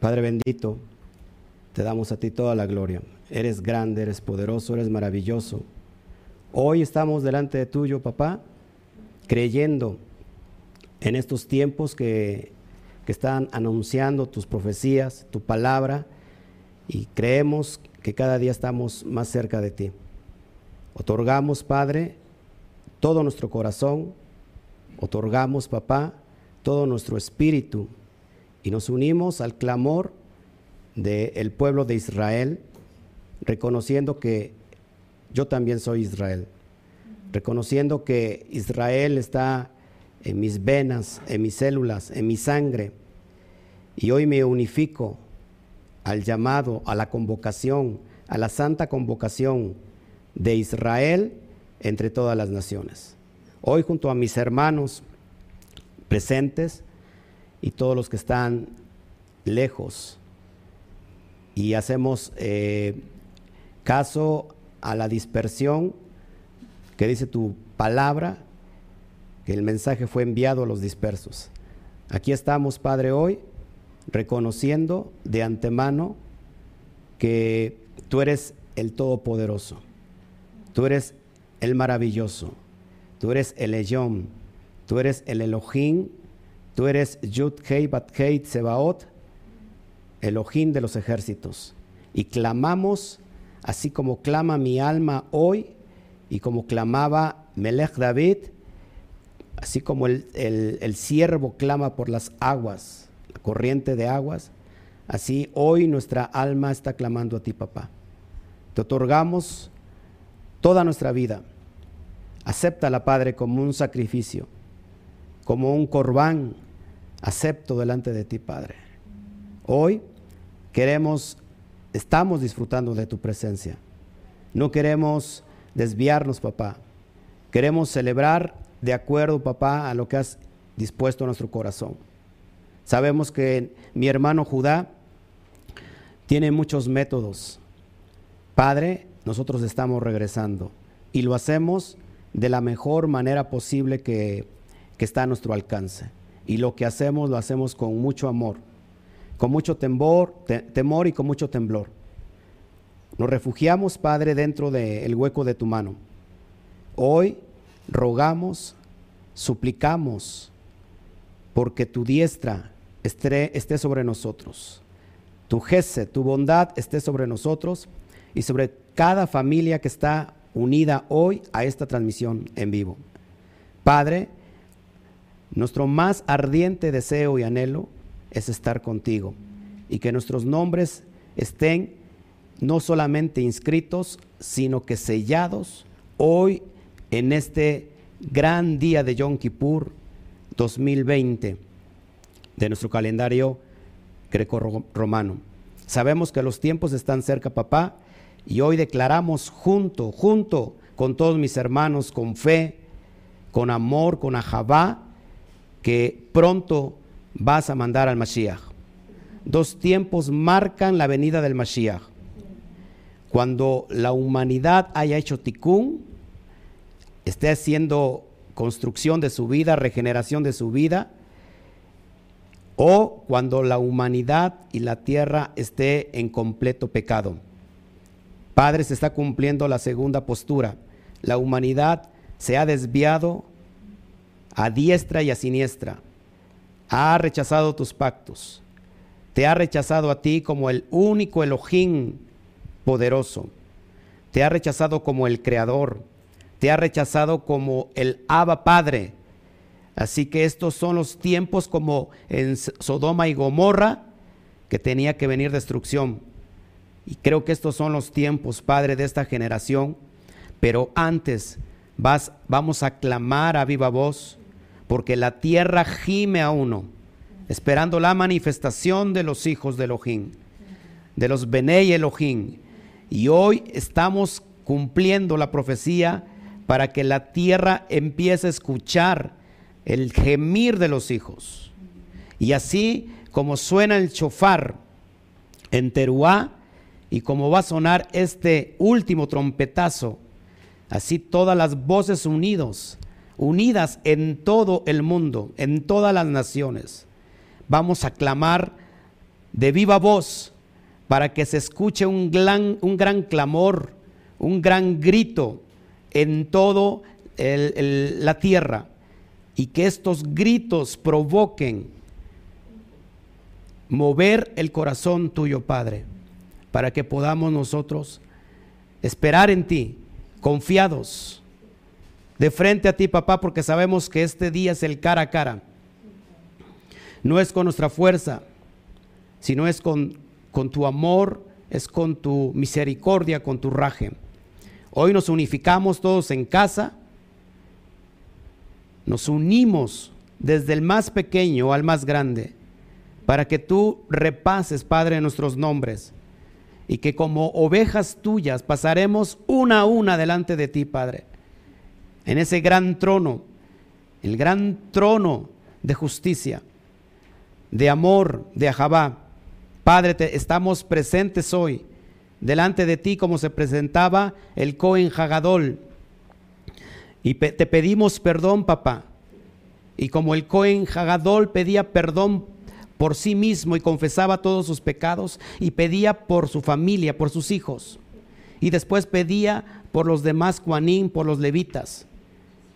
Padre bendito, te damos a ti toda la gloria. Eres grande, eres poderoso, eres maravilloso. Hoy estamos delante de tuyo, papá, creyendo en estos tiempos que, que están anunciando tus profecías, tu palabra, y creemos que cada día estamos más cerca de ti. Otorgamos, Padre, todo nuestro corazón, otorgamos, papá, todo nuestro espíritu y nos unimos al clamor del pueblo de Israel, reconociendo que yo también soy Israel, reconociendo que Israel está en mis venas, en mis células, en mi sangre, y hoy me unifico al llamado, a la convocación, a la santa convocación de Israel entre todas las naciones. Hoy junto a mis hermanos presentes y todos los que están lejos. Y hacemos eh, caso a la dispersión que dice tu palabra, que el mensaje fue enviado a los dispersos. Aquí estamos, Padre, hoy reconociendo de antemano que tú eres el Todopoderoso, tú eres el maravilloso, tú eres el Eyom, tú eres el Elohim, tú eres Yud Hei Bat Hei Sebaot, Elohim de los ejércitos. Y clamamos, así como clama mi alma hoy, y como clamaba Melech David, así como el, el siervo clama por las aguas corriente de aguas, así hoy nuestra alma está clamando a ti, papá. Te otorgamos toda nuestra vida. Acéptala, Padre, como un sacrificio, como un corbán. Acepto delante de ti, Padre. Hoy queremos, estamos disfrutando de tu presencia. No queremos desviarnos, papá. Queremos celebrar de acuerdo, papá, a lo que has dispuesto a nuestro corazón. Sabemos que mi hermano Judá tiene muchos métodos. Padre, nosotros estamos regresando y lo hacemos de la mejor manera posible que, está a nuestro alcance. Y lo que hacemos lo hacemos con mucho amor, con mucho temor, temor y con mucho temblor. Nos refugiamos, Padre, dentro del hueco de tu mano. Hoy rogamos, suplicamos, porque tu diestra esté, sobre nosotros. Tu jese, tu bondad esté sobre nosotros y sobre cada familia que está unida hoy a esta transmisión en vivo. Padre, nuestro más ardiente deseo y anhelo es estar contigo y que nuestros nombres estén no solamente inscritos, sino que sellados hoy en este gran día de Yom Kippur 2020 de nuestro calendario greco-romano. Sabemos que los tiempos están cerca, papá, y hoy declaramos junto, junto con todos mis hermanos, con fe, con amor, con ajabá, que pronto vas a mandar al Mashiach. Dos tiempos marcan la venida del Mashiach. Cuando la humanidad haya hecho tikkun, esté haciendo construcción de su vida, regeneración de su vida, o cuando la humanidad y la tierra esté en completo pecado. Padre, se está cumpliendo la segunda postura. La humanidad se ha desviado a diestra y a siniestra. Ha rechazado tus pactos. Te ha rechazado a ti como el único Elohim poderoso. Te ha rechazado como el Creador. Te ha rechazado como el Abba Padre Así que estos son los tiempos como en Sodoma y Gomorra, que tenía que venir destrucción. Y creo que estos son los tiempos, Padre, de esta generación. Pero antes vas, vamos a clamar a viva voz, porque la tierra gime a uno, esperando la manifestación de los hijos de Elohim, de los Benei Elohim. Y hoy estamos cumpliendo la profecía para que la tierra empiece a escuchar el gemir de los hijos. Y así como suena el chofar en Teruá y como va a sonar este último trompetazo, así todas las voces unidos, unidas en todo el mundo, en todas las naciones, vamos a clamar de viva voz para que se escuche un gran, un gran clamor, un gran grito en todo la tierra y que estos gritos provoquen mover el corazón tuyo, Padre, para que podamos nosotros esperar en ti, confiados, de frente a ti, papá, porque sabemos que este día es el cara a cara. No es con nuestra fuerza, sino es con, con tu amor, es con tu misericordia, con tu raje. Hoy nos unificamos todos en casa, nos unimos desde el más pequeño al más grande, para que tú repases, Padre, nuestros nombres y que como ovejas tuyas pasaremos una a una delante de ti, Padre, en ese gran trono, el gran trono de justicia, de amor, de Ahabá. Padre, te, estamos presentes hoy delante de ti como se presentaba el Cohen Hagadol. Y te pedimos perdón, papá. Y como el Cohen Hagadol pedía perdón por sí mismo y confesaba todos sus pecados y pedía por su familia, por sus hijos. Y después pedía por los demás Juanín, por los levitas.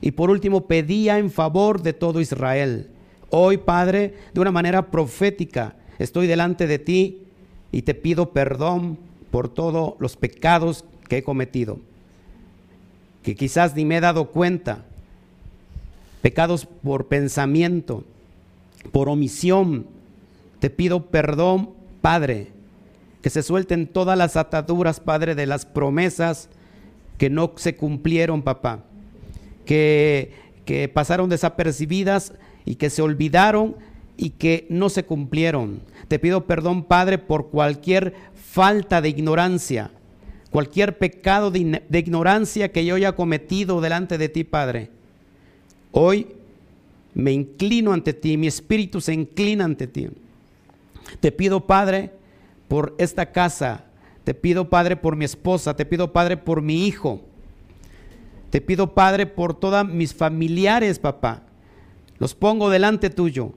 Y por último pedía en favor de todo Israel. Hoy, Padre, de una manera profética, estoy delante de ti y te pido perdón por todos los pecados que he cometido, que quizás ni me he dado cuenta, pecados por pensamiento, por omisión. Te pido perdón, Padre, que se suelten todas las ataduras, Padre, de las promesas que no se cumplieron, papá, que, que pasaron desapercibidas y que se olvidaron y que no se cumplieron. Te pido perdón, Padre, por cualquier falta de ignorancia, cualquier pecado de, ignorancia que yo haya cometido delante de ti, Padre. Hoy me inclino ante ti, mi espíritu se inclina ante ti. Te pido, Padre, por esta casa. Te pido, Padre, por mi esposa. Te pido, Padre, por mi hijo. Te pido, Padre, por todos mis familiares, papá. Los pongo delante tuyo.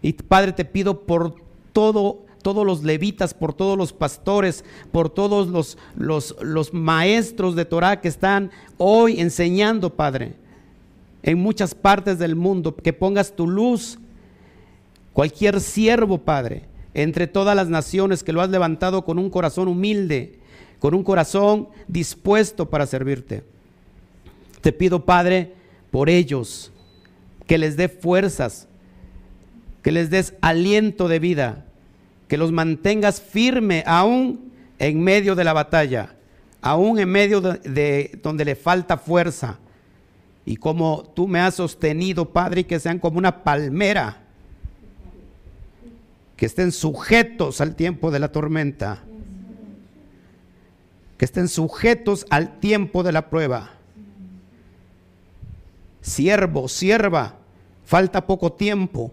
Y Padre, te pido por todo todos los levitas, por todos los pastores, por todos los, los, los maestros de Torah que están hoy enseñando, Padre, en muchas partes del mundo, que pongas tu luz, cualquier siervo, Padre, entre todas las naciones que lo has levantado con un corazón humilde, con un corazón dispuesto para servirte. Te pido, Padre, por ellos, que les dé fuerzas, que les des aliento de vida, que los mantengas firme aún en medio de la batalla, aún en medio de, donde le falta fuerza. Y como tú me has sostenido, Padre, que sean como una palmera, que estén sujetos al tiempo de la tormenta, que estén sujetos al tiempo de la prueba. Siervo, sierva, falta poco tiempo.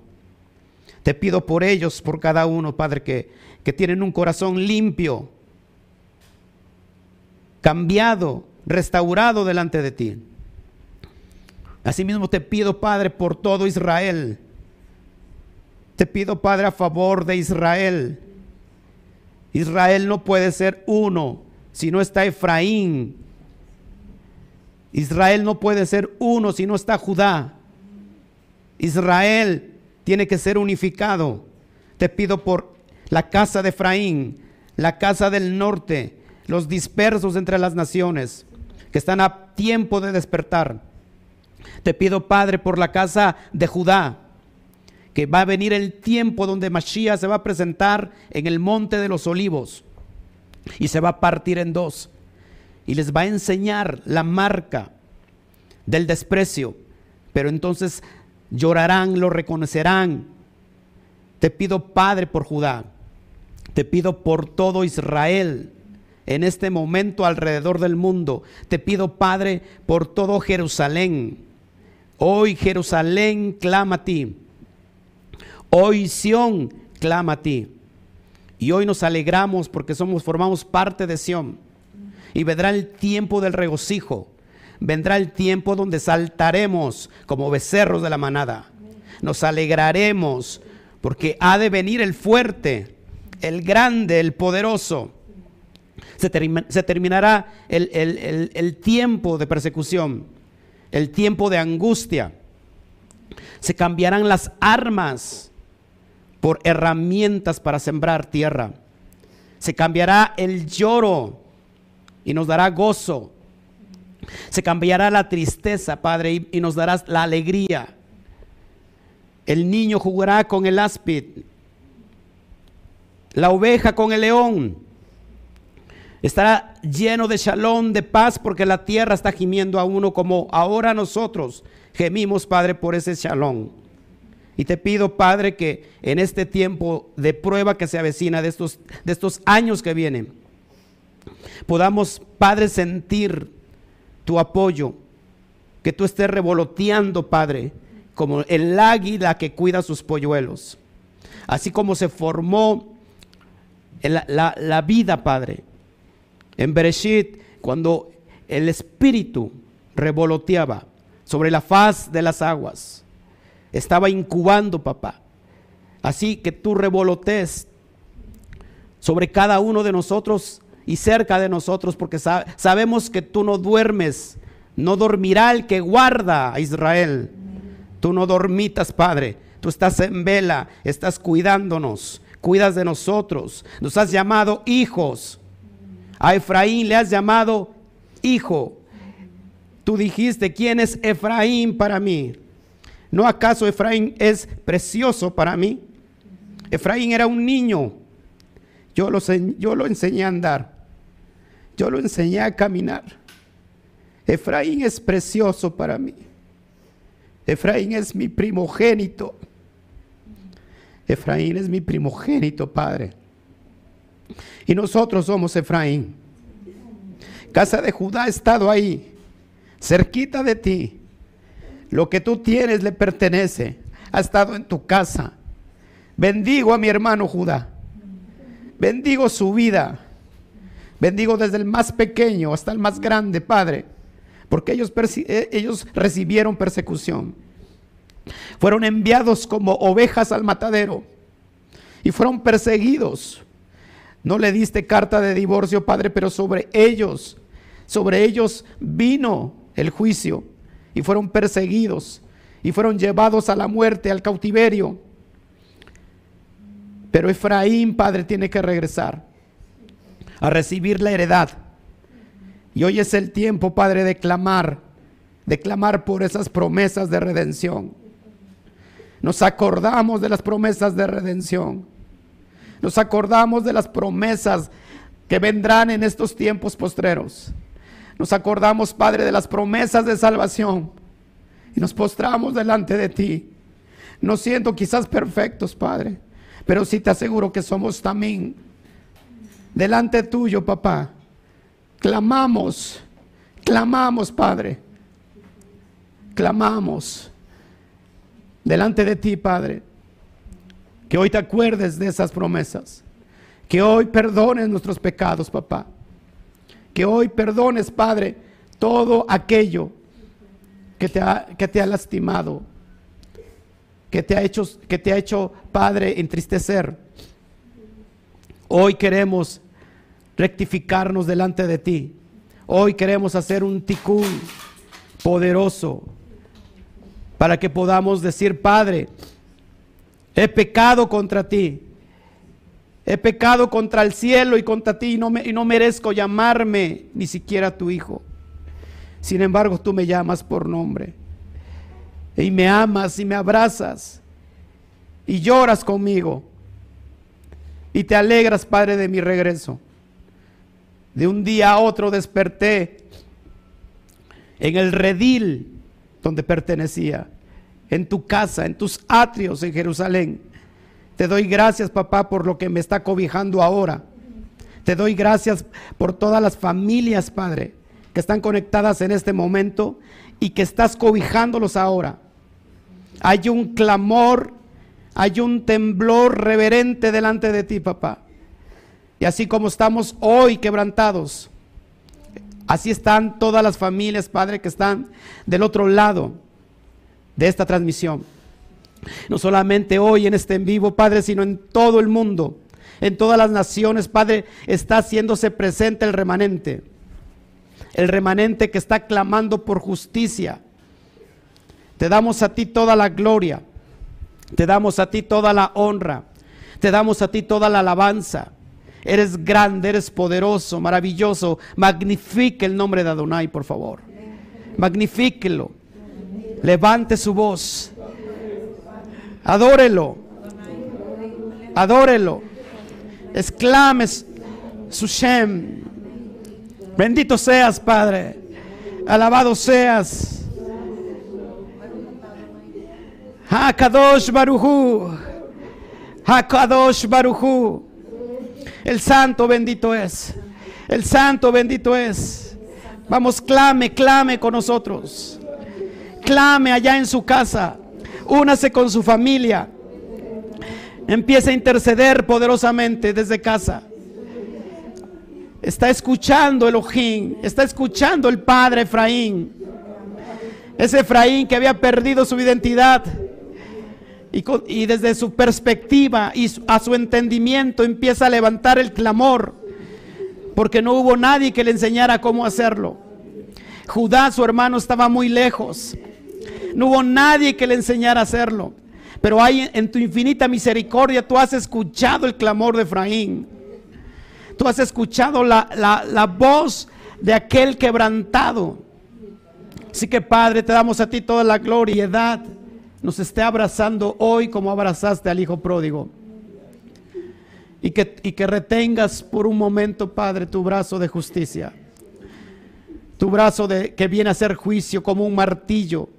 Te pido por ellos, por cada uno, Padre, que, que tienen un corazón limpio, cambiado, restaurado delante de ti. Asimismo te pido, Padre, por todo Israel. Te pido, Padre, a favor de Israel. Israel no puede ser uno si no está Efraín. Israel no puede ser uno si no está Judá. Israel tiene que ser unificado. Te pido por la casa de Efraín, la casa del norte, los dispersos entre las naciones, que están a tiempo de despertar. Te pido, Padre, por la casa de Judá, que va a venir el tiempo donde Mashiach se va a presentar en el monte de los olivos y se va a partir en dos y les va a enseñar la marca del desprecio. Pero entonces llorarán, lo reconocerán. Te pido, Padre, por Judá. Te pido por todo Israel en este momento alrededor del mundo. Te pido, Padre, por todo Jerusalén. Hoy Jerusalén clama a ti. Hoy Sión clama a ti. Y hoy nos alegramos porque somos formamos parte de Sión. Y vendrá el tiempo del regocijo vendrá el tiempo donde saltaremos como becerros de la manada. Nos alegraremos porque ha de venir el fuerte, el grande, el poderoso. Se, terminará el, tiempo de persecución, el tiempo de angustia. Se cambiarán las armas por herramientas para sembrar tierra. Se cambiará el lloro y nos dará gozo. Se cambiará la tristeza, Padre, y, nos darás la alegría. El niño jugará con el áspid, la oveja con el león. Estará lleno de shalom, de paz, porque la tierra está gimiendo a uno como ahora nosotros gemimos, Padre, por ese shalom. Y te pido, Padre, que en este tiempo de prueba que se avecina, de estos, de estos años que vienen, podamos, Padre, sentir tu apoyo, que tú estés revoloteando, Padre, como el águila que cuida sus polluelos. Así como se formó la, la vida, Padre, en Bereshit, cuando el Espíritu revoloteaba sobre la faz de las aguas estaba incubando, papá. Así que tú revolotes sobre cada uno de nosotros y cerca de nosotros, porque sabemos que tú no duermes, no dormirá el que guarda a Israel. Tú no dormitas, Padre. Tú estás en vela, estás cuidándonos, cuidas de nosotros. Nos has llamado hijos. A Efraín le has llamado hijo. Tú dijiste, ¿quién es Efraín para mí? ¿No acaso Efraín es precioso para mí? Efraín era un niño. Yo lo, yo lo enseñé a andar. Yo lo enseñé a caminar. Efraín es precioso para mí. Efraín es mi primogénito. Efraín es mi primogénito, Padre. Y nosotros somos Efraín. Casa de Judá ha estado ahí, cerquita de ti lo que tú tienes le pertenece. Ha estado en tu casa. Bendigo a mi hermano Judá. Bendigo su vida. Bendigo desde el más pequeño hasta el más grande, Padre. Porque ellos, eh, ellos recibieron persecución. Fueron enviados como ovejas al matadero. Y fueron perseguidos. No le diste carta de divorcio, Padre, pero sobre ellos, sobre ellos vino el juicio y fueron perseguidos y fueron llevados a la muerte, al cautiverio. Pero Efraín, Padre, tiene que regresar a recibir la heredad. Y hoy es el tiempo, Padre, de clamar, de clamar por esas promesas de redención. Nos acordamos de las promesas de redención. Nos acordamos de las promesas que vendrán en estos tiempos postreros. Nos acordamos, Padre, de las promesas de salvación y nos postramos delante de ti. No siendo quizás perfectos, Padre, pero sí te aseguro que somos también delante tuyo, papá. Clamamos, clamamos, Padre. Clamamos delante de ti, Padre. Que hoy te acuerdes de esas promesas. Que hoy perdones nuestros pecados, papá que hoy perdones, Padre, todo aquello que te ha, que te ha lastimado, que te ha hecho, que te ha hecho, Padre, entristecer. Hoy queremos rectificarnos delante de ti. Hoy queremos hacer un ticún poderoso para que podamos decir, Padre, he pecado contra ti He pecado contra el cielo y contra ti y no, me, y no merezco llamarme ni siquiera tu hijo. Sin embargo, tú me llamas por nombre. Y me amas y me abrazas. Y lloras conmigo. Y te alegras, Padre, de mi regreso. De un día a otro desperté en el redil donde pertenecía, en tu casa, en tus atrios en Jerusalén. Te doy gracias, papá, por lo que me está cobijando ahora. Te doy gracias por todas las familias, Padre, que están conectadas en este momento y que estás cobijándolos ahora. Hay un clamor, hay un temblor reverente delante de ti, papá. Y así como estamos hoy quebrantados, así están todas las familias, Padre, que están del otro lado de esta transmisión. No solamente hoy en este en vivo, Padre, sino en todo el mundo. En todas las naciones, Padre, está haciéndose presente el remanente. El remanente que está clamando por justicia. Te damos a ti toda la gloria. Te damos a ti toda la honra. Te damos a ti toda la alabanza. Eres grande, eres poderoso, maravilloso. Magnifique el nombre de Adonai, por favor. Magnifíquelo. Levante su voz. Adórelo. Adórelo. Exclames su Shem. Bendito seas, Padre. Alabado seas. Hakadosh Baruchu. Hakadosh Baruchu. El santo bendito es. El santo bendito es. Vamos, clame, clame con nosotros. Clame allá en su casa. Únase con su familia. Empiece a interceder poderosamente desde casa. Está escuchando Elohim. Está escuchando el padre Efraín. Ese Efraín que había perdido su identidad y, desde su perspectiva y a su entendimiento empieza a levantar el clamor, porque no hubo nadie que le enseñara cómo hacerlo. Judá, su hermano, estaba muy lejos. No hubo nadie que le enseñara a hacerlo. Pero hay en tu infinita misericordia, tú has escuchado el clamor de Efraín. Tú has escuchado la, la voz de aquel quebrantado. Así que Padre, te damos a ti toda la gloria y edad nos esté abrazando hoy como abrazaste al Hijo pródigo. Y que, que retengas por un momento, Padre, tu brazo de justicia. Tu brazo de, que viene a hacer juicio como un martillo.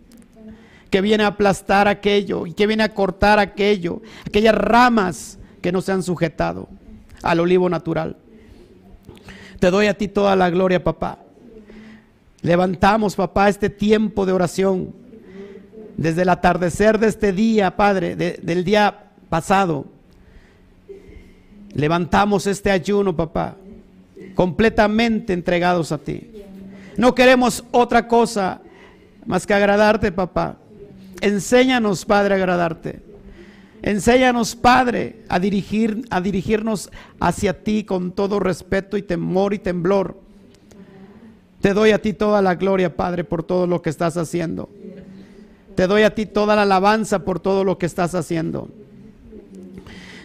Que viene a aplastar aquello y que viene a cortar aquello. Aquellas ramas que no se han sujetado al olivo natural. Te doy a ti toda la gloria, papá. Levantamos, papá, este tiempo de oración desde el atardecer de este día, Padre, del día pasado, levantamos este ayuno, papá, completamente entregados a ti. No queremos otra cosa más que agradarte, papá. Enséñanos, Padre, a agradarte. Enséñanos, Padre, a, dirigir, a dirigirnos hacia ti con todo respeto y temor y temblor. Te doy a ti toda la gloria, Padre, por todo lo que estás haciendo. Te doy a ti toda la alabanza por todo lo que estás haciendo.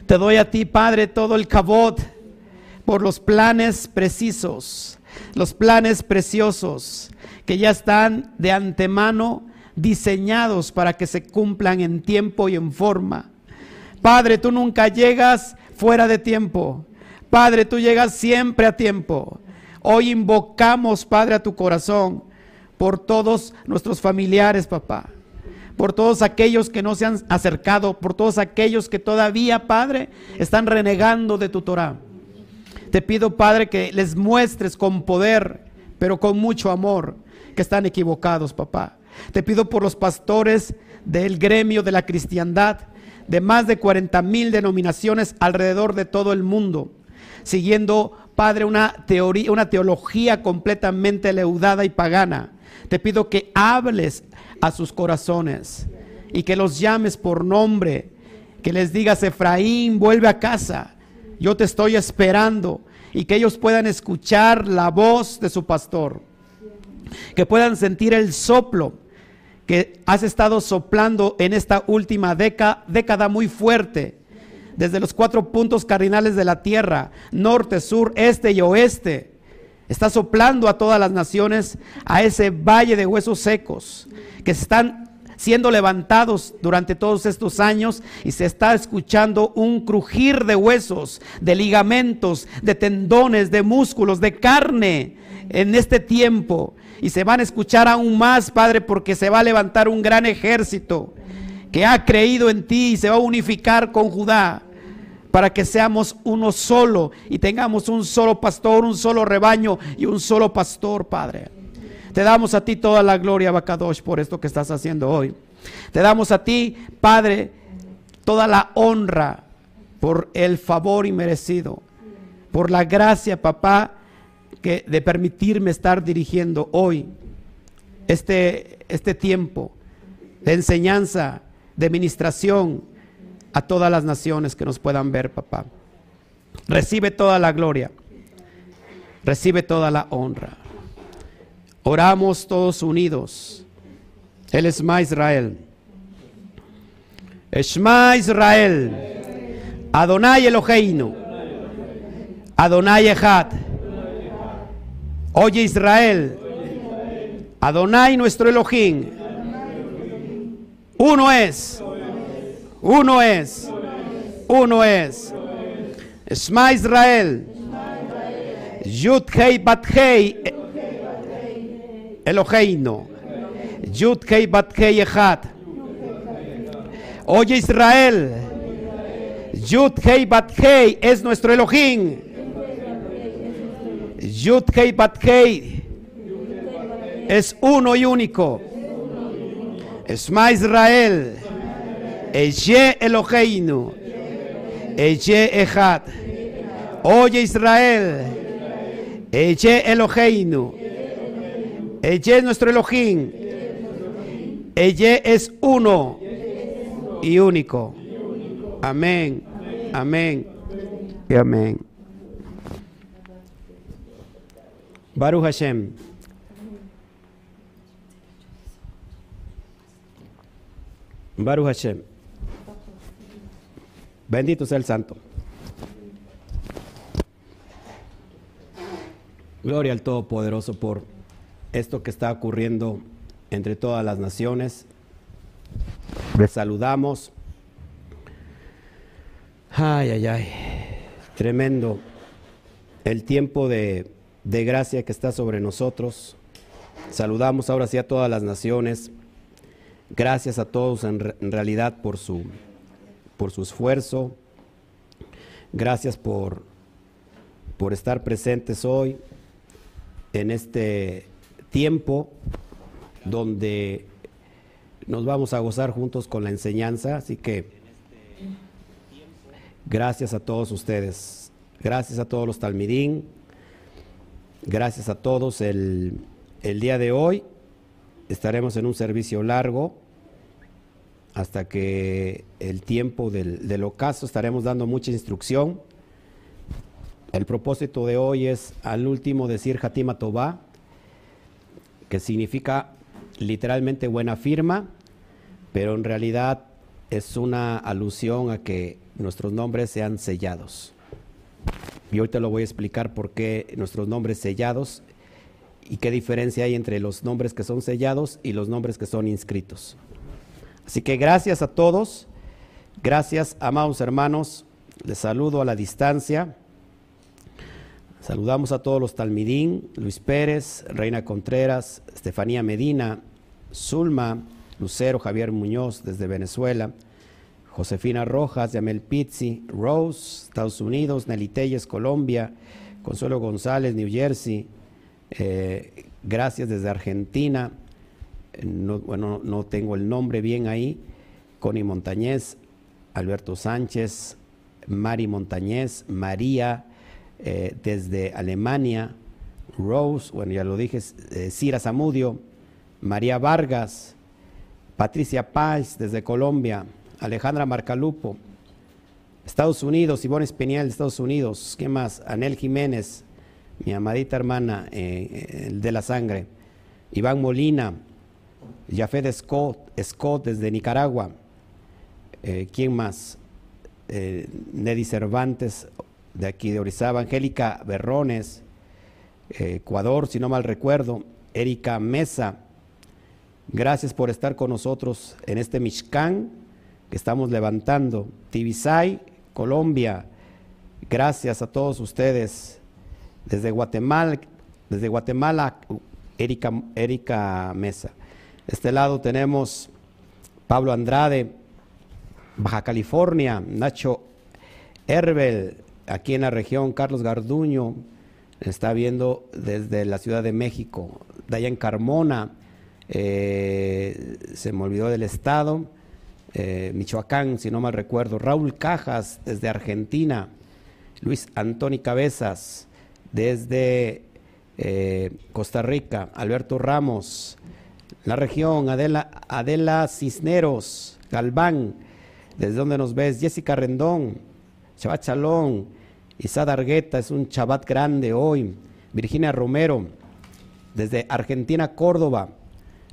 Te doy a ti, Padre, todo el cabot por los planes precisos, los planes preciosos que ya están de antemano diseñados para que se cumplan en tiempo y en forma. Padre, tú nunca llegas fuera de tiempo. Padre, tú llegas siempre a tiempo. Hoy invocamos, Padre, a tu corazón por todos nuestros familiares, papá por todos aquellos que no se han acercado, por todos aquellos que todavía, Padre, están renegando de tu Torah. Te pido, Padre, que les muestres con poder, pero con mucho amor, que están equivocados, papá. Te pido por los pastores del gremio de la cristiandad, de más de 40 mil denominaciones alrededor de todo el mundo, siguiendo, Padre, una teoría, una teología completamente leudada y pagana. Te pido que hables a sus corazones. Y que los llames por nombre, que les digas, Efraín, vuelve a casa, yo te estoy esperando. Y que ellos puedan escuchar la voz de su pastor, que puedan sentir el soplo que has estado soplando en esta última década, década muy fuerte, desde los cuatro puntos cardinales de la tierra, norte, sur, este y oeste. Está soplando a todas las naciones a ese valle de huesos secos que están siendo levantados durante todos estos años y se está escuchando un crujir de huesos, de ligamentos, de tendones, de músculos, de carne en este tiempo. Y se van a escuchar aún más, Padre, porque se va a levantar un gran ejército que ha creído en ti y se va a unificar con Judá para que seamos uno solo y tengamos un solo pastor, un solo rebaño y un solo pastor, Padre. Te damos a ti toda la gloria, Bacadosh, por esto que estás haciendo hoy. Te damos a ti, Padre, toda la honra por el favor inmerecido, por la gracia, papá, que de permitirme estar dirigiendo hoy este, este tiempo de enseñanza, de ministración a todas las naciones que nos puedan ver, papá. Recibe toda la gloria. Recibe toda la honra. Oramos todos unidos. El Esma Israel. Esma Israel. Adonai Eloheinu. Adonai Echad. Oye Israel. Adonai nuestro Elohim. Uno es. Uno es. Uno es. Esma Israel. Yud Hei Bat Hei Eloheinu. Yud Hei Bat Hei Echad. Oye Israel. Yud Hei Bat Hei es nuestro Elohim. Yud Hei Bat Hei es uno y único. Esma Israel. Eye Eloheinu. Eye Echad. Oye Israel. Eye Eloheinu. Eye es nuestro Elohim. Eye es uno y único. Amén. Amén. Y amén. Baruch Hashem. Baruch Hashem. Bendito sea el Santo. Gloria al Todopoderoso por esto que está ocurriendo entre todas las naciones. Les saludamos. Ay, ay, ay. Tremendo el tiempo de, de gracia que está sobre nosotros. Saludamos ahora sí a todas las naciones. Gracias a todos en, en realidad por su, por su esfuerzo. Gracias por, por estar presentes hoy en este tiempo donde nos vamos a gozar juntos con la enseñanza. Así que gracias a todos ustedes. Gracias a todos los talmidín. Gracias a todos. El, el día de hoy estaremos en un servicio largo hasta que el tiempo del, ocaso estaremos dando mucha instrucción. El propósito de hoy es al último decir Hatima Tobá, que significa literalmente buena firma, pero en realidad es una alusión a que nuestros nombres sean sellados. Y hoy te lo voy a explicar por qué nuestros nombres sellados y qué diferencia hay entre los nombres que son sellados y los nombres que son inscritos. Así que gracias a todos, gracias amados hermanos, les saludo a la distancia. Saludamos a todos los Talmidín, Luis Pérez, Reina Contreras, Estefanía Medina, Zulma, Lucero, Javier Muñoz desde Venezuela, Josefina Rojas, Yamel Pizzi, Rose, Estados Unidos, Nelly Telles, Colombia, Consuelo González, New Jersey, eh, gracias desde Argentina, no, bueno, no tengo el nombre bien ahí, Connie Montañez, Alberto Sánchez, Mari Montañez, María, eh, desde Alemania, Rose, bueno, ya lo dije, eh, Cira Zamudio, María Vargas, Patricia Paz desde Colombia, Alejandra Marcalupo, Estados Unidos, Ivonne Espinial, Estados Unidos, ¿qué más? Anel Jiménez, mi amadita hermana eh, de la sangre, Iván Molina, Jafet Scott, Scott desde Nicaragua, eh, ¿quién más? Eh, Neddy Cervantes, de aquí de Orizaba, Angélica Berrones, eh, Ecuador, si no mal recuerdo, Erika Mesa, gracias por estar con nosotros en este Mishkan que estamos levantando, Tibisay, Colombia, gracias a todos ustedes, desde Guatemala, desde Guatemala, Erika, Erika Mesa. Este lado tenemos Pablo Andrade, Baja California, Nacho Herbel, aquí en la región, Carlos Garduño, está viendo desde la Ciudad de México, Dayan Carmona, eh, se me olvidó del estado, eh, Michoacán, si no mal recuerdo, Raúl Cajas desde Argentina, Luis Antoni Cabezas desde eh, Costa Rica, Alberto Ramos, la región, Adela, Adela Cisneros, Galván, desde donde nos ves, Jessica Rendón, Chabat Chalón, Isada Argueta es un chabat grande hoy. Virginia Romero, desde Argentina, Córdoba.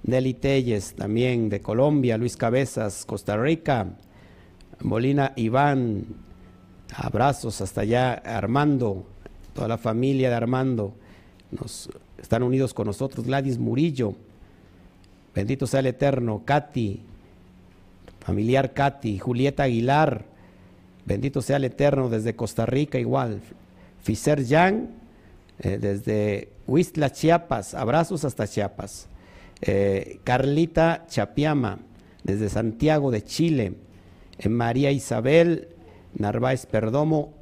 Nelly Telles, también de Colombia. Luis Cabezas, Costa Rica. Molina Iván, abrazos hasta allá. Armando, toda la familia de Armando. Nos, están unidos con nosotros. Gladys Murillo, bendito sea el Eterno. Katy, familiar Katy. Julieta Aguilar, bendito sea el Eterno desde Costa Rica igual. Fiser Yang, eh, desde Huistla, Chiapas. Abrazos hasta Chiapas. Eh, Carlita Chapiama, desde Santiago de Chile. Eh, María Isabel Narváez Perdomo,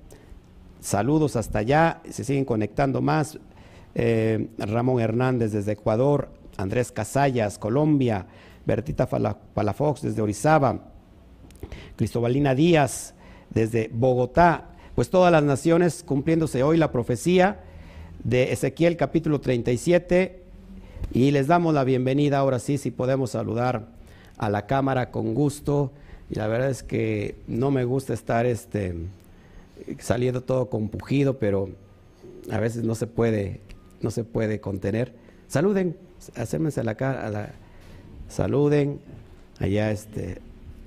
saludos hasta allá, se siguen conectando más. Ramón Hernández desde Ecuador, Andrés Casallas, Colombia, Bertita Palafox desde Orizaba, Cristobalina Díaz desde Bogotá, pues todas las naciones cumpliéndose hoy la profecía de Ezequiel capítulo 37 y les damos la bienvenida ahora sí, si podemos saludar a la cámara con gusto. Y la verdad es que no me gusta estar este, saliendo todo compugido, pero a veces no se puede no se puede contener. Saluden, acérmense a la cara, saluden, allá este,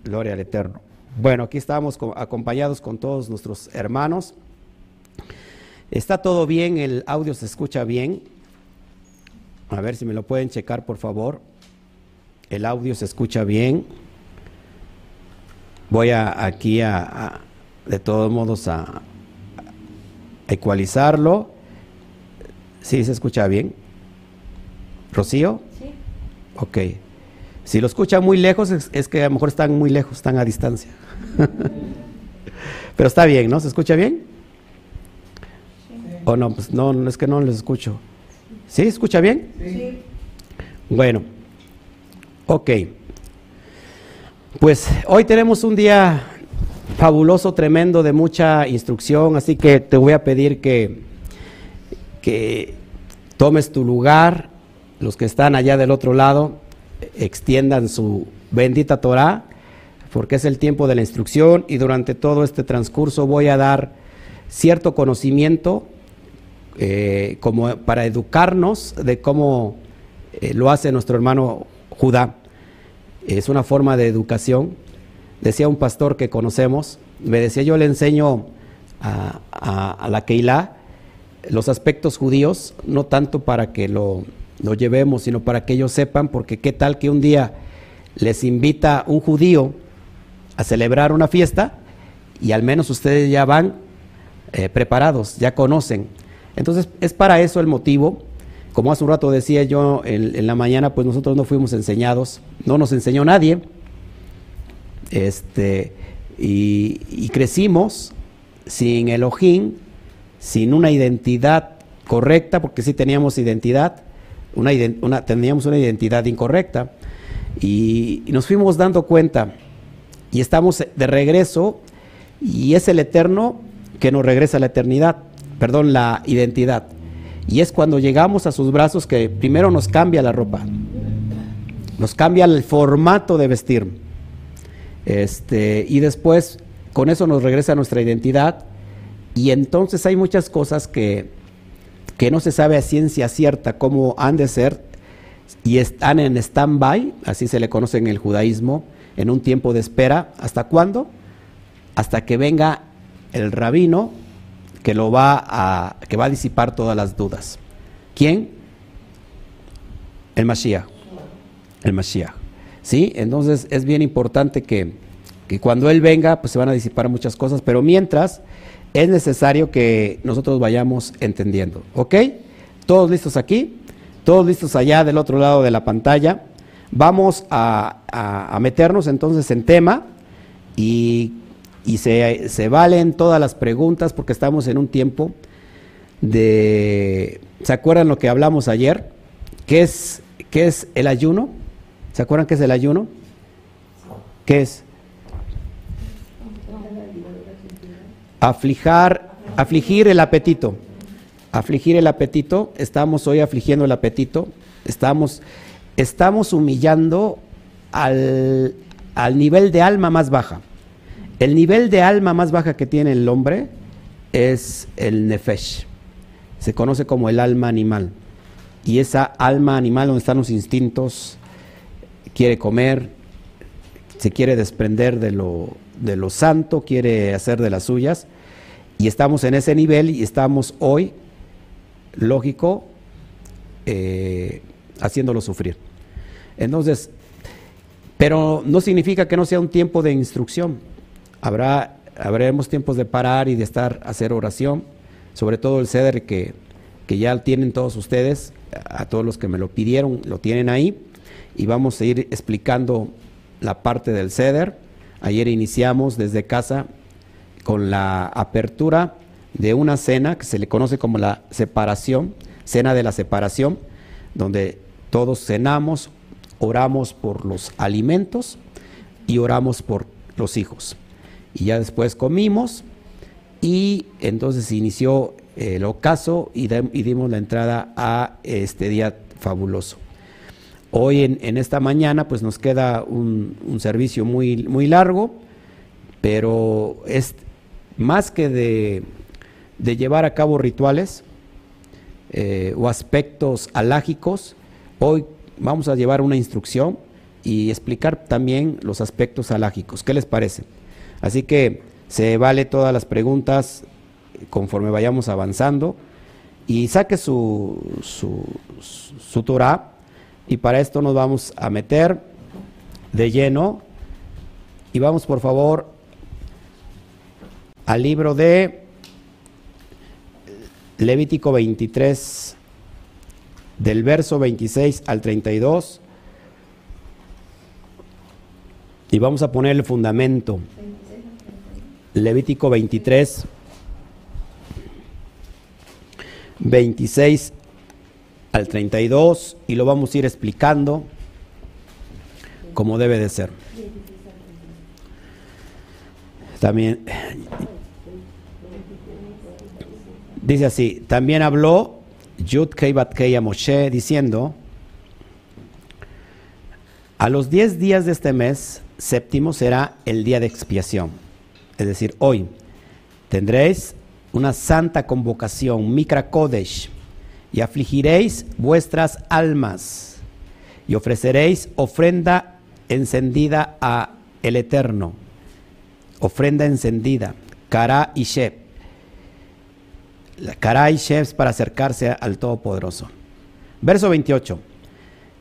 gloria al Eterno. Bueno, aquí estamos acompañados con todos nuestros hermanos. Está todo bien, el audio se escucha bien. A ver si me lo pueden checar, por favor. El audio se escucha bien. Voy a, aquí a, de todos modos a, a ecualizarlo. ¿Sí se escucha bien? ¿Rocío? Sí. Ok. Si lo escucha muy lejos, es, que a lo mejor están muy lejos, están a distancia. Pero está bien, ¿no? ¿Se escucha bien? Sí. ¿O no? Pues no, es que no les escucho. ¿Sí? ¿Escucha bien? Sí. Bueno. Ok. Pues hoy tenemos un día fabuloso, tremendo, de mucha instrucción, así que te voy a pedir que que tomes tu lugar, los que están allá del otro lado extiendan su bendita Torah, porque es el tiempo de la instrucción y durante todo este transcurso voy a dar cierto conocimiento eh, como para educarnos de cómo eh, lo hace nuestro hermano Judá. Es una forma de educación. Decía un pastor que conocemos, me decía yo le enseño a, a la Keilah los aspectos judíos, no tanto para que lo, llevemos, sino para que ellos sepan, porque qué tal que un día les invita un judío a celebrar una fiesta y al menos ustedes ya van eh, preparados, ya conocen. Entonces es para eso el motivo. Como hace un rato decía yo en, la mañana, pues nosotros no fuimos enseñados, no nos enseñó nadie. Este, y, y crecimos sin Elohim, sin una identidad correcta, porque sí teníamos identidad, una, teníamos una identidad incorrecta, y, nos fuimos dando cuenta, y estamos de regreso, y es el eterno que nos regresa a la eternidad, perdón, la identidad. Y es cuando llegamos a sus brazos que primero nos cambia la ropa, nos cambia el formato de vestir. Este, y después con eso nos regresa nuestra identidad y entonces hay muchas cosas que, que no se sabe a ciencia cierta cómo han de ser y están en stand-by, así se le conoce en el judaísmo, en un tiempo de espera. ¿Hasta cuándo? Hasta que venga el rabino que lo va a, que va a disipar todas las dudas. ¿Quién? El Mashiach. El Mashiach. ¿Sí? Entonces es bien importante que, que cuando Él venga, pues se van a disipar muchas cosas, pero mientras es necesario que nosotros vayamos entendiendo. ¿Ok? ¿Todos listos aquí? ¿Todos listos allá del otro lado de la pantalla? Vamos a, meternos entonces en tema y, se, valen todas las preguntas porque estamos en un tiempo de... ¿Se acuerdan lo que hablamos ayer? ¿Qué es, qué es el ayuno? ¿Se acuerdan qué es el ayuno? ¿Qué es? Aflijar, afligir el apetito. Afligir el apetito. Estamos hoy afligiendo el apetito. Estamos, estamos humillando al, al nivel de alma más baja. El nivel de alma más baja que tiene el hombre es el nefesh. Se conoce como el alma animal. Y esa alma animal donde están los instintos, quiere comer, se quiere desprender de lo, de lo santo, quiere hacer de las suyas. Y estamos en ese nivel y estamos hoy, lógico, eh, haciéndolo sufrir. Entonces, pero no significa que no sea un tiempo de instrucción. Habrá, habremos tiempos de parar y de estar, hacer oración, sobre todo el ceder que, que ya tienen todos ustedes, a todos los que me lo pidieron, lo tienen ahí, y vamos a ir explicando la parte del ceder. Ayer iniciamos desde casa con la apertura de una cena que se le conoce como la separación, cena de la separación, donde todos cenamos, oramos por los alimentos y oramos por los hijos. Y ya después comimos y entonces inició el ocaso y, dimos la entrada a este día fabuloso. Hoy en, esta mañana pues nos queda un, servicio muy, muy largo, pero es más que de, llevar a cabo rituales eh, o aspectos alágicos, hoy vamos a llevar una instrucción y explicar también los aspectos alágicos. ¿Qué les parece? Así que se vale todas las preguntas conforme vayamos avanzando y saque su, su, Torah y para esto nos vamos a meter de lleno y vamos por favor al libro de Levítico 23, del verso 26 al 32. Y vamos a poner el fundamento. Levítico 23, 26 al 32 y lo vamos a ir explicando como debe de ser. También dice así, también habló Yud Kei a Moshe diciendo, a los 10 días de este mes, séptimo será el día de expiación, es decir, hoy tendréis una santa convocación, Mikra Kodesh, y afligiréis vuestras almas y ofreceréis ofrenda encendida a el Eterno, ofrenda encendida, Kara y Shep. Kara y Shep para acercarse al Todopoderoso. Verso 28.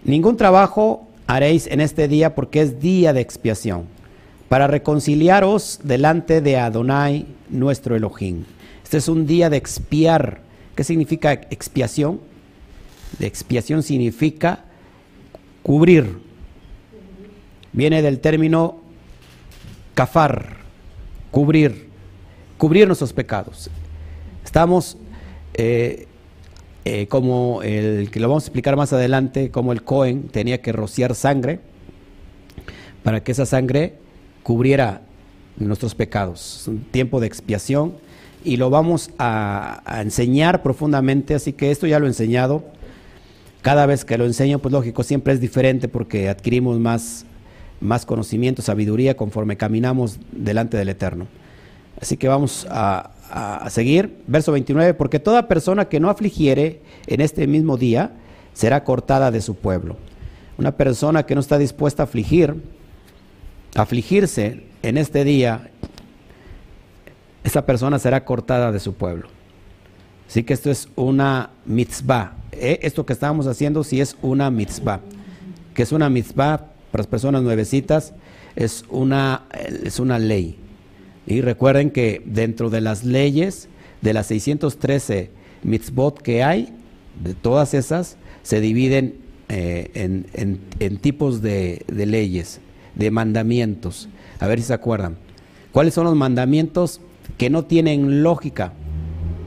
Ningún trabajo haréis en este día porque es día de expiación, para reconciliaros delante de Adonai, nuestro Elohim. Este es un día de expiar ¿Qué significa expiación? De expiación significa cubrir. Viene del término cafar, cubrir, cubrir nuestros pecados. Estamos eh, eh, como el que lo vamos a explicar más adelante, como el Cohen tenía que rociar sangre para que esa sangre cubriera nuestros pecados. Un tiempo de expiación y lo vamos a, enseñar profundamente, así que esto ya lo he enseñado. Cada vez que lo enseño, pues lógico, siempre es diferente porque adquirimos más, más conocimiento, sabiduría conforme caminamos delante del Eterno. Así que vamos a, a seguir. Verso 29, porque toda persona que no afligiere en este mismo día será cortada de su pueblo. Una persona que no está dispuesta a afligir, afligirse en este día esa persona será cortada de su pueblo. Así que esto es una mitzvah. Eh, esto que estamos haciendo sí es una mitzvah. Que es una mitzvah para las personas nuevecitas, es una, es una ley. Y recuerden que dentro de las leyes, de las 613 mitzvot que hay, de todas esas, se dividen eh, en, tipos de, de leyes, de mandamientos. A ver si se acuerdan. ¿Cuáles son los mandamientos que no tienen lógica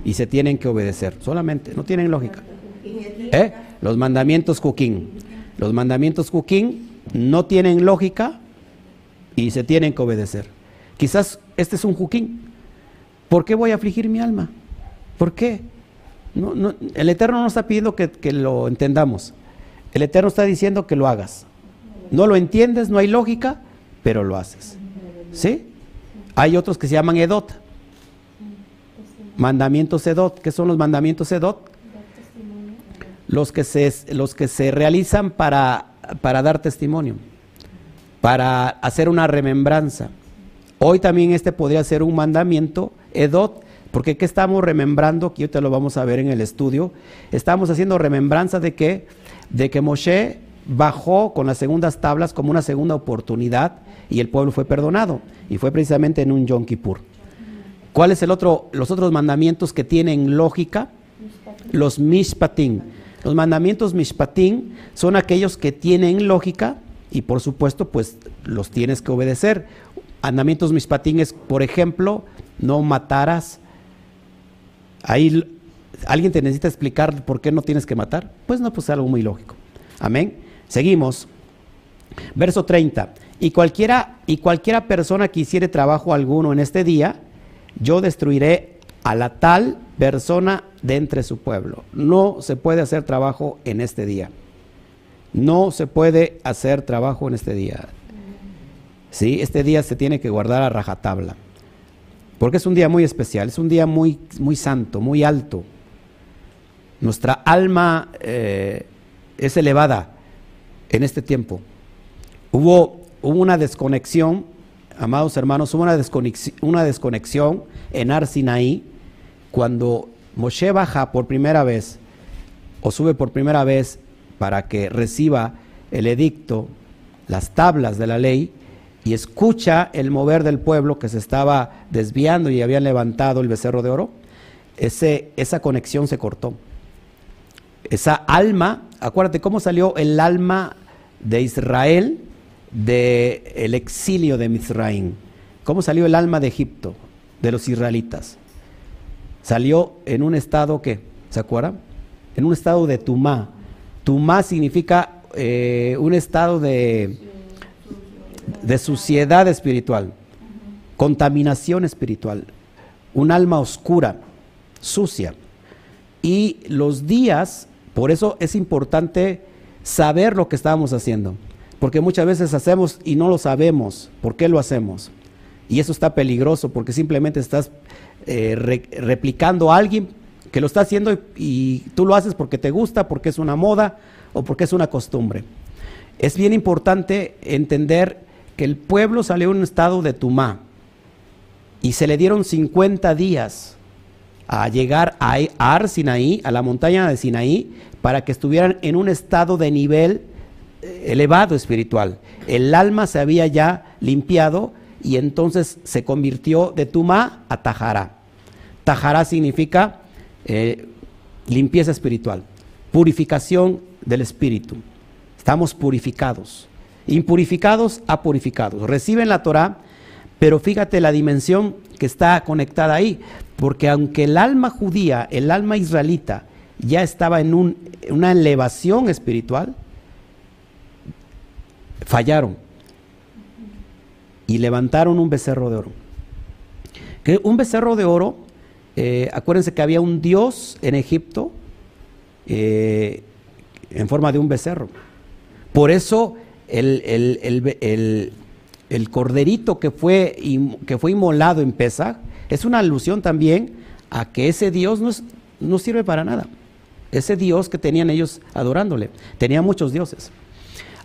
y se tienen que obedecer. Solamente, no tienen lógica. ¿Eh? Los mandamientos Juquín. Los mandamientos Juquín no tienen lógica y se tienen que obedecer. Quizás este es un Juquín. ¿Por qué voy a afligir mi alma? ¿Por qué? el Eterno no está pidiendo que, que lo entendamos. El Eterno está diciendo que lo hagas. No lo entiendes, no hay lógica, pero lo haces. ¿Sí? Hay otros que se llaman Edot. mandamientos Edot. ¿Qué son los mandamientos Edot? Los que se, los que se realizan para, para dar testimonio, para hacer una remembranza. Hoy también este podría ser un mandamiento Edot, porque ¿qué estamos remembrando? Que te lo vamos a ver en el estudio. Estamos haciendo remembranza de que, de que Moshe bajó con las segundas tablas como una segunda oportunidad y el pueblo fue perdonado. Y fue precisamente en un Yom Kippur. ¿Cuáles el otro, los otros mandamientos que tienen lógica? Los mishpatim. Los mandamientos mishpatim son aquellos que tienen lógica y por supuesto pues los tienes que obedecer. Mandamientos mishpatim es, por ejemplo, no matarás. Ahí alguien te necesita explicar por qué no tienes que matar. Pues no, pues es algo muy lógico. Amén. Seguimos. Verso 30. Y cualquiera, y cualquiera persona que hiciere trabajo alguno en este día, yo destruiré a la tal persona de entre su pueblo. No se puede hacer trabajo en este día. No se puede hacer trabajo en este día. ¿Sí? Este día se tiene que guardar a rajatabla. Porque es un día muy especial, es un día muy, muy santo, muy alto. Nuestra alma eh, es elevada en este tiempo. Hubo, una desconexión amados hermanos, hubo una desconexión, una desconexión en Arsinaí cuando Moshe baja por primera vez o sube por primera vez para que reciba el edicto, las tablas de la ley, y escucha el mover del pueblo que se estaba desviando y habían levantado el becerro de oro, ese, esa conexión se cortó. Esa alma, acuérdate cómo salió el alma de Israel del el exilio de Mizraim. ¿Cómo salió el alma de Egipto, de los israelitas? Salió en un estado que, ¿se acuerdan? En un estado de tumá. Tumá significa eh, un estado de, de suciedad espiritual, contaminación espiritual, un alma oscura, sucia. Y los días, por eso es importante saber lo que estábamos haciendo. Porque muchas veces hacemos y no lo sabemos. ¿Por qué lo hacemos? Y eso está peligroso porque simplemente estás eh, replicando a alguien que lo está haciendo y, y, tú lo haces porque te gusta, porque es una moda o porque es una costumbre. Es bien importante entender que el pueblo salió en un estado de tumá y se le dieron 50 días a llegar a Ar Sinaí, a la montaña de Sinaí, para que estuvieran en un estado de nivel elevado espiritual. El alma se había ya limpiado y entonces se convirtió de Tuma a Tajara. Tajara significa eh, limpieza espiritual, purificación del espíritu. Estamos purificados, impurificados a purificados. Reciben la Torah, pero fíjate la dimensión que está conectada ahí, porque aunque el alma judía, el alma israelita, ya estaba en una elevación espiritual, fallaron y levantaron un becerro de oro. Que un becerro de oro, eh, acuérdense que había un dios en Egipto eh, en forma de un becerro. Por eso el, el, corderito que fue, que fue inmolado en Pesach es una alusión también a que ese dios no, no sirve para nada. Ese dios que tenían ellos adorándole. Tenía muchos dioses.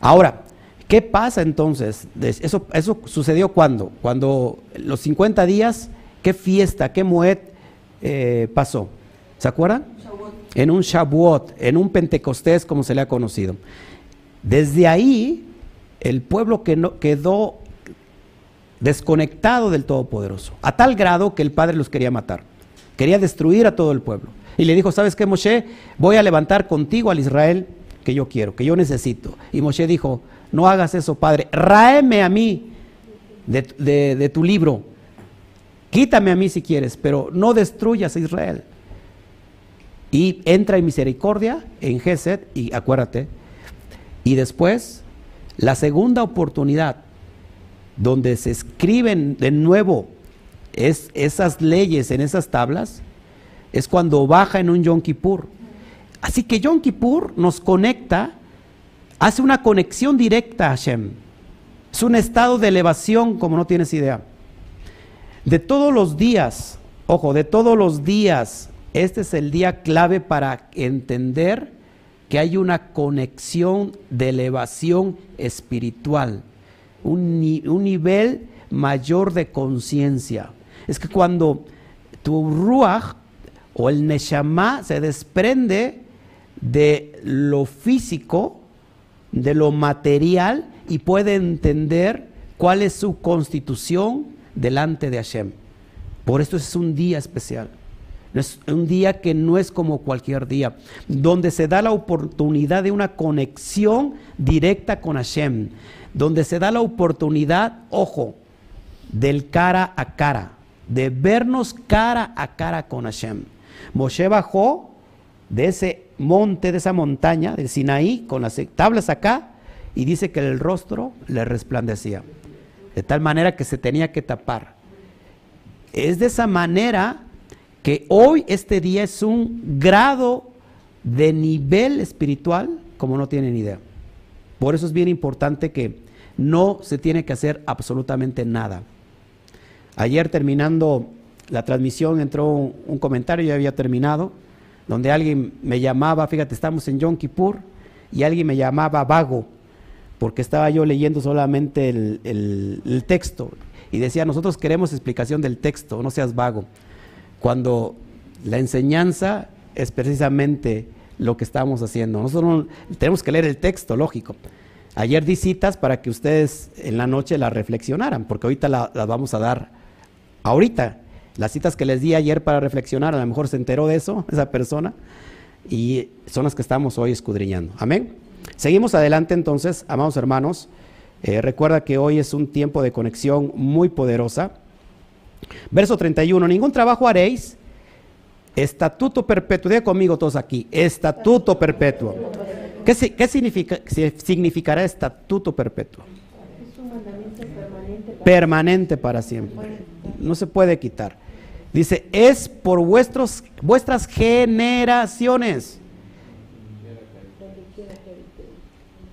Ahora, ¿Qué pasa entonces? Eso, eso sucedió cuando? Cuando los 50 días, ¿qué fiesta, qué muet eh, pasó? ¿Se acuerdan? En un Shavuot, en un Pentecostés como se le ha conocido. Desde ahí, el pueblo quedó desconectado del Todopoderoso, a tal grado que el Padre los quería matar. Quería destruir a todo el pueblo. Y le dijo, ¿sabes qué, Moshe? Voy a levantar contigo al Israel que yo quiero, que yo necesito. Y Moshe dijo, no hagas eso, Padre. Ráeme a mí de, tu libro. Quítame a mí si quieres, pero no destruyas a Israel. Y entra en misericordia en Gesed, y acuérdate. Y después, la segunda oportunidad, donde se escriben de nuevo es, esas leyes en esas tablas, es cuando baja en un Yom Kippur. Así que Yom Kippur nos conecta hace una conexión directa a Hashem. Es un estado de elevación como no tienes idea. De todos los días Ojo, de todos los días, este es el día clave para entender que hay una conexión de elevación espiritual, un, nivel mayor de conciencia. Es que cuando tu ruach o el neshama se desprende de lo físico, de lo material y puede entender cuál es su constitución delante de Hashem. Por esto es un día especial. Es un día que no es como cualquier día, donde se da la oportunidad de una conexión directa con Hashem, donde se da la oportunidad, ojo, del cara a cara, de vernos cara a cara con Hashem. Moshe bajó de ese monte, de esa montaña, del Sinaí, con las tablas acá, y dice que el rostro le resplandecía, de tal manera que se tenía que tapar. Es de esa manera que hoy este día es un grado de nivel espiritual como no tienen idea. Por eso es bien importante que no se tiene que hacer absolutamente nada. Ayer terminando la transmisión entró un, comentario, ya había terminado, donde alguien me llamaba, fíjate, estamos en Yom Kippur, y alguien me llamaba vago, porque estaba yo leyendo solamente el, el texto, y decía, nosotros queremos explicación del texto, no seas vago cuando la enseñanza es precisamente lo que estamos haciendo. Nosotros tenemos que leer el texto, lógico. Ayer di citas para que ustedes en la noche las reflexionaran, porque ahorita las vamos a dar ahorita. Las citas que les di ayer para reflexionar, a lo mejor se enteró de eso esa persona, y son las que estamos hoy escudriñando. Amén. Seguimos adelante entonces, amados hermanos. Eh, recuerda que hoy es un tiempo de conexión muy poderosa. Verso 31, ningún trabajo haréis, estatuto perpetuo, diga conmigo todos aquí, estatuto perpetuo. ¿Qué, qué significa, significará estatuto perpetuo? Permanente para, permanente para siempre. No se puede quitar. Dice, es por vuestros, vuestras generaciones.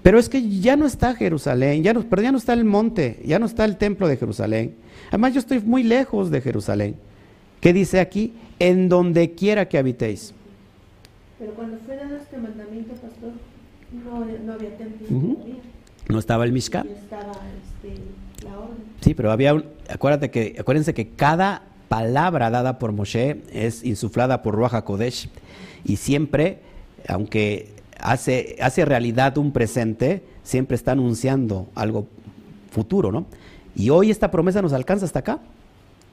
Pero es que ya no está Jerusalén, ya no, pero ya no está el monte, ya no está el templo de Jerusalén. Además yo estoy muy lejos de Jerusalén. ¿Qué dice aquí? En donde quiera que habitéis. Pero cuando fue dado este mandamiento, pastor, no, había templo. No estaba el Mishkan. Estaba este, la orden. Sí, pero había un, acuérdate que, acuérdense que cada palabra dada por Moshe es insuflada por Ruach HaKodesh y siempre, aunque hace, hace realidad un presente, siempre está anunciando algo futuro, ¿no? Y hoy esta promesa nos alcanza hasta acá.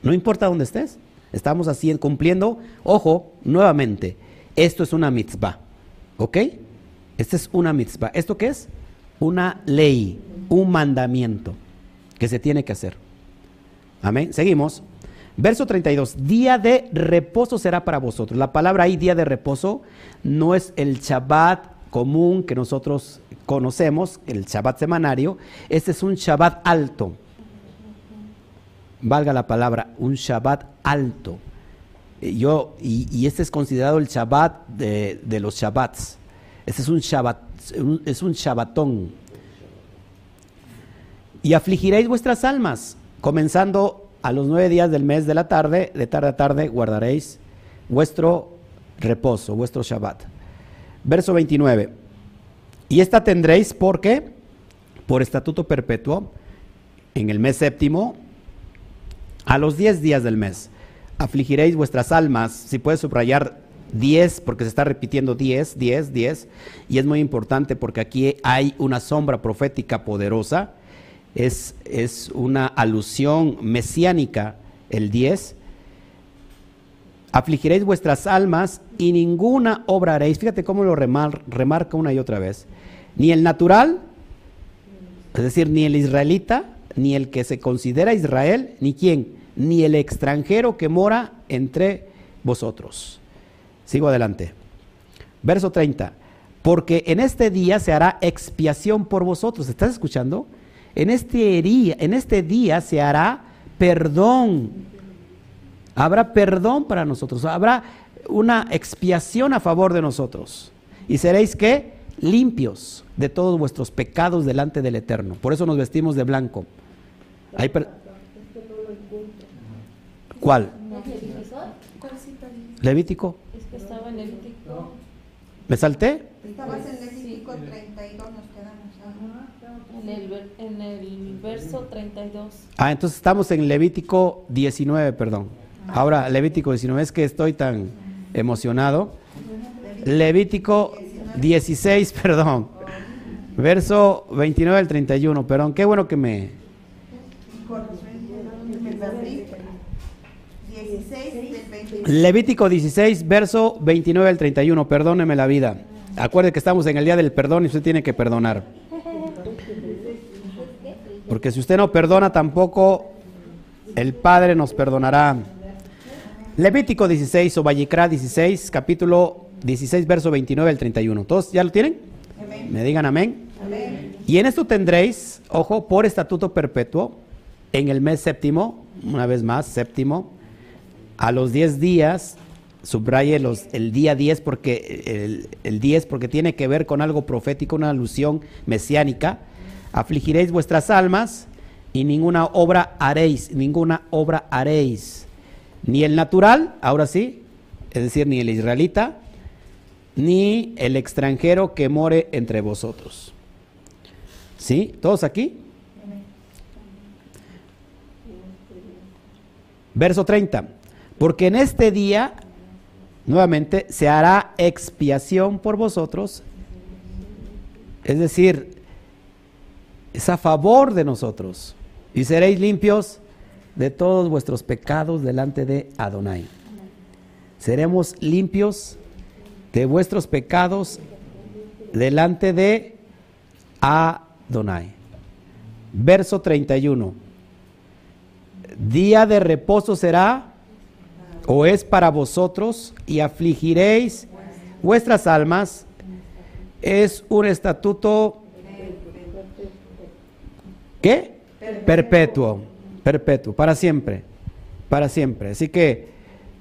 No importa dónde estés. Estamos así cumpliendo. Ojo, nuevamente, esto es una mitzvah. ¿Ok? Esta es una mitzvah. ¿Esto qué es? Una ley, un mandamiento que se tiene que hacer. Amén. Seguimos. Verso 32. Día de reposo será para vosotros. La palabra ahí, día de reposo, no es el Shabbat común que nosotros conocemos, el Shabbat semanario, este es un Shabbat alto. Valga la palabra, un Shabbat alto. Yo, y, este es considerado el Shabbat de, los Shabbats. Este es un Shabbat, es un Shabbatón. Y afligiréis vuestras almas, comenzando a los nueve días del mes de la tarde, de tarde a tarde guardaréis vuestro reposo, vuestro Shabbat. Verso 29. Y esta tendréis por qué? Por estatuto perpetuo en el mes séptimo, a los diez días del mes. Afligiréis vuestras almas, si puedes subrayar 10, porque se está repitiendo 10, 10, 10, y es muy importante porque aquí hay una sombra profética poderosa, es, es una alusión mesiánica el 10, afligiréis vuestras almas y ninguna obra haréis. Fíjate cómo lo remarca una y otra vez. Ni el natural, es decir, ni el israelita, ni el que se considera Israel, ni quién, ni el extranjero que mora entre vosotros. Sigo adelante. Verso 30. Porque en este día se hará expiación por vosotros. ¿Estás escuchando? En este día, en este día se hará perdón Habrá perdón para nosotros, habrá una expiación a favor de nosotros. Y seréis que limpios de todos vuestros pecados delante del Eterno. Por eso nos vestimos de blanco. ¿Cuál? Levítico. ¿Me salté? Estabas en Levítico 32, nos quedamos. En el, en el verso 32. Ah, entonces estamos en Levítico 19, perdón. Ahora, Levítico 19, es que estoy tan emocionado. Levítico 16, perdón. Verso 29 al 31, perdón. Qué bueno que me... Me perdí. 16 del 20. Levítico 16, verso 29 al 31, perdóneme la vida. Acuerde que estamos en el día del perdón y usted tiene que perdonar. Porque si usted no perdona, tampoco el Padre nos perdonará. Levítico 16 o Vallicrá 16, capítulo 16, verso 29 al 31. ¿Todos ya lo tienen? Me digan amén. Y en esto tendréis, ojo, por estatuto perpetuo, en el mes séptimo, una vez más, séptimo, a los 10 días, subraye los, el día 10 porque el, el 10 porque tiene que ver con algo profético, una alusión mesiánica. Afligiréis vuestras almas y ninguna obra haréis, ninguna obra haréis. Ni el natural, ahora sí, es decir, ni el israelita, ni el extranjero que more entre vosotros. ¿Sí? ¿Todos aquí? Verso 30. Porque en este día, nuevamente, se hará expiación por vosotros. Es decir, es a favor de nosotros. Y seréis limpios de todos vuestros pecados delante de Adonai. Seremos limpios de vuestros pecados delante de Adonai. Verso 31. Día de reposo será o es para vosotros y afligiréis vuestras almas. Es un estatuto ¿qué? Perpetuo, perpetuo, para siempre, para siempre. Así que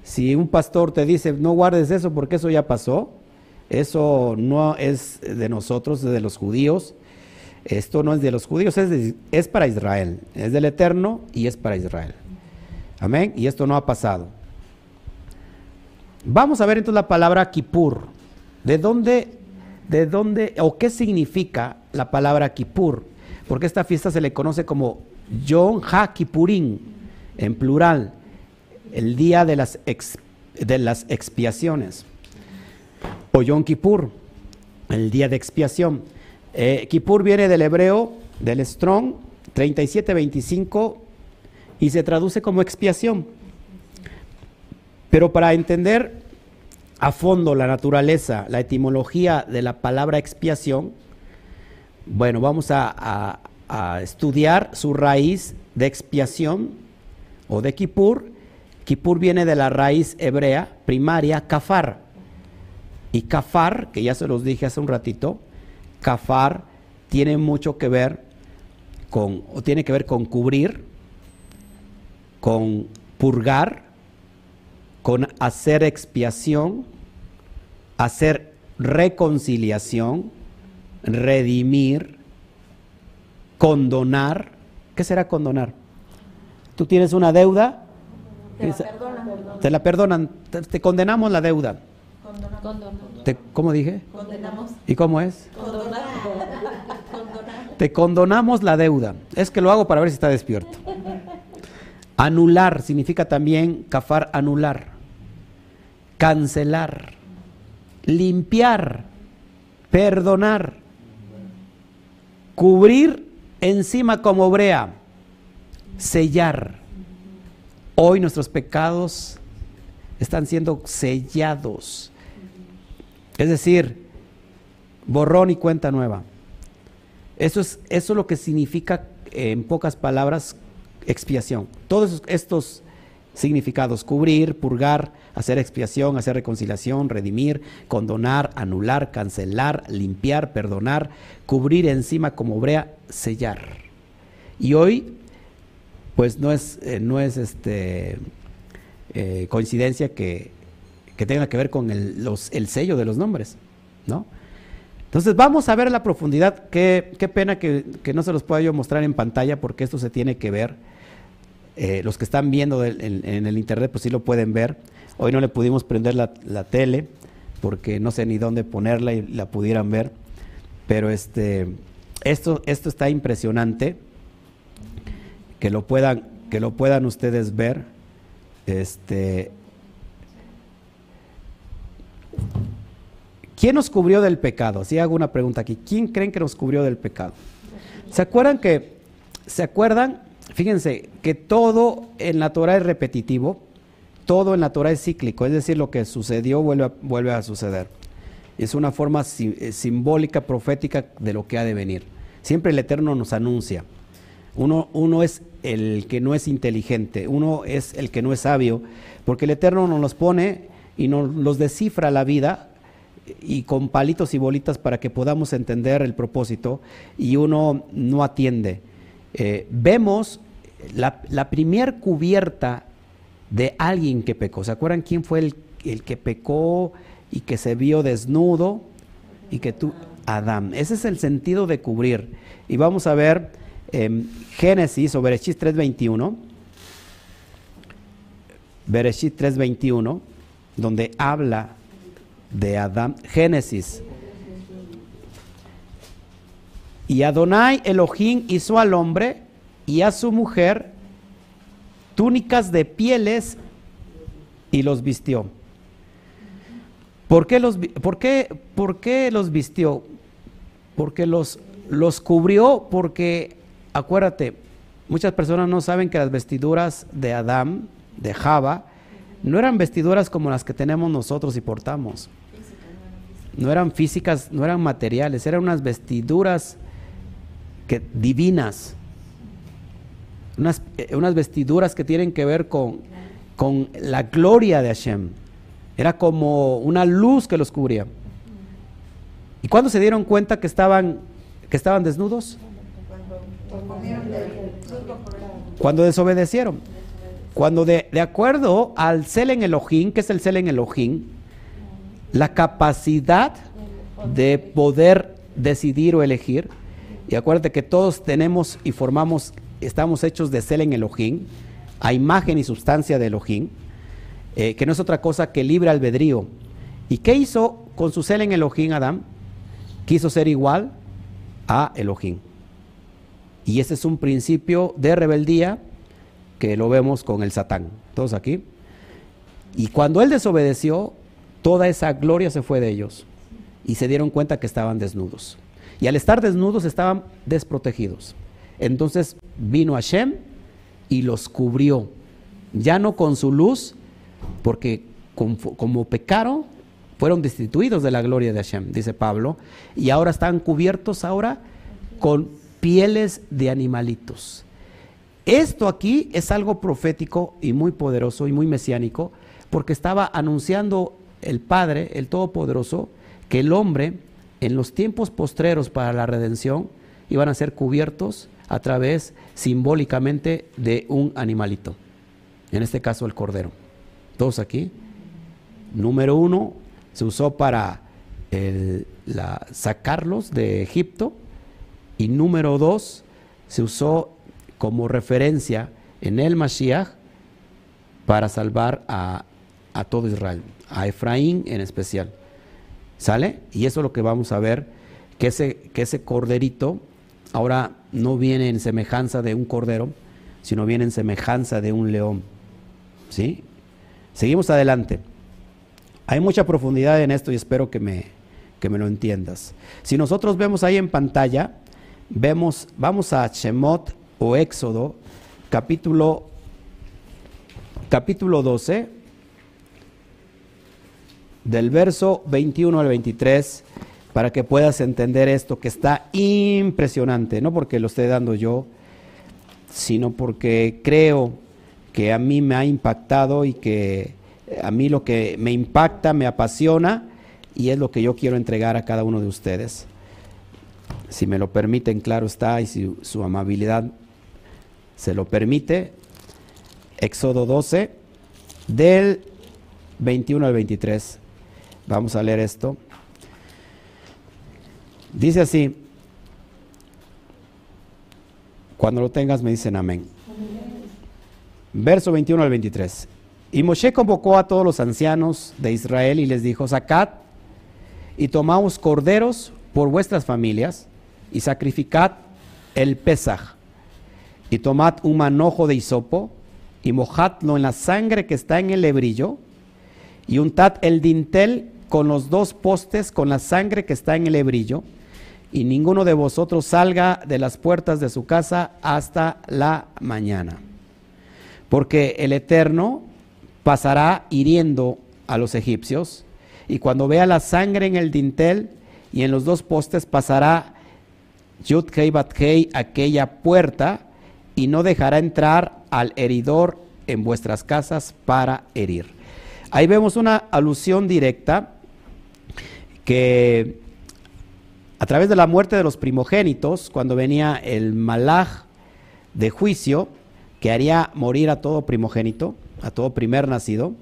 si un pastor te dice, no guardes eso porque eso ya pasó, eso no es de nosotros, es de los judíos. Esto no es de los judíos, es, es para Israel. Es del Eterno y es para Israel. Amén. Y esto no ha pasado. Vamos a ver entonces la palabra Kippur. ¿De dónde, de dónde o qué significa la palabra Kippur? Porque esta fiesta se le conoce como Yom HaKippurim, en plural, el día de las, de las expiaciones. O Yom Kippur, el día de expiación. Eh, Kippur viene del hebreo, del Strong 3725 y se traduce como expiación. Pero para entender a fondo la naturaleza, la etimología de la palabra expiación, bueno, vamos a- a estudiar su raíz de expiación o de Kippur. Kippur viene de la raíz hebrea primaria kafar. Y kafar, que ya se los dije hace un ratito, kafar tiene mucho que ver con, o tiene que ver con cubrir, con purgar, con hacer expiación, hacer reconciliación, redimir, condonar. ¿Qué será condonar? Tú tienes una deuda, Te la perdonan. te la perdonan, te, te condenamos la deuda. Te- ¿Cómo dije? Condenamos. ¿Y cómo es? Condonar. Te condonamos la deuda. Es que lo hago para ver si está despierto. Anular significa también cafar, anular. Cancelar. Limpiar. Perdonar. Cubrir encima como brea. Sellar. Hoy nuestros pecados están siendo sellados. Es decir, borrón y cuenta nueva. Eso es, eso es lo que significa, en pocas palabras, expiación. Todos estos significados, cubrir, purgar, hacer expiación, hacer reconciliación, redimir, condonar, anular, cancelar, limpiar, perdonar, cubrir encima como brea, sellar. Y hoy, pues no es, eh, no es este, eh, coincidencia que, que tenga que ver con el, el sello de los nombres, ¿no? Entonces vamos a ver la profundidad. Qué, qué pena que, que no se los pueda yo mostrar en pantalla porque esto se tiene que ver. Eh, los que están viendo en, el internet, pues sí lo pueden ver. Hoy no le pudimos prender la, la tele porque no sé ni dónde ponerla y la pudieran ver. Pero este, esto, esto está impresionante que lo puedan, que lo puedan ustedes ver. Este, ¿Quién nos cubrió del pecado? Si hago una pregunta aquí. ¿Quién creen que nos cubrió del pecado? ¿Se acuerdan que, se acuerdan? Fíjense que todo en la Torah es repetitivo, todo en la Torah es cíclico, es decir, lo que sucedió vuelve a, vuelve a suceder. Es una forma eh, simbólica, profética de lo que ha de venir. Siempre el Eterno nos anuncia. Uno, uno es el que no es inteligente, uno es el que no es sabio, porque el Eterno nos los pone y nos los descifra la vida y con palitos y bolitas para que podamos entender el propósito y uno no atiende. Eh, vemos la, la primer cubierta de alguien que pecó. ¿Se acuerdan quién fue el, el que pecó y que se vio desnudo? Y que tú, Adán. Ese es el sentido de cubrir. Y vamos a ver em, Génesis o Bereshit 3.21. Bereshit 3.21, donde habla de Adán. Génesis. Y Adonai Elohim hizo al hombre y a su mujer túnicas de pieles y los vistió. ¿Por qué los, por qué, por qué los vistió? Porque los, los cubrió, porque acuérdate, muchas personas no saben que las vestiduras de Adán, de Java, no eran vestiduras como las que tenemos nosotros y portamos. No eran físicas, no eran materiales, eran unas vestiduras que, divinas. Unas, eh, unas vestiduras que tienen que ver con, con la gloria de Hashem. Era como una luz que los cubría. ¿Y cuándo se dieron cuenta que estaban, que estaban desnudos? Cuando desobedecieron. Cuando de, de acuerdo al Selen Elohim, que es el Selen Elohim, la capacidad de poder decidir o elegir, y acuérdate que todos tenemos y formamos, estamos hechos de Selen Elohim, a imagen y sustancia de Elohim, que no es otra cosa que libre albedrío. ¿Y qué hizo con su Selen Elohim Adán? Quiso ser igual a Elohim. Y ese es un principio de rebeldía que lo vemos con el Satán. Todos aquí. Y cuando él desobedeció, toda esa gloria se fue de ellos. Y se dieron cuenta que estaban desnudos. Y al estar desnudos estaban desprotegidos. Entonces vino Hashem y los cubrió. Ya no con su luz, porque como, pecaron, fueron destituidos de la gloria de Hashem, dice Pablo. Y ahora están cubiertos ahora con pieles de animalitos. Esto aquí es algo profético y muy poderoso y muy mesiánico, porque estaba anunciando el Padre, el Todopoderoso, que el hombre en los tiempos postreros para la redención iban a ser cubiertos a través simbólicamente de un animalito, en este caso el cordero. Todos aquí. Número uno, se usó para la- sacarlos de Egipto y número dos, se usó como referencia en el Mashiach para salvar a, a todo Israel, a Efraín en especial. ¿Sale? Y eso es lo que vamos a ver, que ese, que ese corderito ahora no viene en semejanza de un cordero, sino viene en semejanza de un león. ¿Sí? Seguimos adelante. Hay mucha profundidad en esto y espero que me, que me lo entiendas. Si nosotros vemos ahí en pantalla, vemos, vamos a Shemot o Éxodo, capítulo, capítulo 12, del verso 21 al 23, para que puedas entender esto que está impresionante, no porque lo esté dando yo, sino porque creo que a mí me ha impactado y que a mí lo que me impacta, me apasiona y es lo que yo quiero entregar a cada uno de ustedes. Si me lo permiten, claro está, y si su amabilidad se lo permite, Éxodo 12, del 21 al 23. Vamos a leer esto. Dice así, cuando lo tengas me dicen amén. verso 21 al 23. Y Moshe convocó a todos los ancianos de Israel y les dijo, sacad y tomaos corderos por vuestras familias y sacrificad el pesaj y tomad un manojo de hisopo y mojadlo en la sangre que está en el hebrillo y untad el dintel con los dos postes con la sangre que está en el hebrillo y ninguno de vosotros salga de las puertas de su casa hasta la mañana. Porque el Eterno pasará hiriendo a los egipcios y cuando vea la sangre en el dintel y en los dos postes pasará Yud Hei aquella puerta y no dejará entrar al heridor en vuestras casas para herir. Ahí vemos una alusión directa que a través de la muerte de los primogénitos, cuando venía el malaj de juicio, que haría morir a todo primogénito, a todo primer nacido,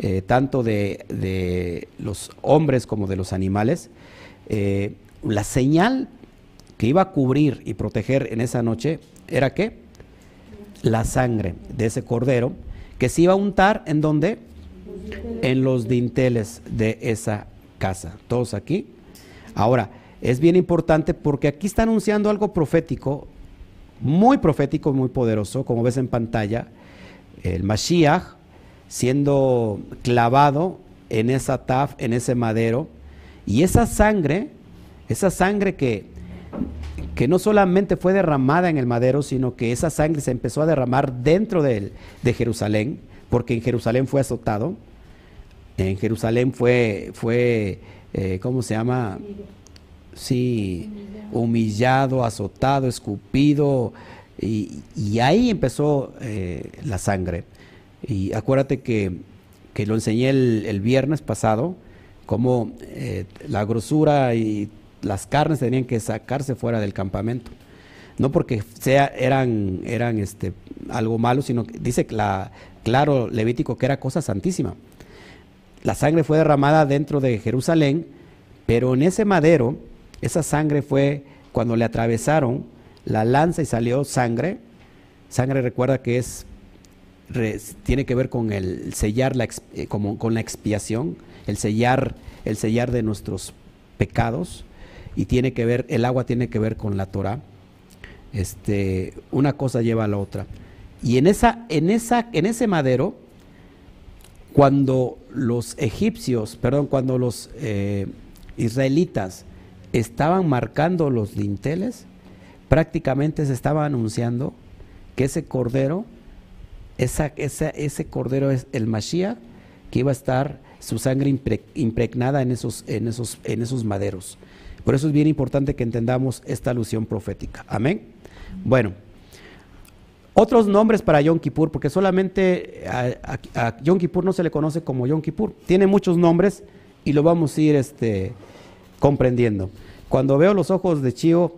eh, tanto de, los hombres como de los animales, eh, la señal que iba a cubrir y proteger en esa noche era qué? La sangre de ese cordero que se iba a untar en donde? En los dinteles de esa casa. Todos aquí. Ahora, es bien importante porque aquí está anunciando algo profético, muy profético, muy poderoso, como ves en pantalla, el Mashiach siendo clavado en esa taf, en ese madero, y esa sangre, esa sangre que, que no solamente fue derramada en el madero, sino que esa sangre se empezó a derramar dentro de, de Jerusalén, porque en Jerusalén fue azotado, en Jerusalén fue, fue eh, ¿cómo se llama? Sí, humillado, azotado, escupido, y, ahí empezó eh, la sangre. Y acuérdate que, lo enseñé el, viernes pasado, cómo eh, la grosura y las carnes tenían que sacarse fuera del campamento. No porque sea, eran, eran este, algo malo, sino que dice la, claro Levítico que era cosa santísima. La sangre fue derramada dentro de Jerusalén, pero en ese madero, esa sangre fue cuando le atravesaron la lanza y salió sangre. Sangre recuerda que es tiene que ver con el sellar la, eh, como, con la expiación, el sellar el sellar de nuestros pecados y tiene que ver el agua tiene que ver con la Torah. Este, una cosa lleva a la otra. Y en esa en esa en ese madero cuando los egipcios, perdón, cuando los eh, israelitas estaban marcando los dinteles, prácticamente se estaba anunciando que ese cordero, esa, ese cordero es el Mashiach, que iba a estar su sangre impregnada en esos, en, esos, en esos maderos. Por eso es bien importante que entendamos esta alusión profética. Amén. Bueno. Otros nombres para Yom Kippur, porque solamente a, Yom Kippur no se le conoce como Yom Kippur. Tiene muchos nombres y lo vamos a ir este, comprendiendo. Cuando veo los ojos de Chío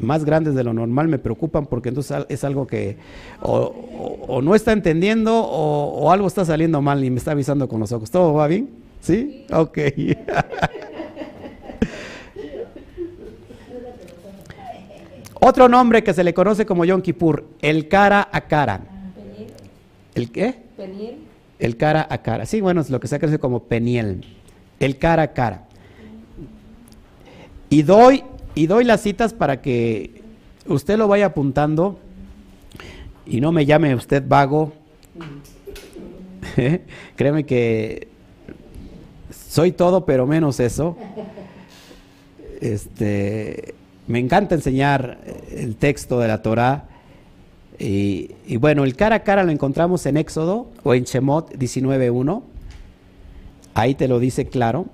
más grandes de lo normal me preocupan porque entonces es algo que o, no está entendiendo o, algo está saliendo mal y me está avisando con los ojos. ¿Todo va bien? ¿Sí? Ok. Otro nombre que se le conoce como Yom Kippur, el cara a cara. ¿El qué? Peniel. El cara a cara. Sí, bueno, es lo que se conoce como peniel. El cara a cara. Y doy, y doy las citas para que usted lo vaya apuntando y no me llame usted vago. Créeme que soy todo, pero menos eso. Este, me encanta enseñar el texto de la Torah. Y, bueno, el cara a cara lo encontramos en Éxodo o en Shemot 19.1. Ahí te lo dice claro.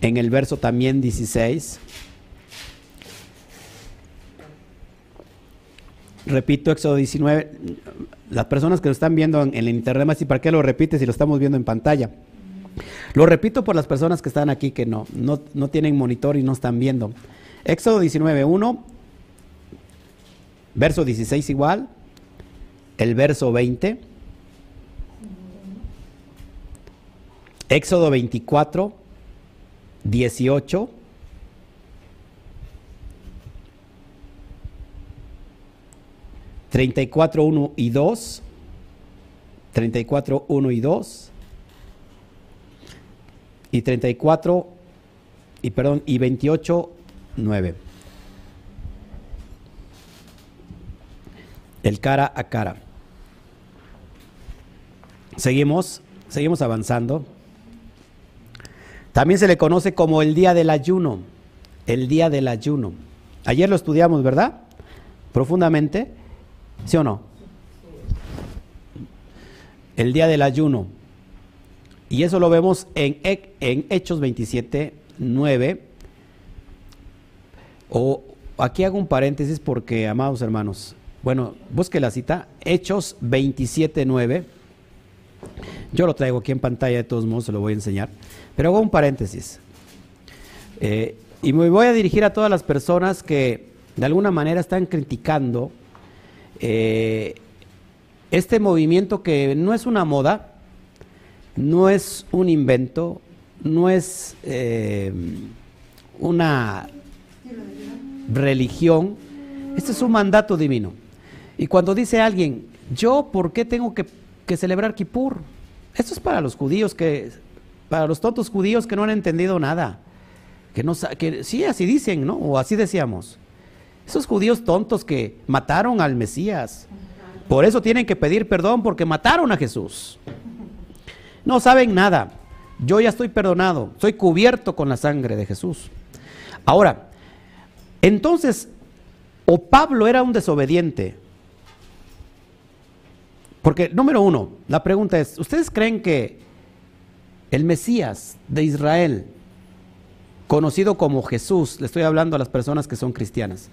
En el verso también 16. Repito, Éxodo 19. Las personas que lo están viendo en, el internet, ¿y para qué lo repites si lo estamos viendo en pantalla? Lo repito por las personas que están aquí que no, no, tienen monitor y no están viendo. Éxodo 19.1, verso 16 igual, el verso 20. Éxodo 24, 18. 34, 1 y 2. 34, 1 y 2. Y 34, y perdón, y 28, 9. El cara a cara. Seguimos, seguimos avanzando. También se le conoce como el día del ayuno. El día del ayuno. Ayer lo estudiamos, ¿verdad? Profundamente. ¿Sí o no? El día del ayuno. Y eso lo vemos en, en Hechos 27, 9. O aquí hago un paréntesis porque, amados hermanos, bueno, busque la cita, Hechos 27, 9. Yo lo traigo aquí en pantalla, de todos modos se lo voy a enseñar. Pero hago un paréntesis. Eh, y me voy a dirigir a todas las personas que de alguna manera están criticando eh, este movimiento que no es una moda, no es un invento, no es eh, una religión, este es un mandato divino. Y cuando dice alguien, yo, ¿por qué tengo que, que celebrar Kippur? Esto es para los judíos que, para los tontos judíos que no han entendido nada. Que no que sí, así dicen, ¿no? O así decíamos. Esos judíos tontos que mataron al Mesías. Por eso tienen que pedir perdón porque mataron a Jesús. No saben nada. Yo ya estoy perdonado. Soy cubierto con la sangre de Jesús. Ahora, entonces, o Pablo era un desobediente porque, número uno, la pregunta es, ¿ustedes creen que el Mesías de Israel, conocido como Jesús, le estoy hablando a las personas que son cristianas,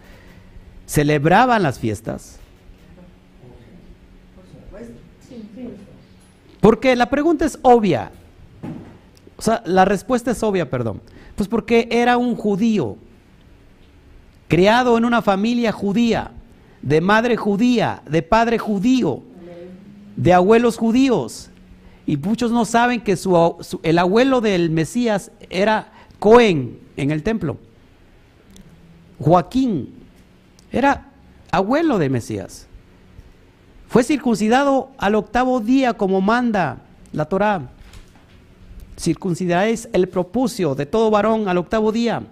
celebraban las fiestas? Porque la pregunta es obvia. O sea, la respuesta es obvia, perdón. Pues porque era un judío, criado en una familia judía, de madre judía, de padre judío de abuelos judíos. Y muchos no saben que su, el abuelo del Mesías era Cohen en el templo. Joaquín era abuelo de Mesías. Fue circuncidado al octavo día como manda la Torá. Circuncidáis el propucio de todo varón al octavo día.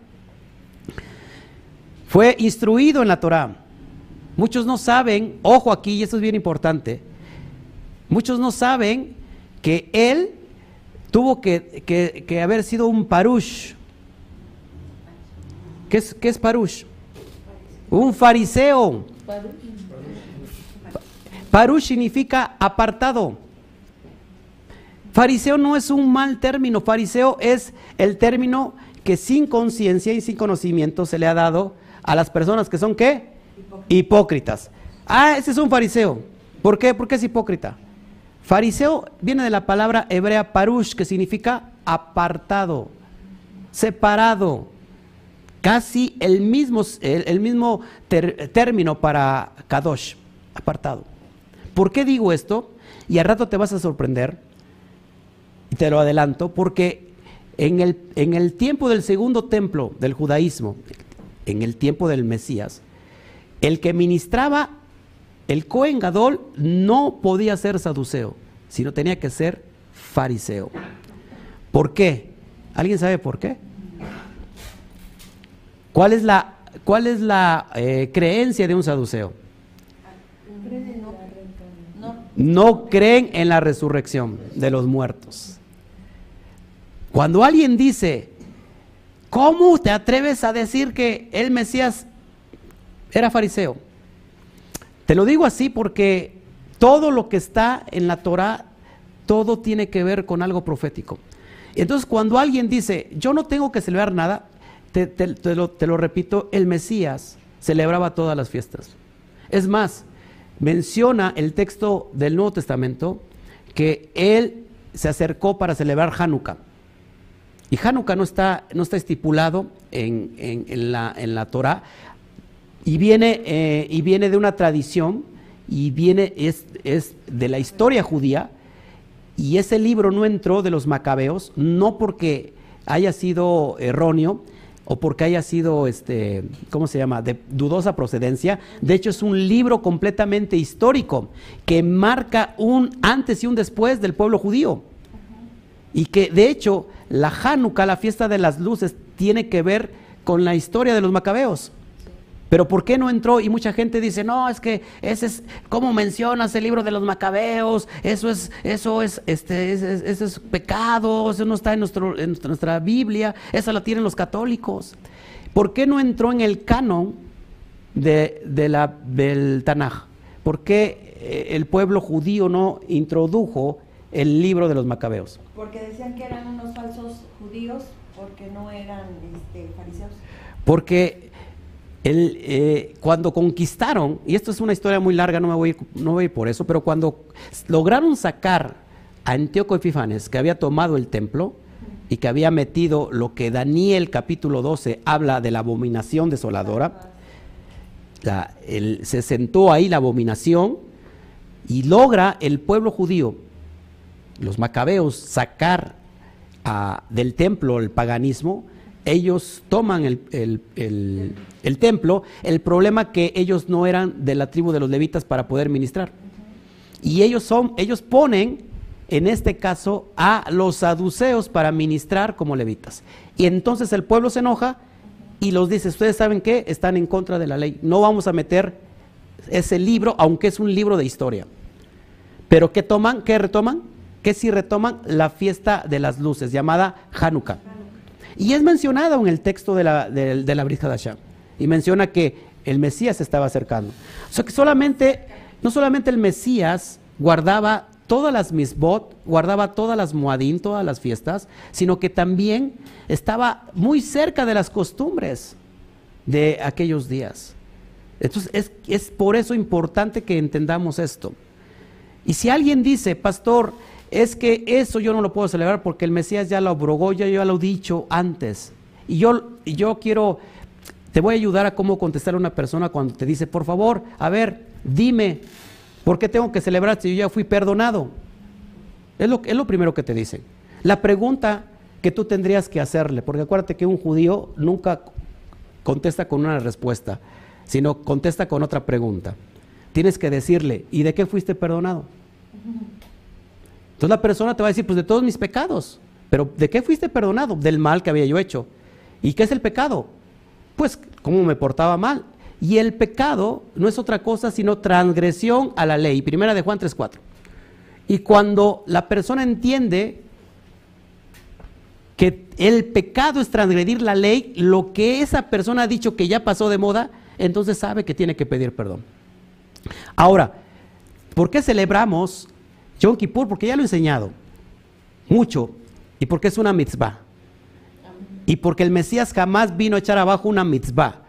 Fue instruido en la Torá. Muchos no saben, ojo aquí, y esto es bien importante, Muchos no saben que él tuvo que, haber sido un parush. ¿Qué es, qué es parush? Un fariseo. Parush significa apartado. Fariseo no es un mal término, fariseo es el término que sin conciencia y sin conocimiento se le ha dado a las personas que son qué? Hipócritas. Ah, ese es un fariseo. ¿Por qué? Porque es hipócrita. Fariseo viene de la palabra hebrea parush, que significa apartado, separado. Casi el mismo, el, mismo término para kadosh, apartado. ¿Por qué digo esto? Y al rato te vas a sorprender, te lo adelanto, porque en el, en el tiempo del segundo templo del judaísmo, en el tiempo del Mesías, el que ministraba el Cohen Gadol no podía ser saduceo, sino tenía que ser fariseo. ¿Por qué? ¿Alguien sabe por qué? ¿Cuál es la, cuál es la eh, creencia de un saduceo? No creen en la resurrección de los muertos. Cuando alguien dice, ¿cómo te atreves a decir que el Mesías era fariseo? Te lo digo así porque todo lo que está en la Torah, todo tiene que ver con algo profético. Entonces, cuando alguien dice, yo no tengo que celebrar nada, te, te, lo, repito, el Mesías celebraba todas las fiestas. Es más, menciona el texto del Nuevo Testamento que él se acercó para celebrar Hanukkah. Y Hanukkah no está, no está estipulado en, en, la, en la Torah, y viene, eh, y viene de una tradición y viene, es, es de la historia judía. Y ese libro no entró de los macabeos, no porque haya sido erróneo, o porque haya sido, este, ¿cómo se llama?, de dudosa procedencia. De hecho, es un libro completamente histórico que marca un antes y un después del pueblo judío. Y que, de hecho, la Hanukkah, la fiesta de las luces, tiene que ver con la historia de los macabeos. Pero ¿por qué no entró? Y mucha gente dice, no, es que ese es, ¿cómo mencionas el libro de los macabeos? Eso es, eso es, este, es, es pecado, eso no está en, nuestro, en nuestra Biblia, esa la tienen los católicos. ¿Por qué no entró en el canon de, la, del Tanaj? ¿Por qué eh, el pueblo judío no introdujo el libro de los macabeos? Porque decían que eran unos falsos judíos, porque no eran este, fariseos. Porque eh, cuando conquistaron, y esto es una historia muy larga, no me voy, no voy por eso, pero cuando lograron sacar a Antíoco Epifanes, que había tomado el templo y que había metido lo que Daniel capítulo 12 habla de la abominación desoladora, se sentó ahí la abominación y logra el pueblo judío, los macabeos, sacar del templo el paganismo, ellos toman el, templo, el problema que ellos no eran de la tribu de los levitas para poder ministrar. Y ellos son, ellos ponen, en este caso, a los saduceos para ministrar como levitas. Y entonces el pueblo se enoja y los dice, ustedes saben qué, están en contra de la ley. No vamos a meter ese libro, aunque es un libro de historia. Pero ¿qué toman? ¿Qué retoman? ¿Qué si retoman? La fiesta de las luces, llamada Hanukkah. Y es mencionada en el texto de la, de, de la Y menciona que el Mesías estaba acercando. O sea que solamente, no solamente el Mesías guardaba todas las misbot, guardaba todas las muadín, todas las fiestas, sino que también estaba muy cerca de las costumbres de aquellos días. Entonces es, es por eso importante que entendamos esto. Y si alguien dice, pastor, es que eso yo no lo puedo celebrar porque el Mesías ya lo abrogó, ya yo lo he dicho antes. Y yo, yo quiero, te voy a ayudar a cómo contestar a una persona cuando te dice, por favor, a ver, dime, ¿por qué tengo que celebrar si yo ya fui perdonado? Es lo, es lo primero que te dicen. La pregunta que tú tendrías que hacerle, porque acuérdate que un judío nunca contesta con una respuesta, sino contesta con otra pregunta. Tienes que decirle, ¿y de qué fuiste perdonado? Entonces la persona te va a decir, pues de todos mis pecados. Pero ¿de qué fuiste perdonado? Del mal que había yo hecho. ¿Y qué es el pecado? Pues cómo me portaba mal. Y el pecado no es otra cosa sino transgresión a la ley. Primera de Juan 3.4. Y cuando la persona entiende que el pecado es transgredir la ley, lo que esa persona ha dicho que ya pasó de moda, entonces sabe que tiene que pedir perdón. Ahora, ¿por qué celebramos Yom Kippur, porque ya lo he enseñado mucho, y porque es una mitzvah. Y porque el Mesías jamás vino a echar abajo una mitzvah.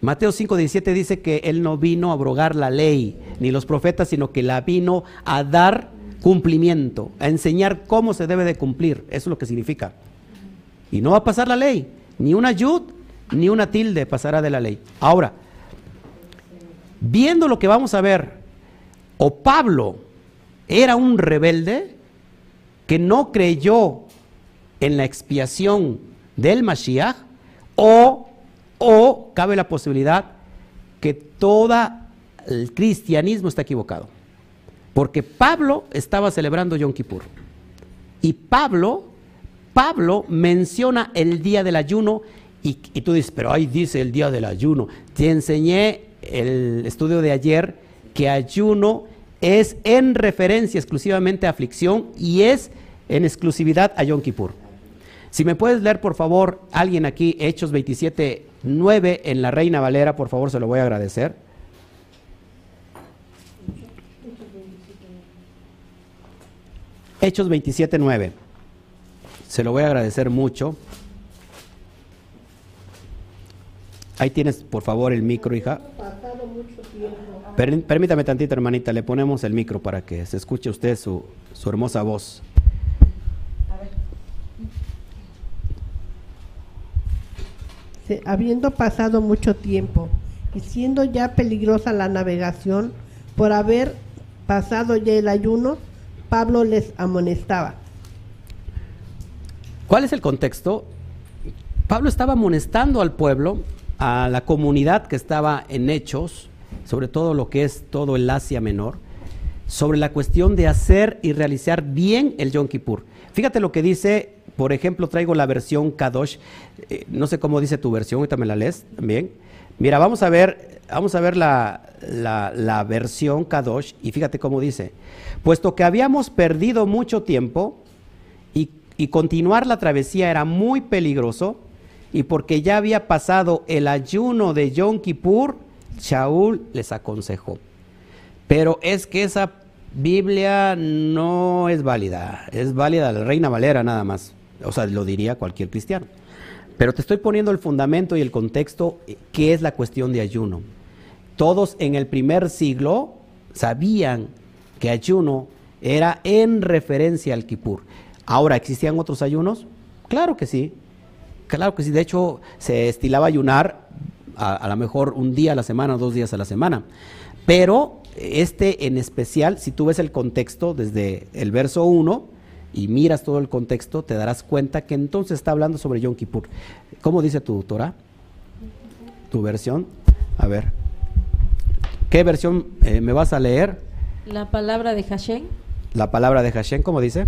Mateo 5:17 dice que él no vino a abrogar la ley, ni los profetas, sino que la vino a dar cumplimiento, a enseñar cómo se debe de cumplir. Eso es lo que significa. Y no va a pasar la ley, ni una yud, ni una tilde pasará de la ley. Ahora, viendo lo que vamos a ver, o Pablo era un rebelde que no creyó en la expiación del Mashiach o, o cabe la posibilidad que todo el cristianismo está equivocado. Porque Pablo estaba celebrando Yom Kippur. Y Pablo, Pablo menciona el día del ayuno y, y, tú dices, pero ahí dice el día del ayuno. Te enseñé el estudio de ayer que ayuno es en referencia exclusivamente a aflicción y es en exclusividad a Yom Kippur. Si me puedes leer, por favor, alguien aquí, Hechos 27, 9 en la Reina Valera, por favor, se lo voy a agradecer. Hechos 27, 9. Se lo voy a agradecer mucho. Ahí tienes, por favor, el micro, hija. Permítame tantito, hermanita, le ponemos el micro para que se escuche usted su, su hermosa voz. habiendo pasado mucho tiempo y siendo ya peligrosa la navegación por haber pasado ya el ayuno, Pablo les amonestaba. ¿Cuál es el contexto? Pablo estaba amonestando al pueblo, a la comunidad que estaba en Hechos, sobre todo lo que es todo el Asia Menor, sobre la cuestión de hacer y realizar bien el Yom Kippur. Fíjate lo que dice, por ejemplo, traigo la versión Kadosh, eh, no sé cómo dice tu versión, ahorita me la lees también. Mira, vamos a ver, vamos a ver la, la, la versión Kadosh y fíjate cómo dice, puesto que habíamos perdido mucho tiempo y, y continuar la travesía era muy peligroso y porque ya había pasado el ayuno de Yom Kippur, Shaul les aconsejó. Pero es que esa Biblia no es válida, es válida la Reina Valera nada más. O sea, lo diría cualquier cristiano. Pero te estoy poniendo el fundamento y el contexto, que es la cuestión de ayuno. Todos en el primer siglo sabían que ayuno era en referencia al Kippur. Ahora, ¿existían otros ayunos? Claro que sí. Claro que sí. De hecho, se estilaba ayunar a, a lo mejor un día a la semana dos días a la semana. Pero este en especial, si tú ves el contexto desde el verso 1 y miras todo el contexto, te darás cuenta que entonces está hablando sobre Yom Kippur. ¿Cómo dice tu Torah? ¿Tu versión? A ver. ¿Qué versión eh, me vas a leer? La palabra de Hashem. La palabra de Hashem, ¿cómo dice?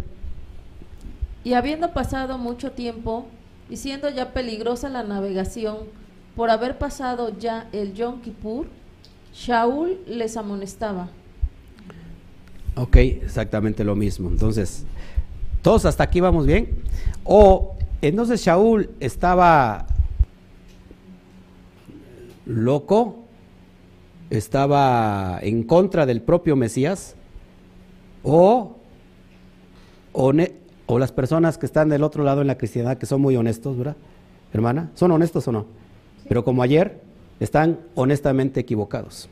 Y habiendo pasado mucho tiempo y siendo ya peligrosa la navegación por haber pasado ya el Yom Kippur, Shaul les amonestaba. Ok, exactamente lo mismo. Entonces, todos hasta aquí vamos bien. O entonces Shaul estaba loco, estaba en contra del propio Mesías, o, one- o las personas que están del otro lado en la cristiandad, que son muy honestos, ¿verdad? Hermana, ¿son honestos o no? Pero como ayer, están honestamente equivocados.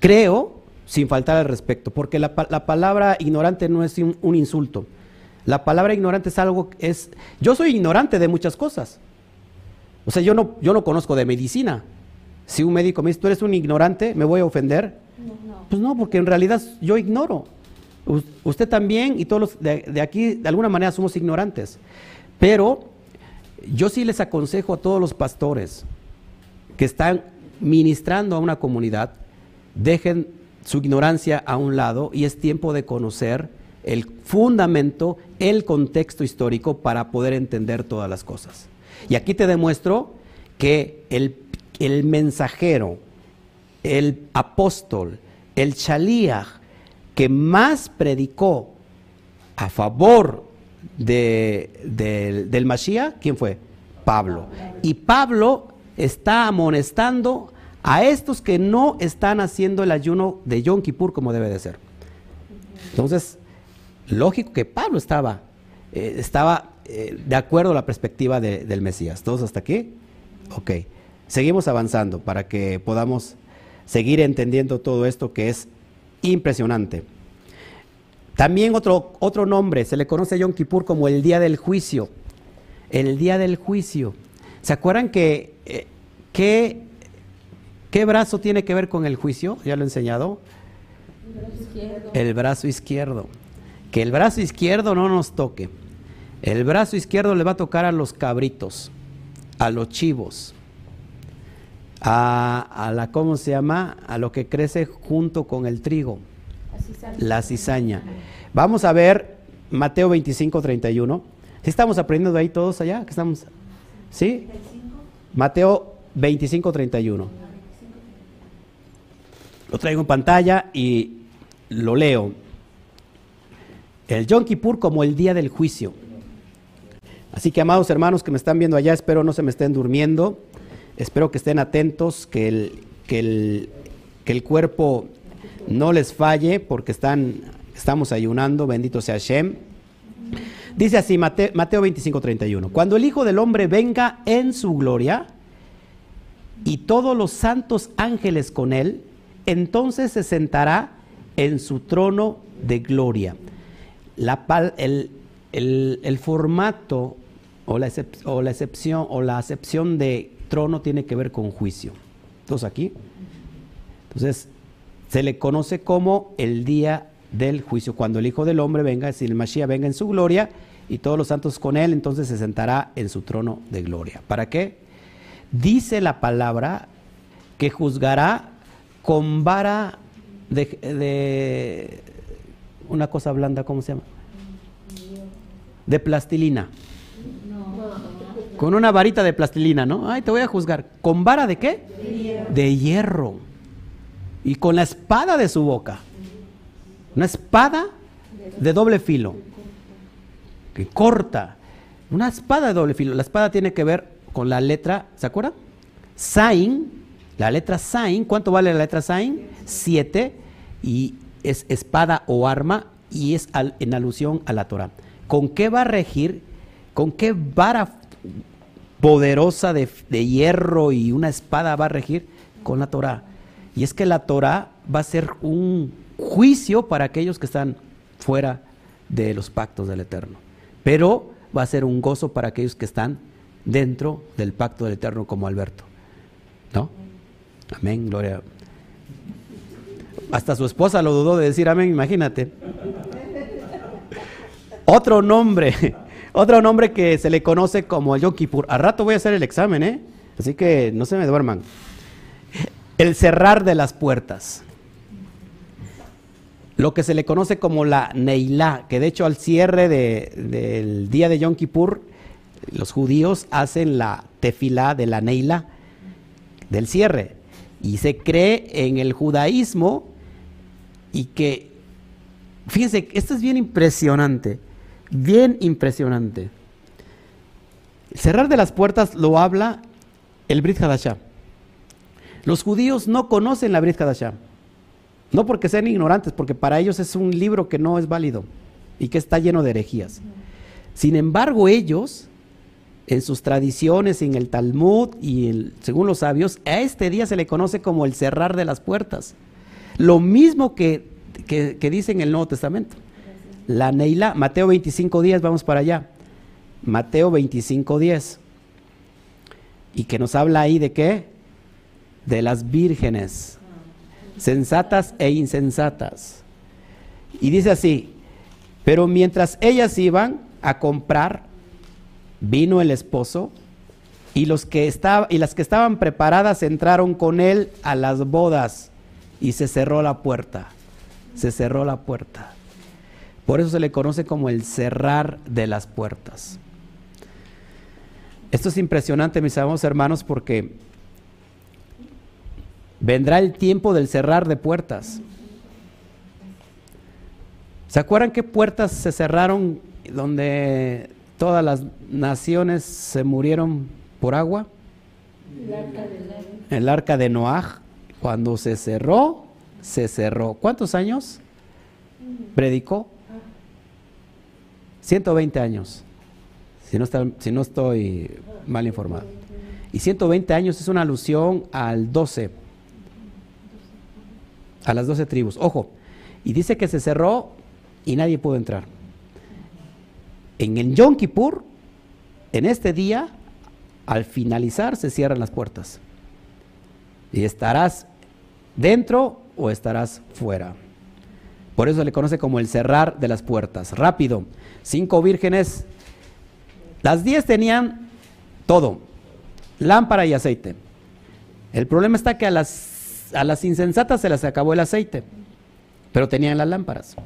Creo, sin faltar al respecto, porque la, la palabra ignorante no es un, un insulto. La palabra ignorante es algo, es, yo soy ignorante de muchas cosas. O sea, yo no, yo no conozco de medicina. Si un médico me dice, tú eres un ignorante, ¿me voy a ofender? Pues no, porque en realidad yo ignoro. U- Usted también y todos los de, de aquí, de alguna manera, somos ignorantes. Pero yo sí les aconsejo a todos los pastores que están ministrando a una comunidad, dejen su ignorancia a un lado y es tiempo de conocer el fundamento, el contexto histórico para poder entender todas las cosas. Y aquí te demuestro que el, el mensajero, el apóstol, el Shaliach, que más predicó a favor de- del- Mashiach, ¿quién fue? Pablo. Y Pablo está amonestando a estos que no están haciendo el ayuno de Yom Kippur como debe de ser. Entonces, lógico que Pablo estaba, eh, estaba eh, de acuerdo a la perspectiva de- del Mesías. ¿Todos hasta aquí? Ok. Seguimos avanzando para que podamos seguir entendiendo todo esto que es impresionante. También otro, otro nombre, se le conoce a Yom Kippur como el día del juicio. El día del juicio. ¿Se acuerdan que eh, qué, brazo tiene que ver con el juicio? Ya lo he enseñado. El brazo izquierdo. Que el brazo izquierdo no nos toque. El brazo izquierdo le va a tocar a los cabritos, a los chivos, a la, ¿cómo se llama? A lo que crece junto con el trigo, la cizaña. Vamos a ver Mateo 25, 31. ¿Sí estamos aprendiendo ahí todos allá? ¿Que estamos? ¿Sí? Mateo 25, 31. Lo traigo en pantalla y lo leo. El Yom Kippur como el día del juicio. Así que, amados hermanos que me están viendo allá, espero no se me estén durmiendo. Espero que estén atentos, que el, que el, que el cuerpo no les falle, porque están, estamos ayunando, bendito sea Hashem. Dice así, Mateo, Mateo 25, 31. Cuando el Hijo del Hombre venga en su gloria y todos los santos ángeles con él, entonces se sentará en su trono de gloria. La el, el- formato o la, o la excepción o la acepción de trono tiene que ver con juicio. Entonces aquí, entonces se le conoce como el día del juicio. Cuando el Hijo del Hombre venga, decir, el Mashiach venga en su gloria, y todos los santos con él, entonces se sentará en su trono de gloria. ¿Para qué? Dice la palabra que juzgará con vara de, de una cosa blanda, ¿cómo se llama? De plastilina. Con una varita de plastilina, ¿no? Ay, te voy a juzgar. ¿Con vara de qué? De hierro. Y con la espada de su boca. Una espada de doble filo. Que corta. Una espada de doble filo. La espada tiene que ver con la letra, ¿se acuerdan? Sain, la letra Sain. ¿Cuánto vale la letra Sain? Siete. Y es espada o arma y es en alusión a la Torah. ¿Con qué va a regir? ¿Con qué vara poderosa de, de, hierro y una espada va a regir? Con la Torah. Y es que la Torah va a ser un juicio para aquellos que están fuera de los pactos del Eterno. Pero va a ser un gozo para aquellos que están dentro del pacto del Eterno como Alberto. ¿No? Amén, gloria. Hasta su esposa lo dudó de decir amén, imagínate. Otro nombre, otro nombre que se le conoce como Yom Kippur. A rato voy a hacer el examen, ¿eh? Así que no se me duerman. El cerrar de las puertas. Lo que se le conoce como la Neilá, que de hecho al cierre del día de Yom Kippur, los judíos hacen la tefilá de la Neilá, del cierre. Y se cree en el judaísmo y que, fíjense, esto es bien impresionante, bien impresionante. cerrar de las puertas lo habla el Brit Hadashah. Los judíos no conocen la Brit. No porque sean ignorantes, porque para ellos es un libro que no es válido y que está lleno de herejías. Sin embargo, ellos, en sus tradiciones, en el Talmud y según los sabios, a este día se le conoce como el cerrar de las puertas. Lo mismo que, que, dice en el Nuevo Testamento. La Neila, Mateo 25 días, vamos para allá. Mateo 25 días. Y que nos habla ahí de qué? De las vírgenes, sensatas e insensatas. Y dice así, pero mientras ellas iban a comprar, vino el esposo y, los que estaba, y las que estaban preparadas entraron con él a las bodas y se cerró la puerta. Se cerró la puerta. Por eso se le conoce como el cerrar de las puertas. Esto es impresionante, mis amados hermanos, porque vendrá el tiempo del cerrar de puertas. ¿Se acuerdan qué puertas se cerraron donde todas las naciones se murieron por agua? El arca de Noaj. Cuando se cerró, se cerró. ¿Cuántos años predicó? 120 años, si no, si no estoy mal informado. Y 120 años es una alusión al 12, a las 12 tribus. Ojo, y dice que se cerró y nadie pudo entrar. En el Yom Kippur, en este día, al finalizar, se cierran las puertas. Y estarás dentro o estarás fuera. Por eso se le conoce como el cerrar de las puertas. Rápido, cinco vírgenes, las diez tenían todo, lámpara y aceite. El problema está que a las, a las insensatas se les acabó el aceite, pero tenían las lámparas.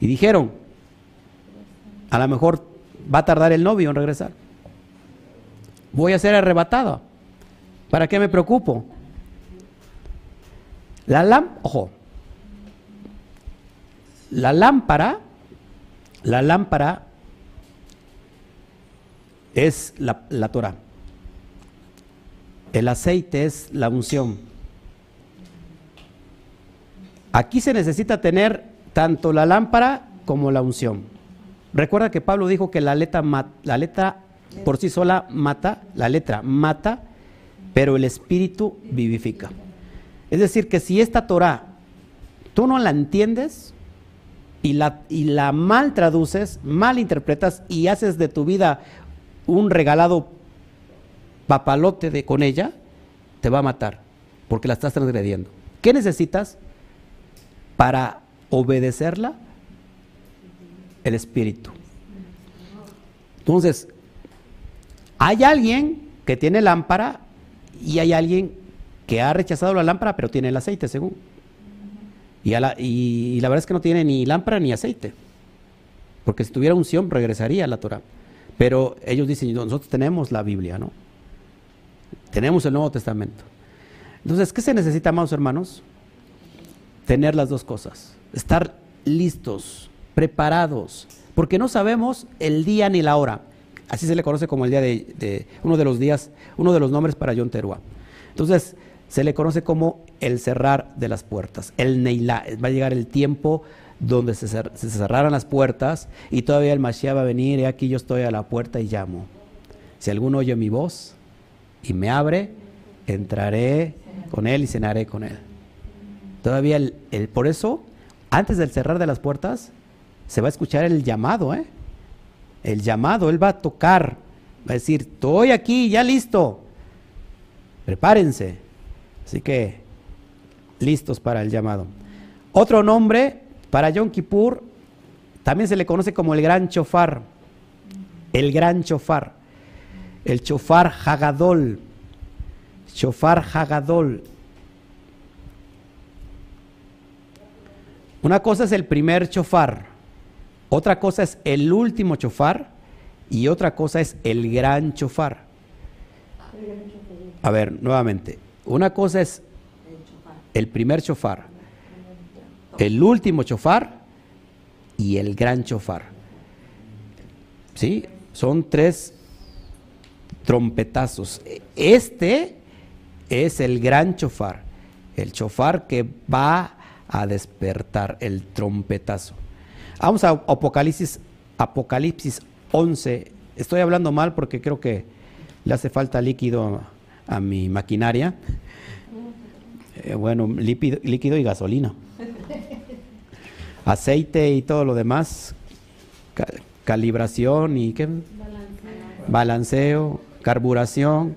Y dijeron, a lo mejor va a tardar el novio en regresar. Voy a ser arrebatado. ¿Para qué me preocupo? La lámpara, ojo, la lámpara, la lámpara es la, la Torah. El aceite es la unción. Aquí se necesita tener tanto la lámpara como la unción. Recuerda que Pablo dijo que la letra, por sí sola mata, la letra mata, pero el espíritu vivifica. Es decir, que si esta Torah tú no la entiendes y la, y la mal traduces, mal interpretas y haces de tu vida un regalado papalote de, con ella, te va a matar porque la estás transgrediendo. ¿Qué necesitas para obedecerla? El espíritu. Entonces, hay alguien que tiene lámpara y hay alguien que ha rechazado la lámpara pero tiene el aceite, según. Y, la, verdad es que no tiene ni lámpara ni aceite. Porque si tuviera unción regresaría a la Torah. Pero ellos dicen, nosotros tenemos la Biblia, ¿no? Tenemos el Nuevo Testamento. Entonces, ¿qué se necesita, amados hermanos? Tener las dos cosas. Estar listos, preparados, porque no sabemos el día ni la hora. Así se le conoce como el día de, uno de los días, uno de los nombres para Yom Teruah. Entonces, se le conoce como el cerrar de las puertas, el Neilá. Va a llegar el tiempo donde se, cerraran las puertas y todavía el Mashiach va a venir y aquí yo estoy a la puerta y llamo. Si alguno oye mi voz y me abre, entraré con él y cenaré con él. Todavía el, por eso, antes del cerrar de las puertas, se va a escuchar el llamado, ¿eh? El llamado, él va a tocar, va a decir, estoy aquí, ya listo. Prepárense. Así que, listos para el llamado. Otro nombre para Yom Kippur, también se le conoce como el gran chofar. El gran chofar. El chofar Hagadol. Chofar Hagadol. Una cosa es el primer chofar, otra cosa es el último chofar y otra cosa es el gran chofar. A ver, nuevamente, una cosa es el primer chofar, el último chofar y el gran chofar. ¿Sí? Son tres trompetazos. Este es el gran chofar, el chofar que va a despertar el trompetazo. Vamos a Apocalipsis, Apocalipsis 11. Estoy hablando mal porque creo que le hace falta líquido a, mi maquinaria. Eh, bueno, líquido, líquido y gasolina. Aceite y todo lo demás. calibración y qué? Balanceo, carburación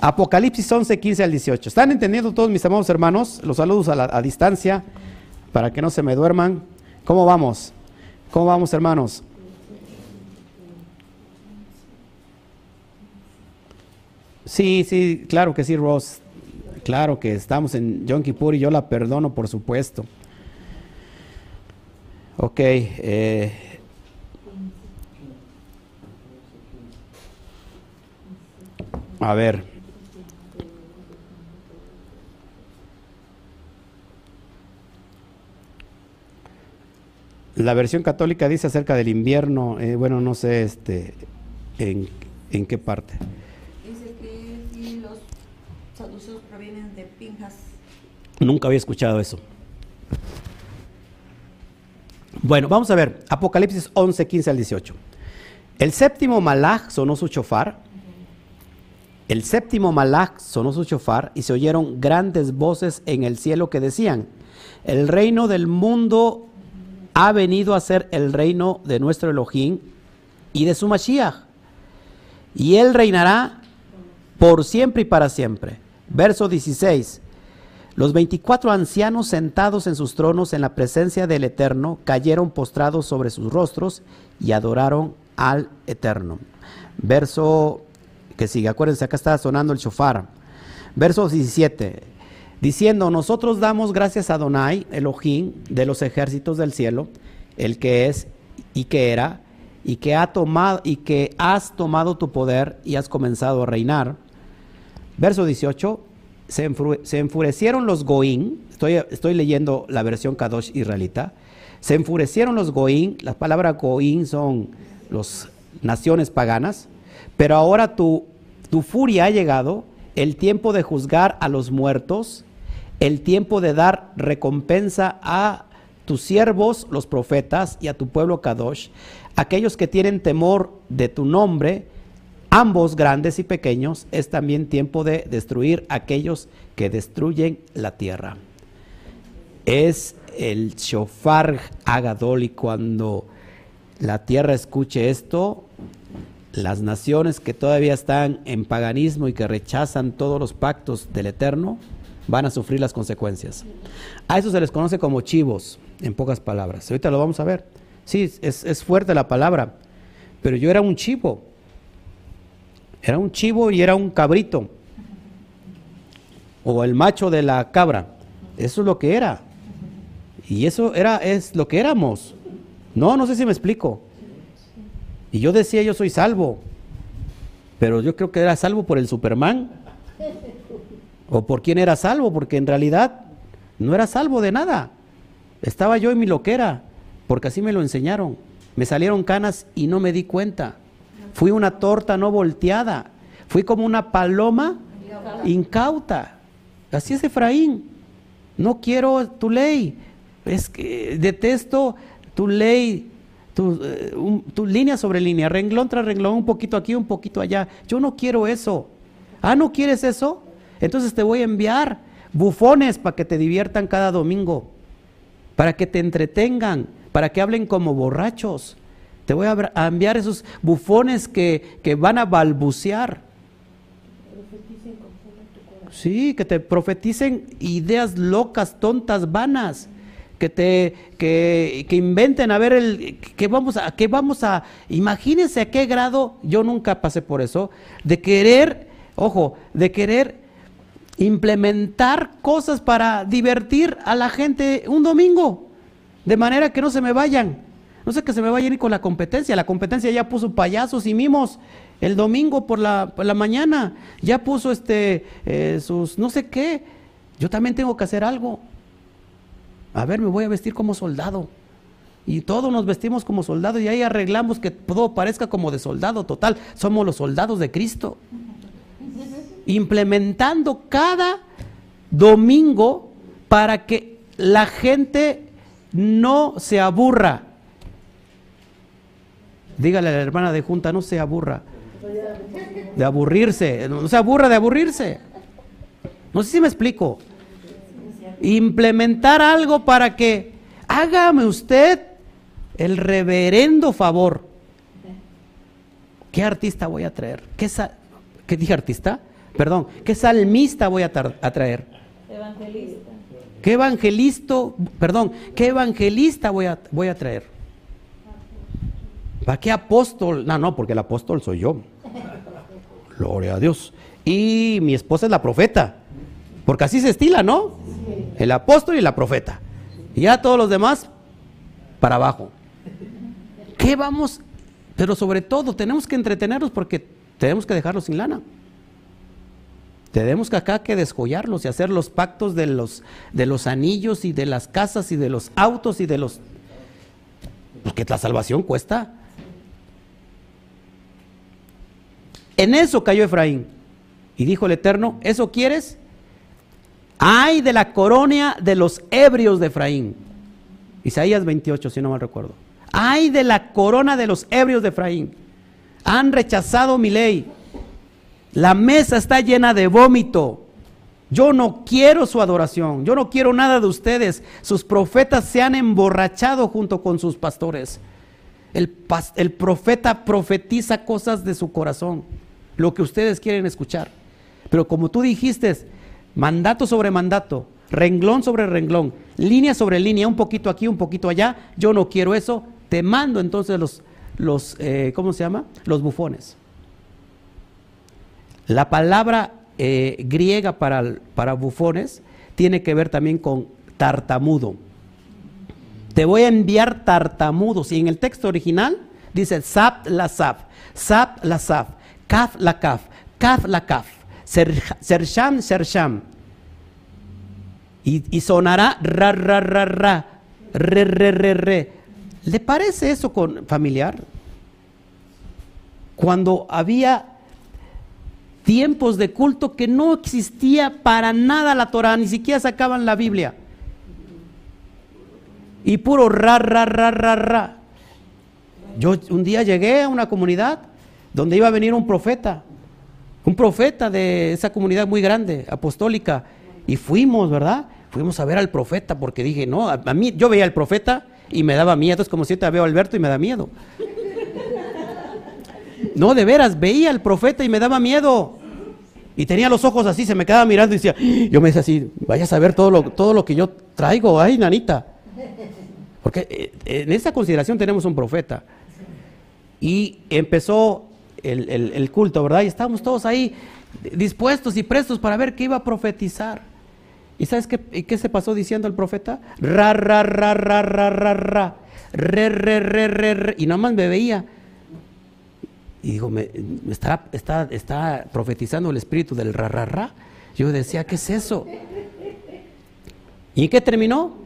Apocalipsis 11, 15 al 18. ¿Están entendiendo todos mis amados hermanos? Los saludos a, distancia para que no se me duerman. ¿Cómo vamos? ¿Cómo vamos, hermanos? Sí, sí, claro que sí, Ross. Claro que estamos en Yom Kippur y yo la perdono, por supuesto. Ok. Eh, a ver. La versión católica dice acerca del invierno, eh, bueno, no sé este, en, en, qué parte. Dice que los saduceos provienen de Pinjas. Nunca había escuchado eso. Bueno, vamos a ver, Apocalipsis 11, 15 al 18. El séptimo malach sonó su chofar. El séptimo malach sonó su chofar y se oyeron grandes voces en el cielo que decían, el reino del mundo ha venido a ser el reino de nuestro Elohim y de su Mashiach. Y él reinará por siempre y para siempre. Verso 16. Los 24 ancianos sentados en sus tronos en la presencia del Eterno cayeron postrados sobre sus rostros y adoraron al Eterno. Verso que sigue, acuérdense, acá está sonando el shofar. Verso 17 diciendo, nosotros damos gracias a Donai, Elohim, de los ejércitos del cielo, el que es y que era, y que, ha tomado, y que has tomado tu poder y has comenzado a reinar. Verso 18, se, enfurecieron los Goín, estoy, estoy leyendo la versión Kadosh israelita, se enfurecieron los Goín, las palabras Goín son las naciones paganas, pero ahora tu, tu furia ha llegado, el tiempo de juzgar a los muertos el tiempo de dar recompensa a tus siervos, los profetas, y a tu pueblo Kadosh, aquellos que tienen temor de tu nombre, ambos grandes y pequeños, es también tiempo de destruir aquellos que destruyen la tierra. Es el shofar agadol y cuando la tierra escuche esto, las naciones que todavía están en paganismo y que rechazan todos los pactos del Eterno, van a sufrir las consecuencias. A eso se les conoce como chivos, en pocas palabras. Ahorita lo vamos a ver. Sí, es, fuerte la palabra, pero yo era un chivo. Era un chivo y era un cabrito. O el macho de la cabra. Eso es lo que era. Y eso era, es lo que éramos. No, no sé si me explico. Y yo decía, yo soy salvo. Pero yo creo que era salvo por el Superman. ¿O por quién era salvo? Porque en realidad no era salvo de nada. Estaba yo en mi loquera, porque así me lo enseñaron. Me salieron canas y no me di cuenta. Fui una torta no volteada. Fui como una paloma incauta. Así es Efraín. No quiero tu ley. Es que detesto tu ley, tu, eh, línea sobre línea, renglón tras renglón, un poquito aquí, un poquito allá. Yo no quiero eso. Ah, ¿no quieres eso? Entonces te voy a enviar bufones para que te diviertan cada domingo, para que te entretengan, para que hablen como borrachos. Te voy a enviar esos bufones que, que van a balbucear. Sí, que te profeticen ideas locas, tontas, vanas. Que te que, que inventen a ver el que vamos a que vamos a imagínense a qué grado yo nunca pasé por eso de querer, ojo, de querer implementar cosas para divertir a la gente un domingo, de manera que no se me vayan. No sé que se me vayan a ir con la competencia. La competencia ya puso payasos y mimos el domingo por la, mañana. Ya puso este eh, sus no sé qué. Yo también tengo que hacer algo. A ver, me voy a vestir como soldado. Y todos nos vestimos como soldados y ahí arreglamos que todo parezca como de soldado. Total, somos los soldados de Cristo implementando cada domingo para que la gente no se aburra. Dígale a la hermana de junta, no se aburra. De aburrirse, no se aburra de aburrirse. No sé si me explico. Implementar algo para que hágame usted el reverendo favor. ¿Qué artista voy a traer? ¿Qué, ¿Qué dije artista? Perdón, ¿qué salmista voy a, traer? Evangelista. ¿Qué evangelista, perdón, qué evangelista voy a, voy a traer? ¿Para qué apóstol? No, no, porque el apóstol soy yo. Gloria a Dios. Y mi esposa es la profeta. Porque así se estila, ¿no? El apóstol y la profeta. Y ya todos los demás para abajo. ¿Qué vamos? Pero sobre todo tenemos que entretenerlos porque tenemos que dejarlos sin lana. Tenemos que acá que descollarlos y hacer los pactos de los, de los anillos y de las casas y de los autos y de los... Porque la salvación cuesta. En eso cayó Efraín. Y dijo el Eterno, ¿eso quieres? Ay de la corona de los ebrios de Efraín. Isaías 28, si no mal recuerdo. Ay de la corona de los ebrios de Efraín. Han rechazado mi ley la mesa está llena de vómito. Yo no quiero su adoración. Yo no quiero nada de ustedes. Sus profetas se han emborrachado junto con sus pastores. El, profeta profetiza cosas de su corazón, lo que ustedes quieren escuchar. Pero como tú dijiste, mandato sobre mandato, renglón sobre renglón, línea sobre línea, un poquito aquí, un poquito allá, yo no quiero eso, te mando entonces los, los eh, ¿cómo se llama? Los bufones. La palabra eh, griega para, para bufones tiene que ver también con tartamudo. Te voy a enviar tartamudos. Y en el texto original dice sap la sap, sap la sap, kaf la kaf, kaf la kaf, sersham sersham. Y, sonará ra ra ra ra, re re re re. ¿Le parece eso con familiar? Cuando había tiempos de culto que no existía para nada la Torah, ni siquiera sacaban la Biblia. Y puro ra, ra, ra, ra, ra. Yo un día llegué a una comunidad donde iba a venir un profeta, un profeta de esa comunidad muy grande, apostólica, y fuimos, ¿verdad? Fuimos a ver al profeta porque dije, no, a, mí yo veía al profeta y me daba miedo, es como si te veo a Alberto y me da miedo. No, de veras, veía al profeta y me daba miedo. Y tenía los ojos así, se me quedaba mirando y decía, yo me decía así, vaya a saber todo lo, todo lo que yo traigo, ay, nanita. Porque eh, en esa consideración tenemos un profeta. y empezó el, el- culto, ¿verdad? Y estábamos todos ahí dispuestos y prestos para ver qué iba a profetizar. ¿Y sabes qué, qué se pasó diciendo el profeta? Ra, ra, ra, ra, ra, ra, ra. Re, re, re, re, re. Y nada más me veía. Y digo, me, está, está, está profetizando el espíritu del ra, ra, ra. Yo decía, ¿qué es eso? ¿Y qué terminó?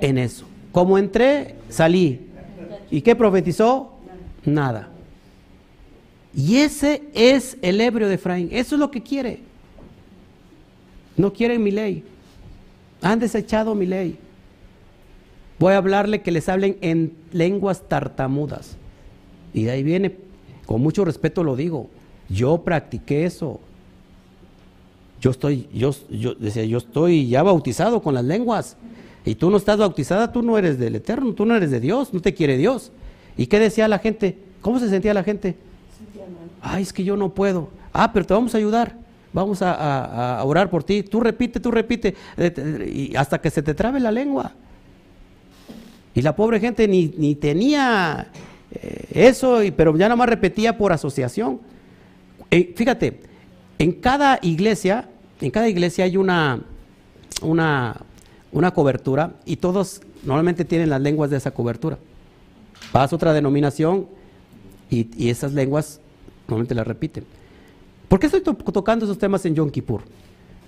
En eso. Como entré, salí. ¿Y qué profetizó? Nada. Y ese es el ebrio de Efraín. Eso es lo que quiere. No quieren mi ley. Han desechado mi ley. Voy a hablarle que les hablen en lenguas tartamudas. Y de ahí viene, con mucho respeto lo digo, yo practiqué eso. Yo estoy, yo, yo decía, yo estoy ya bautizado con las lenguas. Y tú no estás bautizada, tú no eres del Eterno, tú no eres de Dios, no te quiere Dios. ¿Y qué decía la gente? ¿Cómo se sentía la gente? Ay, es que yo no puedo. Ah, pero te vamos a ayudar. Vamos a, orar por ti. Tú repite, tú repite. Eh, hasta que se te trabe la lengua. Y la pobre gente ni, ni tenía eh, eso, y- pero ya nada más repetía por asociación. Eh, fíjate, en cada iglesia, en cada iglesia hay una, una, una cobertura y todos normalmente tienen las lenguas de esa cobertura. Vas a otra denominación y, y esas lenguas normalmente las repiten. ¿Por qué estoy to- tocando esos temas en Yom Kippur?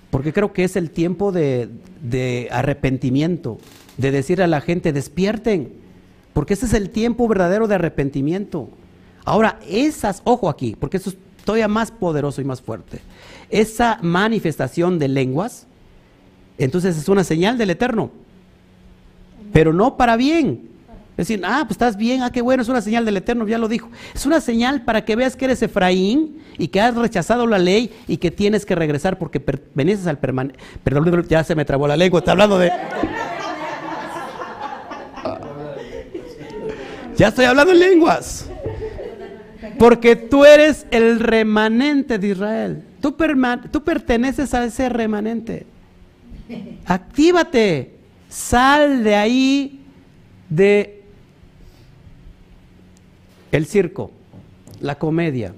Porque creo que es el tiempo de, de arrepentimiento, de decir a la gente, despierten, porque ese es el tiempo verdadero de arrepentimiento. Ahora, esas, ojo aquí, porque eso es todavía más poderoso y más fuerte, esa manifestación de lenguas, entonces es una señal del Eterno, pero no para bien. Es decir, ah, pues estás bien, ah, qué bueno, es una señal del Eterno, ya lo dijo. Es una señal para que veas que eres Efraín y que has rechazado la ley y que tienes que regresar porque perteneces al permanente. Perdón, ya se me trabó la lengua, está hablando de. Ya estoy hablando en lenguas. Porque tú eres el remanente de Israel. Tú, perteneces a ese remanente. Actívate. Sal de ahí de el circo, la comedia,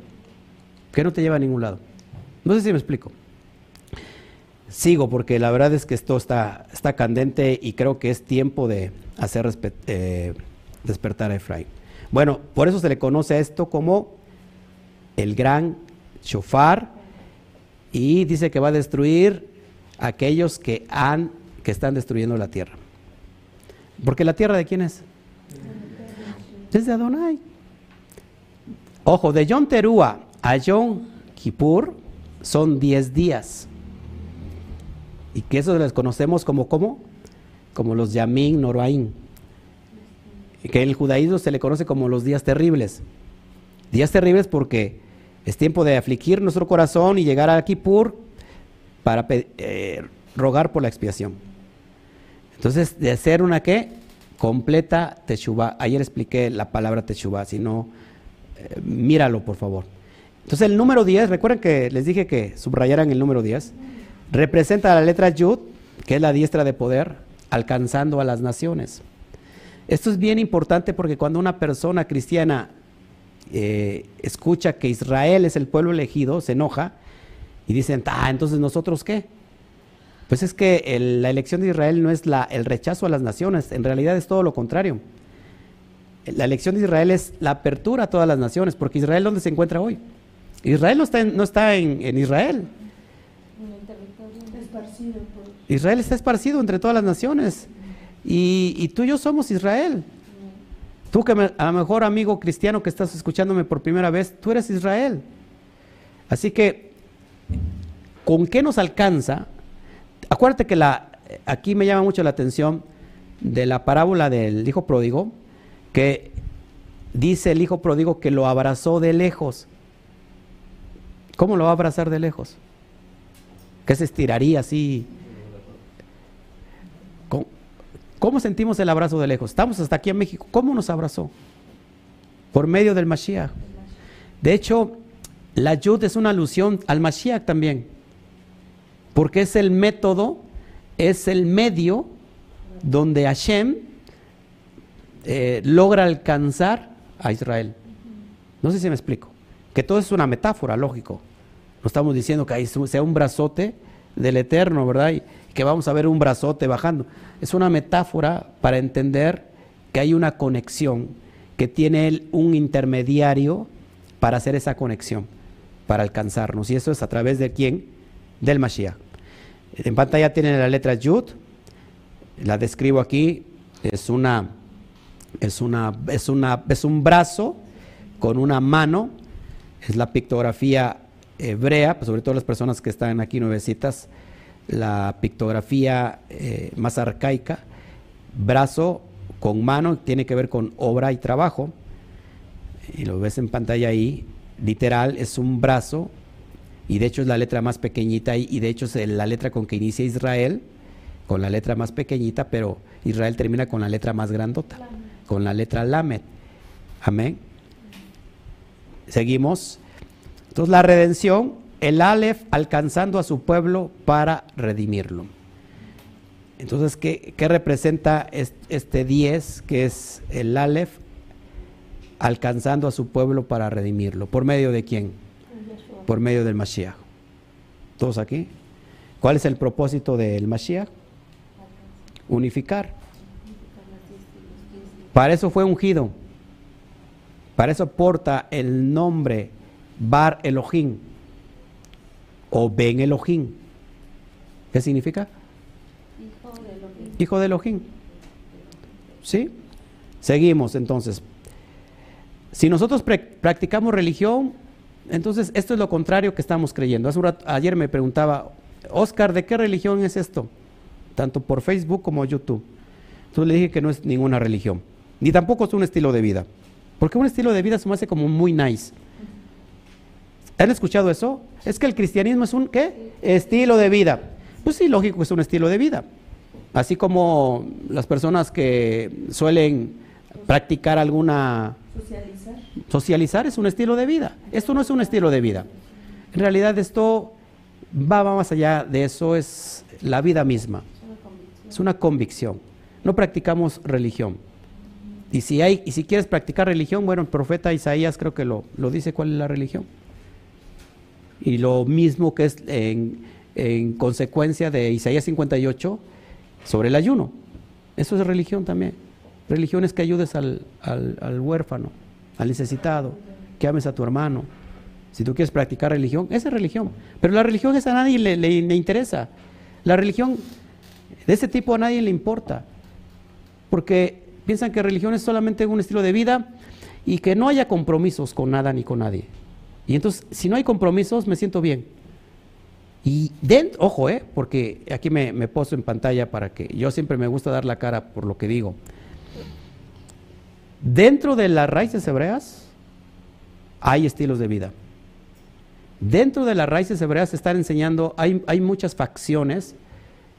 que no te lleva a ningún lado. No sé si me explico. Sigo porque la verdad es que esto está, está candente y creo que es tiempo de hacer eh, despertar a Efraín. Bueno, por eso se le conoce a esto como el gran shofar y dice que va a destruir a aquellos que han que están destruyendo la tierra. Porque la tierra de quién es? Es de Adonai. Ojo, de Yom Terúa a Yom Kippur son 10 días. Y que eso les conocemos como ¿cómo? Como los Yamin Noraim. Que el judaísmo se le conoce como los días terribles. Días terribles porque es tiempo de afligir nuestro corazón y llegar a Kippur para eh, rogar por la expiación. Entonces, de hacer una qué? Completa teshuva. Ayer expliqué la palabra teshuva, si no, eh, míralo por favor. Entonces, el número 10, recuerden que les dije que subrayaran el número 10, representa la letra Yud, que es la diestra de poder, alcanzando a las naciones. Esto es bien importante porque cuando una persona cristiana eh, escucha que Israel es el pueblo elegido, se enoja y dicen, ah, entonces nosotros qué? Pues es que el- la elección de Israel no es la, el rechazo a las naciones, en realidad es todo lo contrario. La elección de Israel es la apertura a todas las naciones, porque Israel ¿dónde se encuentra hoy? Israel no está en, no está en, en Israel. Israel está esparcido entre todas las naciones. Y, tú y yo somos Israel. Tú que me- a lo mejor amigo cristiano que estás escuchándome por primera vez, tú eres Israel. Así que, ¿con qué nos alcanza? Acuérdate que la, aquí me llama mucho la atención de la parábola del hijo pródigo, que dice el hijo pródigo que lo abrazó de lejos. ¿Cómo lo va a abrazar de lejos? Que se estiraría así. ¿Cómo, cómo sentimos el abrazo de lejos? Estamos hasta aquí en México. ¿Cómo nos abrazó? Por medio del Mashiach. De hecho, la Yud es una alusión al Mashiach también. Porque es el método, es el medio donde Hashem eh, logra alcanzar a Israel. No sé si me explico. Que todo es una metáfora, lógico. No estamos diciendo que sea un brazote del Eterno, ¿verdad? Que vamos a ver un brazote bajando. Es una metáfora para entender que hay una conexión, que tiene él un intermediario para hacer esa conexión, para alcanzarnos. Y eso es a través de quién? Del Mashiach. En pantalla tienen la letra Yud, la describo aquí, es una, es una, es una, es un brazo con una mano, es la pictografía hebrea, pues sobre todo las personas que están aquí nuevecitas, la pictografía eh, más arcaica, brazo con mano, tiene que ver con obra y trabajo, y lo ves en pantalla ahí, literal, es un brazo, y de hecho es la letra más pequeñita, y de hecho es la letra con que inicia Israel, con la letra más pequeñita, pero Israel termina con la letra más grandota, con la letra Lamed. Amén. Seguimos. Entonces la redención, el Aleph alcanzando a su pueblo para redimirlo. Entonces, ¿qué, representa este 10 que es el Aleph alcanzando a su pueblo para redimirlo? ¿Por medio de quién? Por medio del Mashiach. ¿Todos aquí? ¿Cuál es el propósito del Mashiach? Unificar. Para eso fue ungido. Para eso porta el nombre Bar Elohim o Ben Elohim. ¿Qué significa? Hijo de Elohim. ¿Sí? Seguimos entonces. Si nosotros practicamos religión, entonces esto es lo contrario que estamos creyendo. ayer me preguntaba, Oscar, ¿de qué religión es esto? Tanto por Facebook como YouTube. Entonces le dije que no es ninguna religión, ni tampoco es un estilo de vida. Porque un estilo de vida se me hace como muy nice. ¿Han escuchado eso? Es que el cristianismo es un ¿qué? Estilo de vida. Pues sí, lógico que es un estilo de vida. Así como las personas que suelen practicar alguna... Socializar. Socializar es un estilo de vida. Esto no es un estilo de vida. En realidad esto va más allá de eso, es la vida misma. Es una convicción. No practicamos religión. Y si, hay, y si quieres practicar religión, bueno, el profeta Isaías creo que lo, lo dice cuál es la religión. Y lo mismo que es en, consecuencia de Isaías 58 sobre el ayuno. Eso es religión también. Religión es que ayudes al, al, huérfano, al necesitado, que ames a tu hermano. Si tú quieres practicar religión, esa es religión. Pero la religión esa a nadie le, le, interesa. La religión de ese tipo a nadie le importa. Porque piensan que religión es solamente un estilo de vida y que no haya compromisos con nada ni con nadie. Y entonces, si no hay compromisos, me siento bien. Y dentro, ojo, eh, porque aquí me, me poso en pantalla para que yo siempre me gusta dar la cara por lo que digo. Dentro de las raíces hebreas hay estilos de vida. Dentro de las raíces hebreas se están enseñando, hay, hay muchas facciones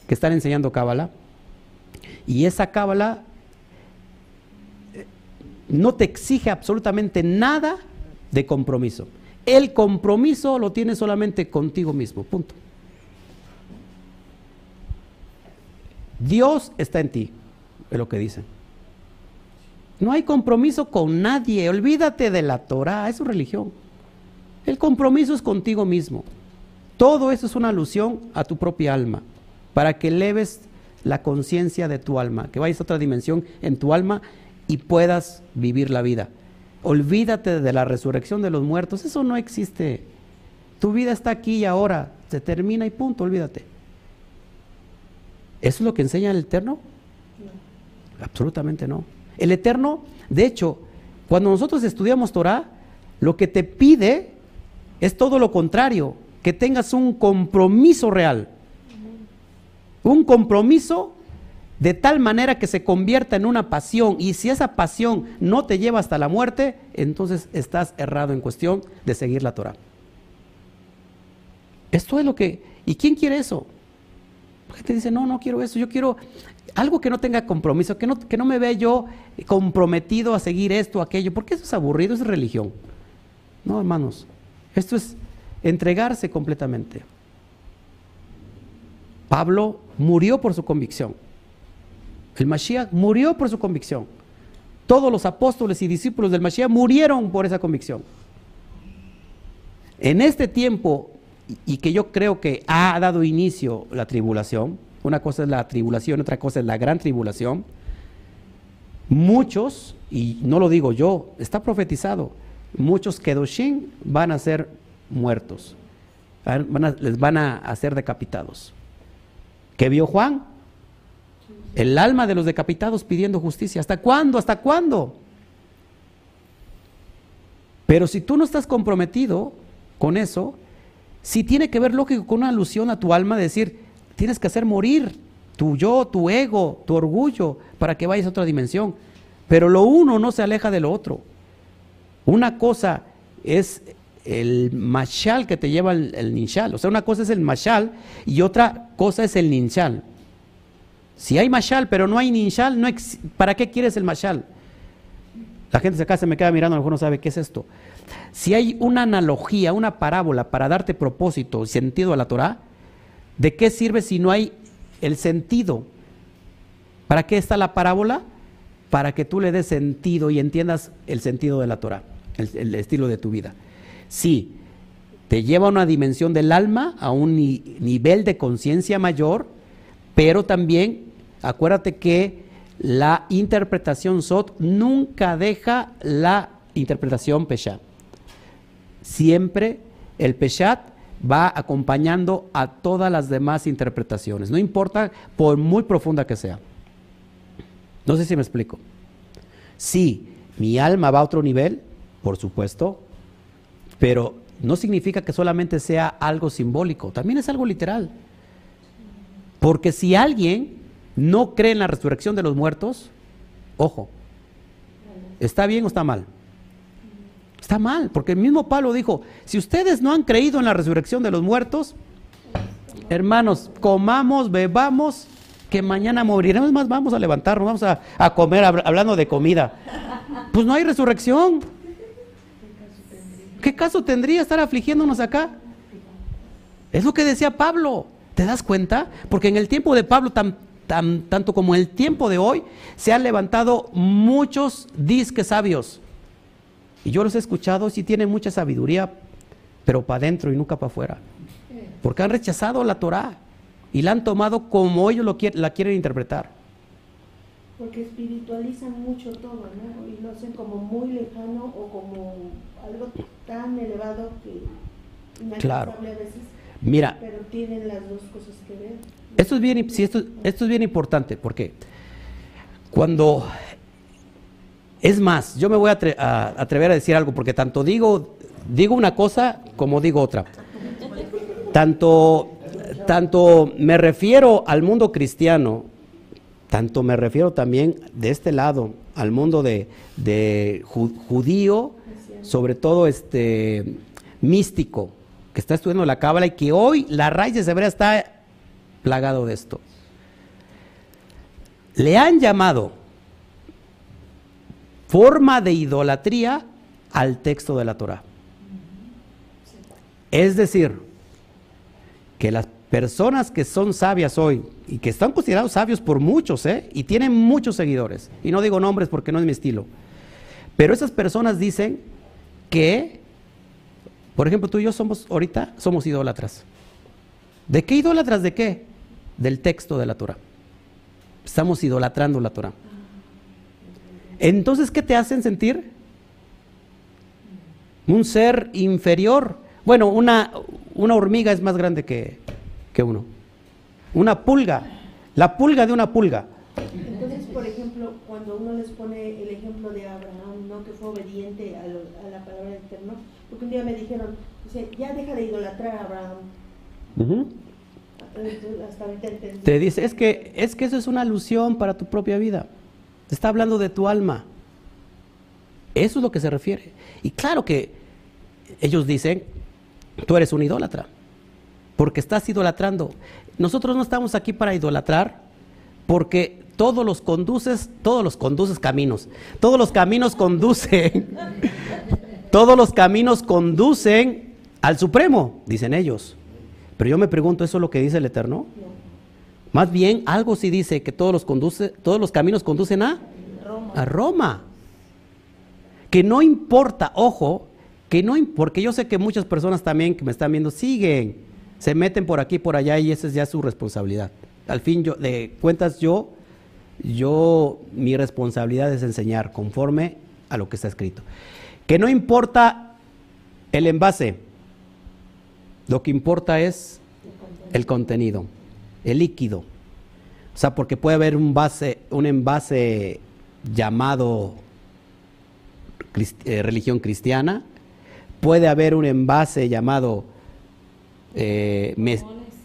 que están enseñando Cábala. Y esa Cábala eh, no te exige absolutamente nada de compromiso. El compromiso lo tienes solamente contigo mismo, punto. Dios está en ti, es lo que dicen. No hay compromiso con nadie, olvídate de la Torah, es su religión. El compromiso es contigo mismo. Todo eso es una alusión a tu propia alma, para que eleves la conciencia de tu alma, que vayas a otra dimensión en tu alma y puedas vivir la vida. Olvídate de la resurrección de los muertos, eso no existe. Tu vida está aquí y ahora, se termina y punto, olvídate. ¿Eso es lo que enseña el Eterno? Absolutamente no. El Eterno, de hecho, cuando nosotros estudiamos Torah, lo que te pide es todo lo contrario, que tengas un compromiso real. Un compromiso de tal manera que se convierta en una pasión. Y si esa pasión no te lleva hasta la muerte, entonces estás errado en cuestión de seguir la Torah. Esto es lo que... ¿Y quién quiere eso? La gente dice, no, no quiero eso, yo quiero algo que no tenga compromiso, que no, que no me vea yo comprometido a seguir esto aquello, porque eso es aburrido, es religión. No, hermanos, esto es entregarse completamente. Pablo murió por su convicción. El Mashiach murió por su convicción. todos los apóstoles y discípulos del Mashiach murieron por esa convicción. En este tiempo, y que yo creo que ha dado inicio la tribulación, una cosa es la tribulación, otra cosa es la gran tribulación, muchos, y no lo digo yo, está profetizado, muchos Kedoshim van a ser muertos, les van a hacer decapitados. ¿Qué vio Juan? El alma de los decapitados pidiendo justicia. ¿Hasta cuándo? ¿Hasta cuándo? Pero si tú no estás comprometido con eso, si tiene que ver lógico con una alusión a tu alma, decir, tienes que hacer morir tu yo, tu ego, tu orgullo, para que vayas a otra dimensión. Pero lo uno no se aleja de lo otro. Una cosa es el mashal que te lleva el, el ninshal. O sea, una cosa es el mashal y otra cosa es el ninshal. Si hay mashal, pero no hay ninshal, no ¿para qué quieres el mashal? La gente acá se me queda mirando, a lo mejor no sabe qué es esto. Si hay una analogía, una parábola para darte propósito, sentido a la Torah, ¿de qué sirve si no hay el sentido? ¿Para qué está la parábola? Para que tú le des sentido y entiendas el sentido de la Torah, el, estilo de tu vida. Sí, te lleva a una dimensión del alma, a un nivel de conciencia mayor, pero también Acuérdate que la interpretación Sot nunca deja la interpretación Peshat. Siempre el Peshat va acompañando a todas las demás interpretaciones, no importa por muy profunda que sea. No sé si me explico. Si mi alma va a otro nivel, por supuesto, pero no significa que solamente sea algo simbólico, también es algo literal. Porque si alguien no cree en la resurrección de los muertos, ojo, ¿está bien o está mal? Está mal, porque el mismo Pablo dijo, si ustedes no han creído en la resurrección de los muertos, hermanos, comamos, bebamos, que mañana moriremos más, vamos a levantarnos, vamos a, a comer, hablando de comida. Pues no hay resurrección. ¿Qué caso tendría estar afligiéndonos acá? Es lo que decía Pablo. ¿Te das cuenta? Porque en el tiempo de Pablo tan, tanto como el tiempo de hoy, se han levantado muchos disques sabios. Y yo los he escuchado, sí tienen mucha sabiduría, pero para adentro y nunca para afuera. Porque han rechazado la Torah y la han tomado como ellos lo la quieren interpretar. Porque espiritualizan mucho todo, ¿no? Y lo hacen como muy lejano o como algo tan elevado que claro. a veces. Mira, pero tienen las dos cosas que ver. Esto es bien, esto, esto es bien importante porque cuando es más, yo me voy a, atrever a decir algo porque tanto digo, digo una cosa como digo otra. Tanto, tanto me refiero al mundo cristiano, tanto me refiero también de este lado al mundo de, de judío, sobre todo este místico, que está estudiando la cábala y que hoy la raíz de Hebrea está plagado de esto. Le han llamado forma de idolatría al texto de la Torah. Es decir, que las personas que son sabias hoy y que están considerados sabios por muchos, ¿eh? y tienen muchos seguidores, y no digo nombres porque no es mi estilo, pero esas personas dicen que, por ejemplo, tú y yo somos ahorita, somos idólatras. ¿De qué idólatras de qué? Del texto de la Torah. Estamos idolatrando la Torah. Entonces, ¿qué te hacen sentir? Un ser inferior. Bueno, una, una hormiga es más grande que, que uno. Una pulga. La pulga de una pulga. Entonces, por ejemplo, cuando uno les pone el ejemplo de Abraham, ¿no? que fue obediente a, la palabra del Eterno, porque un día me dijeron, ya deja de idolatrar a Abraham. Te dice, es que, es que eso es una alusión para tu propia vida. Está hablando de tu alma. Eso es lo que se refiere. Y claro que ellos dicen, tú eres un idólatra, porque estás idolatrando. Nosotros no estamos aquí para idolatrar, porque todos los conduces, todos los conduces caminos, todos los caminos conducen, todos los caminos conducen al Supremo, dicen ellos. Pero yo me pregunto, ¿eso es lo que dice el Eterno? Más bien, algo sí dice que todos los, conduce, todos los caminos conducen a Roma. a Roma. que no importa, ojo, que no, porque yo sé que muchas personas también que me están viendo siguen, se meten por aquí, por allá y esa es ya su responsabilidad. Al fin yo, de cuentas yo, yo, mi responsabilidad es enseñar conforme a lo que está escrito. Que no importa el envase, lo que importa es el contenido, el líquido. O sea, porque puede haber un, base, un envase llamado eh, religión cristiana, puede haber un envase llamado eh,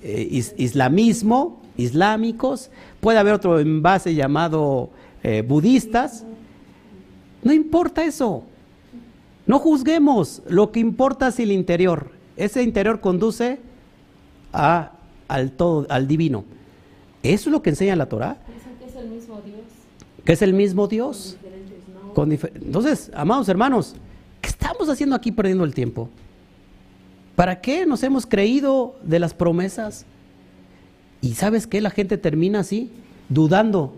eh, islamismo, islámicos, puede haber otro envase llamado budistas. No importa eso. No juzguemos. Lo que importa es el interior. Ese interior conduce a, al todo, al divino. Eso es lo que enseña la Torah. que es el mismo Dios. Que es el mismo Dios. Entonces, amados hermanos, ¿qué estamos haciendo aquí perdiendo el tiempo? ¿Para qué nos hemos creído de las promesas? Y sabes qué, la gente termina así, dudando,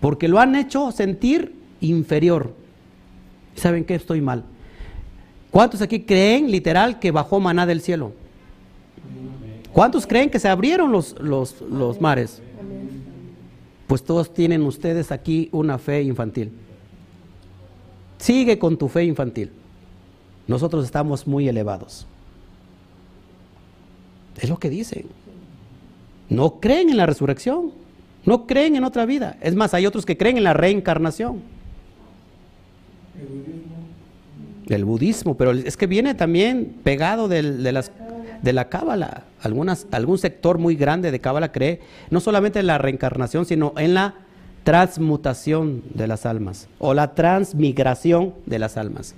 porque lo han hecho sentir inferior. ¿Saben qué? Estoy mal. ¿Cuántos aquí creen literal que bajó maná del cielo? ¿Cuántos creen que se abrieron los, los, los mares? Pues todos tienen ustedes aquí una fe infantil. Sigue con tu fe infantil. Nosotros estamos muy elevados. Es lo que dicen. No creen en la resurrección. No creen en otra vida. Es más, hay otros que creen en la reencarnación. El budismo, pero es que viene también pegado de, las, de la cábala. Algunas, algún sector muy grande de cábala cree no solamente en la reencarnación, sino en la transmutación de las almas o la transmigración de las almas.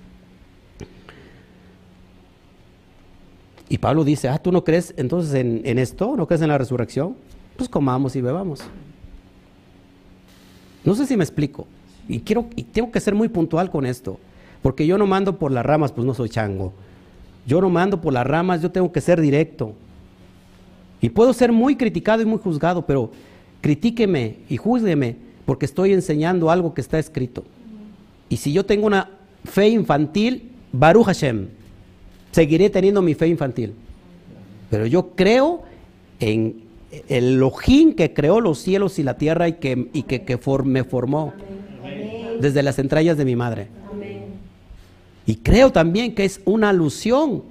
Y Pablo dice, ah, ¿tú no crees entonces en, esto? ¿No crees en la resurrección? Pues comamos y bebamos. No sé si me explico. Y, quiero, y tengo que ser muy puntual con esto. Porque yo no mando por las ramas, pues no soy chango. Yo no mando por las ramas, yo tengo que ser directo. Y puedo ser muy criticado y muy juzgado, pero critíqueme y júzgueme porque estoy enseñando algo que está escrito. Y si yo tengo una fe infantil, Baruch Hashem, seguiré teniendo mi fe infantil. Pero yo creo en el Elohim que creó los cielos y la tierra y que, y que, me formó desde las entrañas de mi madre. Y creo también que es una alusión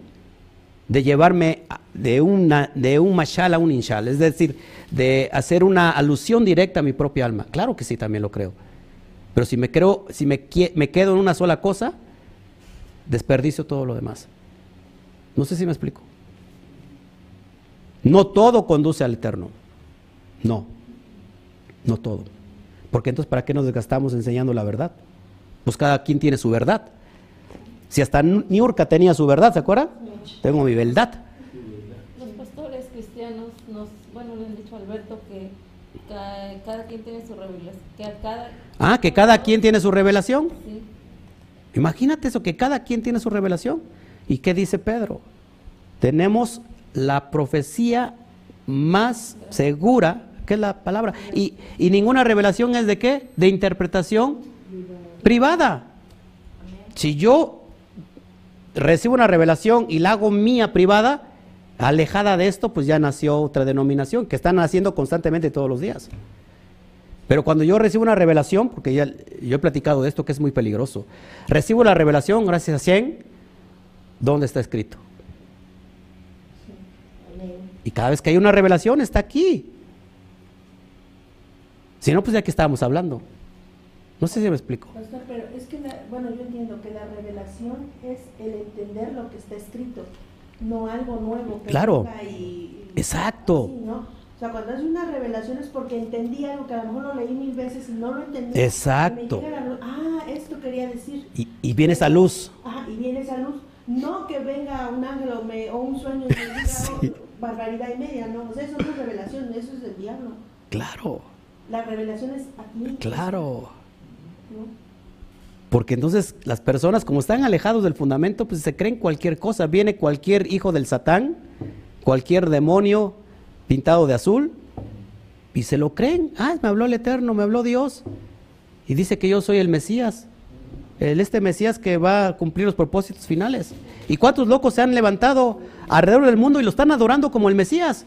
de llevarme de, una, de un mashal a un inshal, es decir, de hacer una alusión directa a mi propia alma. Claro que sí, también lo creo. Pero si me, creo, si me, me quedo en una sola cosa, desperdicio todo lo demás. No sé si me explico. No todo conduce al eterno. No. No todo. Porque entonces, ¿para qué nos desgastamos enseñando la verdad? Pues cada quien tiene su verdad. Si hasta Niurka tenía su verdad, ¿se acuerdan? Tengo mi verdad. Los pastores cristianos nos, bueno, le han dicho a Alberto que cada, quien tiene su revelación. Que ah, que cada quien tiene su revelación. Imagínate eso, que cada quien tiene su revelación. ¿Y qué dice Pedro? Tenemos la profecía más segura, que es la palabra. Y, y ninguna revelación es de qué? De interpretación privada. Si yo recibo una revelación y la hago mía privada, alejada de esto, pues ya nació otra denominación que están haciendo constantemente todos los días. Pero cuando yo recibo una revelación, porque ya yo he platicado de esto que es muy peligroso, recibo la revelación gracias a 100, ¿dónde está escrito? Y cada vez que hay una revelación está aquí. Si no, pues ya que estábamos hablando. No sé si me explico. Pastor, pero es que, bueno, yo entiendo que la revelación es el entender lo que está escrito, no algo nuevo. Que claro. Exacto. ¿no? O sea, cuando es una revelación es porque entendí algo que a lo mejor lo leí mil veces y no lo entendí. Exacto. ah, esto quería decir. Y, y, viene esa luz. Ajá, y viene esa luz. No que venga un ángel o, me, o un sueño y me diga oh, barbaridad y media, no. O sea, eso no es revelación, eso es del diablo. Claro. La revelación es aquí. Claro. Porque entonces las personas, como están alejados del fundamento, pues se creen cualquier cosa. Viene cualquier hijo del Satán, cualquier demonio pintado de azul, y se lo creen. Ah, me habló el Eterno, me habló Dios. Y dice que yo soy el Mesías. el este Mesías que va a cumplir los propósitos finales. ¿Y cuántos locos se han levantado alrededor del mundo y lo están adorando como el Mesías?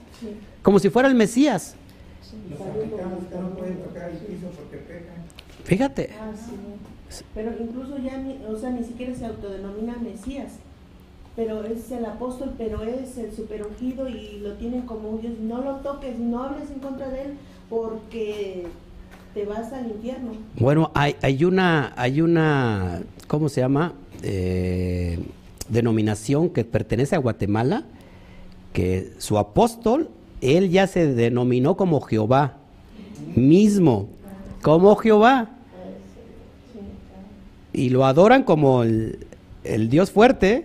Como si fuera el Mesías. Los africanos que no pueden tocar el piso. Fíjate. Ah, sí. Pero incluso ya ni, o sea, ni siquiera se autodenomina Mesías. Pero es el apóstol, pero es el super ungido y lo tienen como un Dios. No lo toques, no hables en contra de él porque te vas al infierno. Bueno, hay, hay una, hay una, ¿cómo se llama? Eh, denominación que pertenece a Guatemala, que su apóstol, él ya se denominó como Jehová mismo, como Jehová. Y lo adoran como el, el Dios fuerte.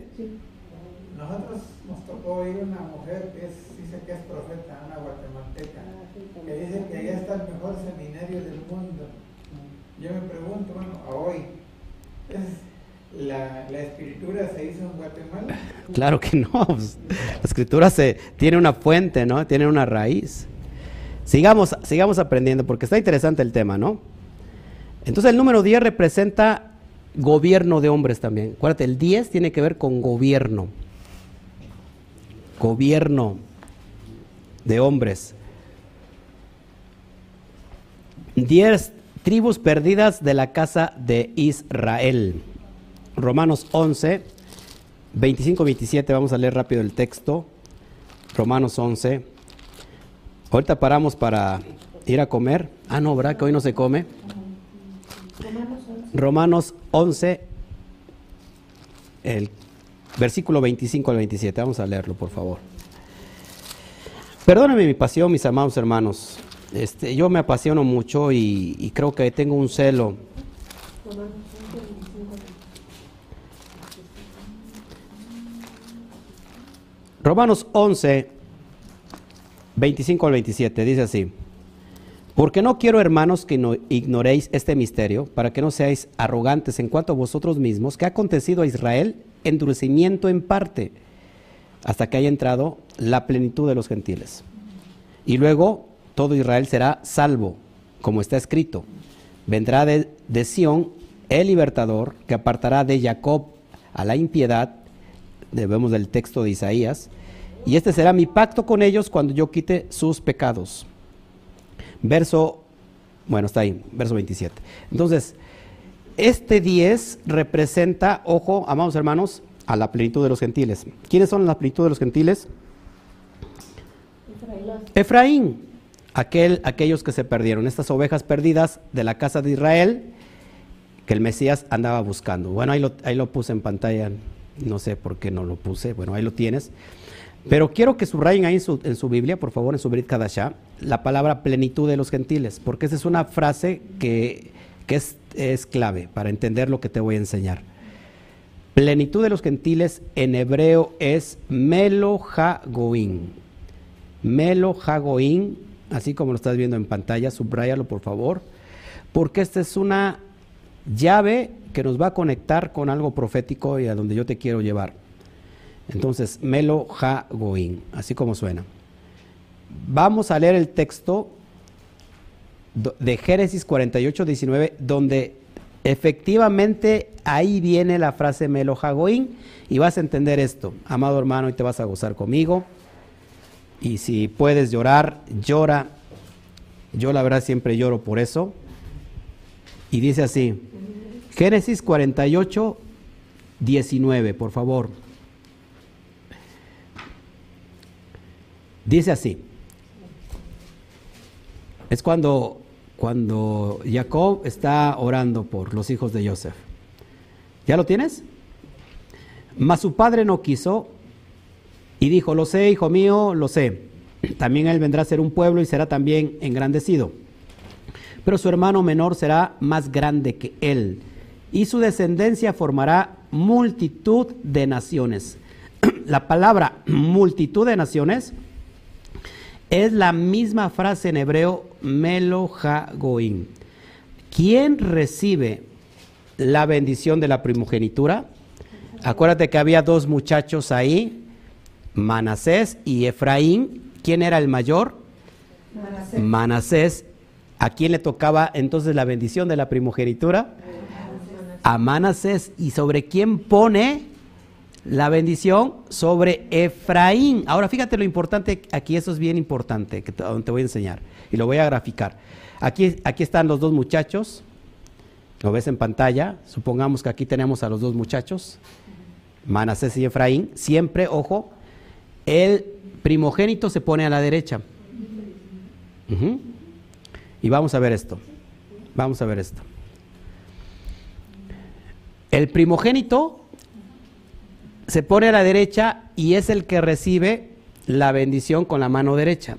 Nosotros nos tocó oír una mujer que es, dice que es profeta, una guatemalteca, que dice que allá está el mejor seminario del mundo. Yo me pregunto, bueno, a hoy, ¿es la, ¿la escritura se hizo en Guatemala? Claro que no. pues, La escritura se, tiene una fuente, ¿no? Tiene una raíz. Sigamos, sigamos aprendiendo porque está interesante el tema, ¿no? Entonces el número 10 representa gobierno de hombres también. Acuérdate, el 10 tiene que ver con gobierno. Gobierno de hombres. 10 tribus perdidas de la casa de Israel. Romanos 11, 25-27, vamos a leer rápido el texto. Romanos 11. Ahorita paramos para ir a comer. Ah, no, ¿verdad? Que hoy no se come. Romanos 11, el versículo 25 al 27. Vamos a leerlo, por favor. Perdóname mi pasión, mis amados hermanos. Este, yo me apasiono mucho y, y creo que tengo un celo. Romanos 11, 25 al 27, dice así. Porque no quiero, hermanos, que no ignoréis este misterio, para que no seáis arrogantes en cuanto a vosotros mismos, que ha acontecido a Israel endurecimiento en parte, hasta que haya entrado la plenitud de los gentiles. Y luego todo Israel será salvo, como está escrito. Vendrá de, de Sión el libertador, que apartará de Jacob a la impiedad, debemos del texto de Isaías, y este será mi pacto con ellos cuando yo quite sus pecados. Verso, bueno, está ahí, verso 27. Entonces, este 10 representa, ojo, amados hermanos, a la plenitud de los gentiles. ¿Quiénes son la plenitud de los gentiles? Efraín, aquel, aquellos que se perdieron, estas ovejas perdidas de la casa de Israel que el Mesías andaba buscando. Bueno, ahí lo, ahí lo puse en pantalla, no sé por qué no lo puse, bueno, ahí lo tienes. Pero quiero que subrayen ahí en su, en su Biblia, por favor, en su Brit Kadashá, la palabra plenitud de los gentiles, porque esa es una frase que, que es, es clave para entender lo que te voy a enseñar. Plenitud de los gentiles en hebreo es Melohagoin. Melohagoin, así como lo estás viendo en pantalla, subrayalo por favor, porque esta es una llave que nos va a conectar con algo profético y a donde yo te quiero llevar. Entonces, Melo Ha Goin, así como suena. Vamos a leer el texto de Génesis 48, 19, donde efectivamente ahí viene la frase Melo Ha Goin, y vas a entender esto, amado hermano, y te vas a gozar conmigo. Y si puedes llorar, llora. Yo la verdad siempre lloro por eso. Y dice así, Génesis 48, 19, por favor. Dice así. Es cuando, cuando Jacob está orando por los hijos de Joseph. ¿Ya lo tienes? Mas su padre no quiso y dijo, lo sé, hijo mío, lo sé. También él vendrá a ser un pueblo y será también engrandecido. Pero su hermano menor será más grande que él y su descendencia formará multitud de naciones. La palabra multitud de naciones es la misma frase en hebreo Melohagoim. ¿Quién recibe la bendición de la primogenitura? Acuérdate que había dos muchachos ahí, Manasés y Efraín. ¿Quién era el mayor? Manasés. Manasés. ¿A quién le tocaba entonces la bendición de la primogenitura? a Manasés. ¿Y sobre quién pone la bendición? Sobre Efraín. Ahora fíjate lo importante, aquí eso es bien importante, que te, voy a enseñar y lo voy a graficar. Aquí, aquí están los dos muchachos, lo ves en pantalla, supongamos que aquí tenemos a los dos muchachos, Manasés y Efraín, siempre, ojo, el primogénito se pone a la derecha. Y vamos a ver esto. Vamos a ver esto. El primogénito se pone a la derecha y es el que recibe la bendición con la mano derecha.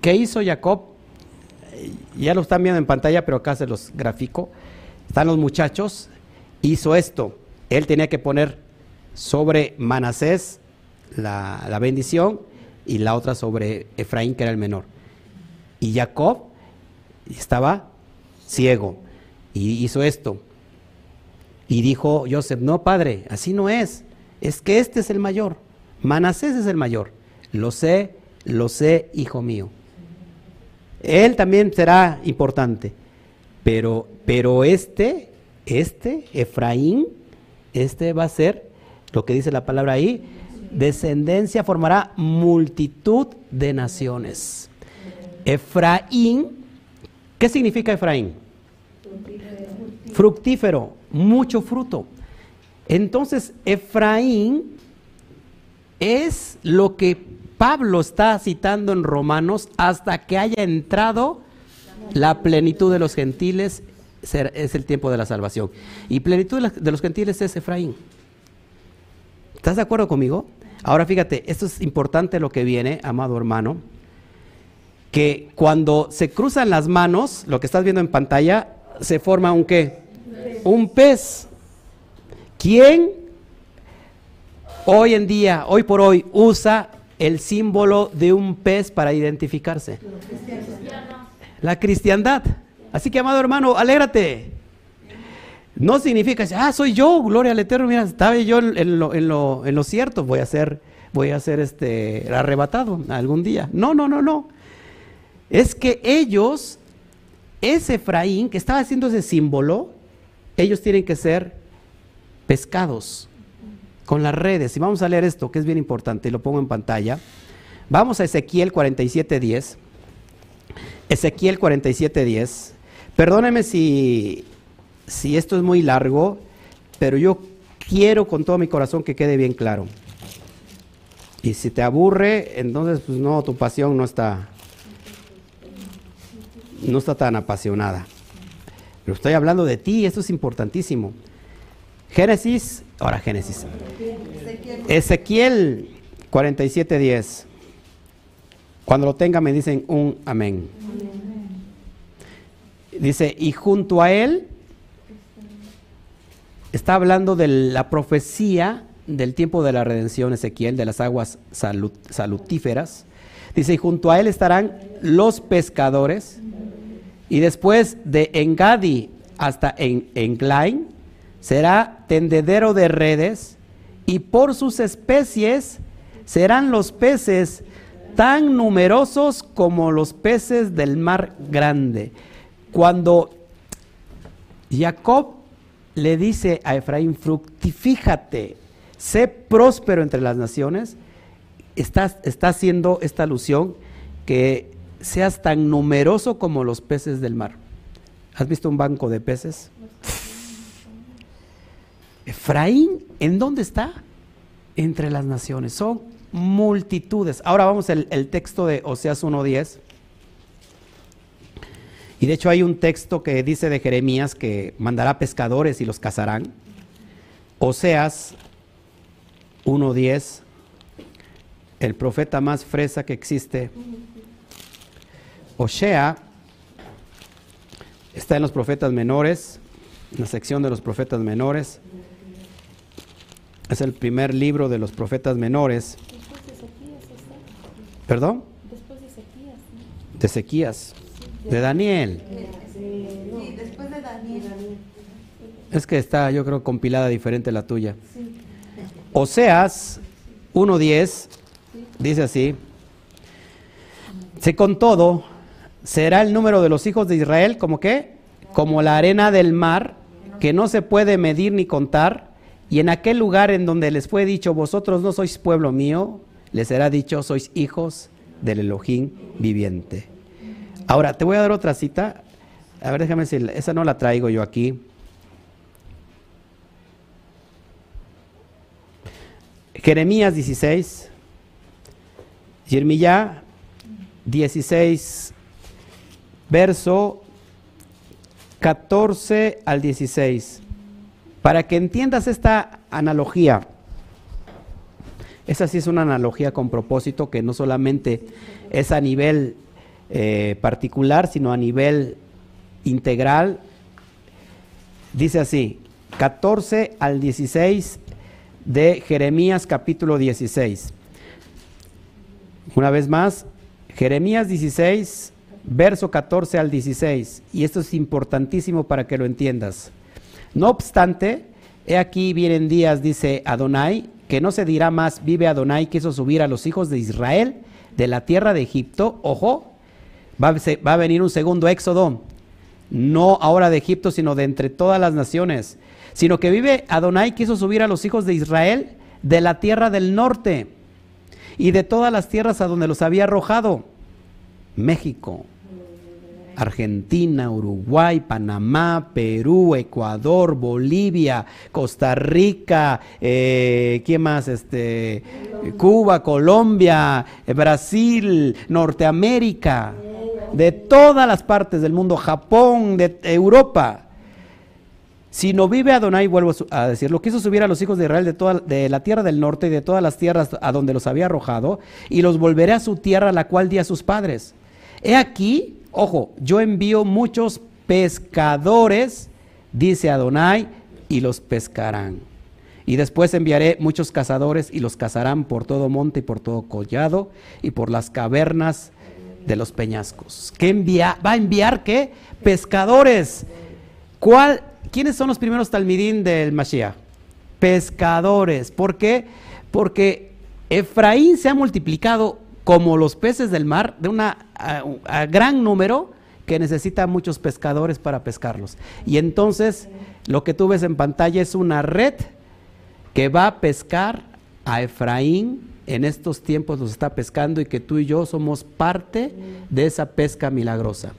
¿Qué hizo Jacob? Eh, Ya lo están viendo en pantalla, pero acá se los grafico. Están los muchachos. Hizo esto. Él tenía que poner sobre Manasés la, la bendición y la otra sobre Efraín, que era el menor. Y Jacob estaba ciego y hizo esto. Y dijo Joseph, no padre, así no es. Es que este es el mayor. Manasés es el mayor. Lo sé, lo sé, hijo mío. Él también será importante. Pero, pero este, este, Efraín, este va a ser lo que dice la palabra ahí, descendencia formará multitud de naciones. Efraín, ¿qué significa Efraín? Fructífero, mucho fruto. Entonces, Efraín es lo que Pablo está citando en Romanos hasta que haya entrado la plenitud de los gentiles, es el tiempo de la salvación. Y plenitud de los gentiles es Efraín. ¿Estás de acuerdo conmigo? Ahora fíjate, esto es importante lo que viene, amado hermano, que cuando se cruzan las manos, lo que estás viendo en pantalla, se forma un qué? Un pez. ¿Quién hoy en día, hoy por hoy, usa el símbolo de un pez para identificarse? La cristiandad. Así que, amado hermano, alégrate. No significa, ah, soy yo, gloria al Eterno, mira, estaba yo en, lo, en lo cierto, voy a ser, voy a ser este, arrebatado algún día. No, no, no, no. Es que ellos, ese Efraín que estaba haciendo ese símbolo, ellos tienen que ser pescados con las redes. Y vamos a leer esto, que es bien importante, y lo pongo en pantalla. Vamos a Ezequiel 47.10. Ezequiel 47.10. Perdóneme si, si esto es muy largo, pero yo quiero con todo mi corazón que quede bien claro. Y si te aburre, entonces pues no, tu pasión no está no está tan apasionada. Pero estoy hablando de ti, esto es importantísimo. Génesis, ahora Génesis. Ezequiel 47:10. Cuando lo tenga me dicen un amén. Dice, y junto a él está hablando de la profecía del tiempo de la redención, Ezequiel, de las aguas salut- salutíferas. Dice, y junto a él estarán los pescadores, y después de Engadi hasta en Englain será tendedero de redes, y por sus especies serán los peces tan numerosos como los peces del mar grande. Cuando Jacob le dice a Efraín, fructifíjate, sé próspero entre las naciones, está, está haciendo esta alusión que seas tan numeroso como los peces del mar. ¿Has visto un banco de peces? Efraín, ¿en dónde está? Entre las naciones. Son multitudes. Ahora vamos al el texto de Oseas 1.10. Y de hecho hay un texto que dice de Jeremías que mandará pescadores y los cazarán. Oseas 1.10, el profeta más fresa que existe. Osea está en los profetas menores, en la sección de los profetas menores. Es el primer libro de los profetas menores. Después de. ¿Perdón? Después de Ezequías. De de Daniel. Sí, después de Daniel. Es que está, yo creo, compilada diferente la tuya. Oseas 1.10 dice así, si con todo será el número de los hijos de Israel como qué, como la arena del mar, Que que no se puede medir ni contar, y en aquel lugar en donde les fue dicho, vosotros no sois pueblo mío, les será dicho, sois hijos del Elohim viviente. Ahora, te voy a dar otra cita. A ver, déjame decir, esa no la traigo yo aquí. Jeremías 16, Jeremías 16, verso 14 al 16. Para que entiendas esta analogía, esa sí es una analogía con propósito que no solamente es a nivel eh, particular, sino a nivel integral. Dice así, 14 al 16 de Jeremías capítulo 16. Una vez más, Jeremías 16, verso 14 al 16. Y esto es importantísimo para que lo entiendas. No obstante, he aquí vienen días, dice Adonai, que no se dirá más, vive Adonai, que hizo subir a los hijos de Israel de la tierra de Egipto. Ojo, va, va a venir un segundo éxodo, no ahora de Egipto, sino de entre todas las naciones sino que vive Adonai quiso subir a los hijos de Israel de la tierra del norte y de todas las tierras a donde los había arrojado. México, Argentina, Uruguay, Panamá, Perú, Ecuador, Bolivia, Costa Rica, eh, ¿quién más? Este, Cuba, Colombia, eh, Brasil, Norteamérica, de todas las partes del mundo, Japón, de Europa. Si no vive Adonai, vuelvo a decir, lo quiso subir a los hijos de Israel de, toda, de la tierra del norte y de todas las tierras a donde los había arrojado, y los volveré a su tierra, la cual di a sus padres. He aquí, ojo, yo envío muchos pescadores, dice Adonai, y los pescarán. Y después enviaré muchos cazadores y los cazarán por todo monte y por todo collado y por las cavernas de los peñascos. ¿Qué envía? ¿Va a enviar qué? Pescadores. ¿Cuál ¿Quiénes son los primeros talmidín del Mashiach? Pescadores. ¿Por qué? Porque Efraín se ha multiplicado como los peces del mar de un gran número que necesita muchos pescadores para pescarlos. Y entonces lo que tú ves en pantalla es una red que va a pescar a Efraín en estos tiempos los está pescando y que tú y yo somos parte de esa pesca milagrosa.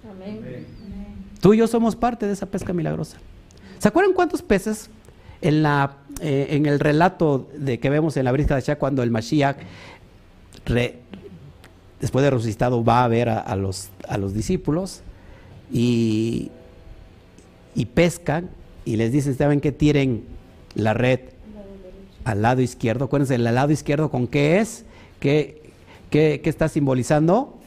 Tú y yo somos parte de esa pesca milagrosa. ¿Se acuerdan cuántos peces en, la, eh, en el relato de que vemos en la Brisca de Shah cuando el Mashiach, después de resucitado, va a ver a, los, a los discípulos y, y pescan y les dice, ¿saben que tiren la red al lado izquierdo? Acuérdense, el lado izquierdo con qué es? ¿Qué, qué, qué está simbolizando?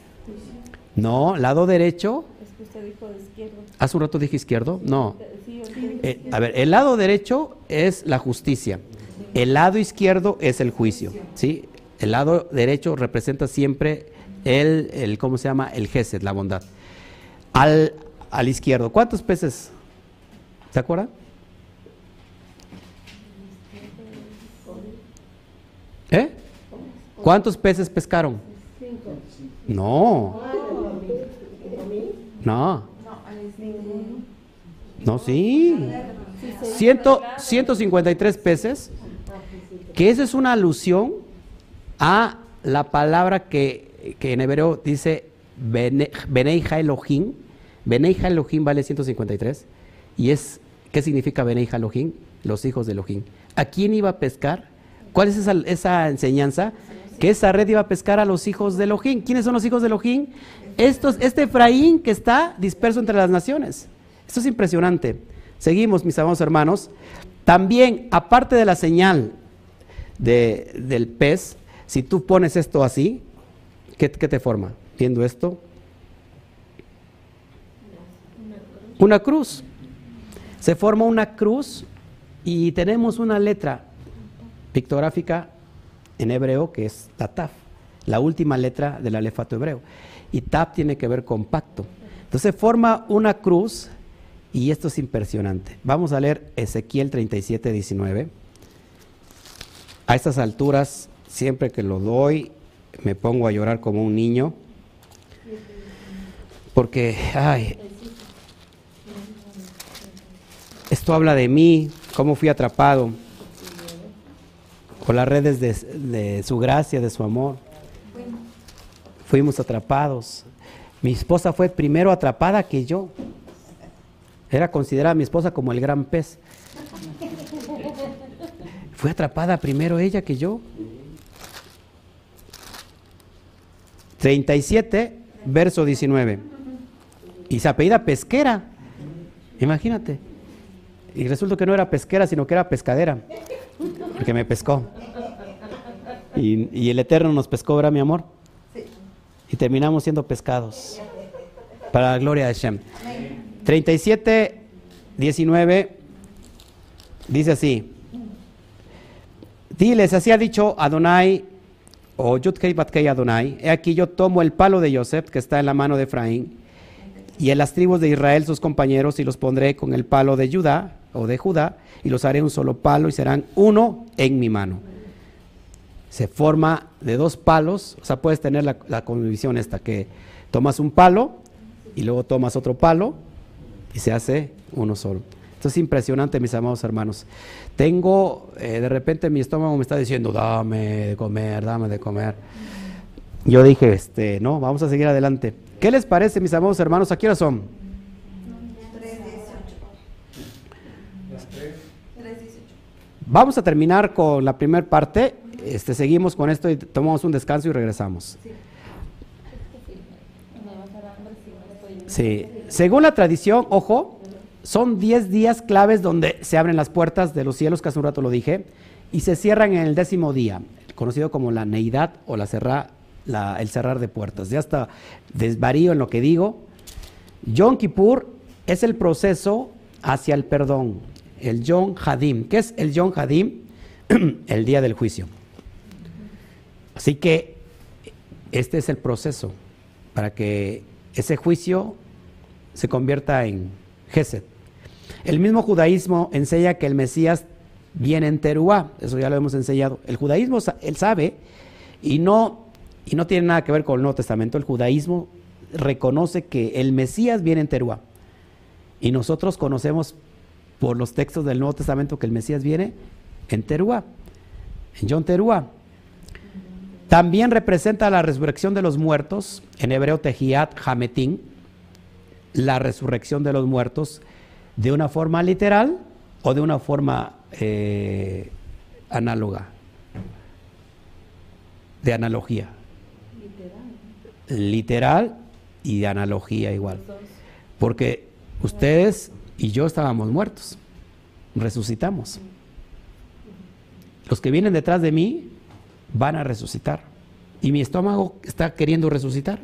No, lado derecho. Es que usted dijo izquierdo. ¿Hace un rato dije izquierdo? No. Eh, a ver, el lado derecho es la justicia, el lado izquierdo es el juicio, ¿sí? El lado derecho representa siempre el, el ¿cómo se llama? El gesed, la bondad. Al, al izquierdo, ¿cuántos peces? ¿Se acuerdan? ¿Eh? ¿Cuántos peces pescaron? No. No. No, sí. Ciento, 153 peces, que esa es una alusión a la palabra que, en hebreo dice Beneija Elohim. Beneija Elohim vale 153. Y es, ¿qué significa Beneija Elohim? Los hijos de Elohim. ¿A quién iba a pescar? ¿Cuál es esa, esa enseñanza? Que esa red iba a pescar a los hijos de Elohim. ¿Quiénes son los hijos de Elohim? Estos, este Efraín que está disperso entre las naciones. Esto es impresionante. Seguimos, mis amados hermanos. También, aparte de la señal del pez, si tú pones esto así, ¿qué, te forma? Viendo esto. Una cruz. Se forma una cruz y tenemos una letra pictográfica en hebreo que es Tataf, la última letra del alefato hebreo. Y Taf tiene que ver con pacto. Entonces forma una cruz y esto es impresionante. Vamos a leer Ezequiel 37, 19. A estas alturas, siempre que lo doy, me pongo a llorar como un niño. Porque, ay, Esto habla de mí, cómo fui atrapado por las redes de, de su gracia, de su amor. Fuimos atrapados. Mi esposa fue primero atrapada que yo. Era considerada mi esposa como el gran pez. Fue atrapada primero ella que yo. 37, verso 19. Y se apellida pesquera. Imagínate. Y resulta que no era pesquera, sino que era pescadera. Porque me pescó. Y, y el Eterno nos pescó, ¿verdad, mi amor? Y terminamos siendo pescados. Para la gloria de Hashem. 37, 19. Dice así. Diles, así ha dicho Adonai, o Yudkei Batkei Adonai, he aquí yo tomo el palo de Joseph que está en la mano de Efraín, y en las tribus de Israel sus compañeros, y los pondré con el palo de Judá, o de Judá, y los haré un solo palo, y serán uno en mi mano. Se forma de dos palos, o sea, puedes tener la, la convicción esta, que tomas un palo, y luego tomas otro palo, y se hace uno solo. Es impresionante, mis amados hermanos. Tengo, eh, de repente mi estómago me está diciendo, dame de comer, dame de comer. Yo dije, este, no, vamos a seguir adelante. ¿Qué les parece, mis amados hermanos? ¿A qué son? Vamos a terminar con la primera parte. Este, seguimos con esto y tomamos un descanso y regresamos. Sí, según la tradición, ojo, son 10 días claves donde se abren las puertas de los cielos, que hace un rato lo dije, y se cierran en el décimo día, conocido como la neidad o la el cerrar de puertas. Ya está desvarío en lo que digo. Yom Kippur es el proceso hacia el perdón, el Yom Hadim. ¿Qué es el Yom Hadim? el día del juicio. Así que este es el proceso para que ese juicio se convierta en Gesed. El mismo judaísmo enseña que el Mesías viene en Teruá, eso ya lo hemos enseñado. El judaísmo, él sabe, y no, y no tiene nada que ver con el Nuevo Testamento, el judaísmo reconoce que el Mesías viene en Teruá. Y nosotros conocemos por los textos del Nuevo Testamento que el Mesías viene en Teruá, en John Teruá. También representa la resurrección de los muertos, en hebreo Tejiat Hametín, la resurrección de los muertos, de una forma literal o de una forma eh, análoga, de analogía. Literal. Literal y de analogía igual. Porque ustedes y yo estábamos muertos, resucitamos. Los que vienen detrás de mí van a resucitar. Y mi estómago está queriendo resucitar.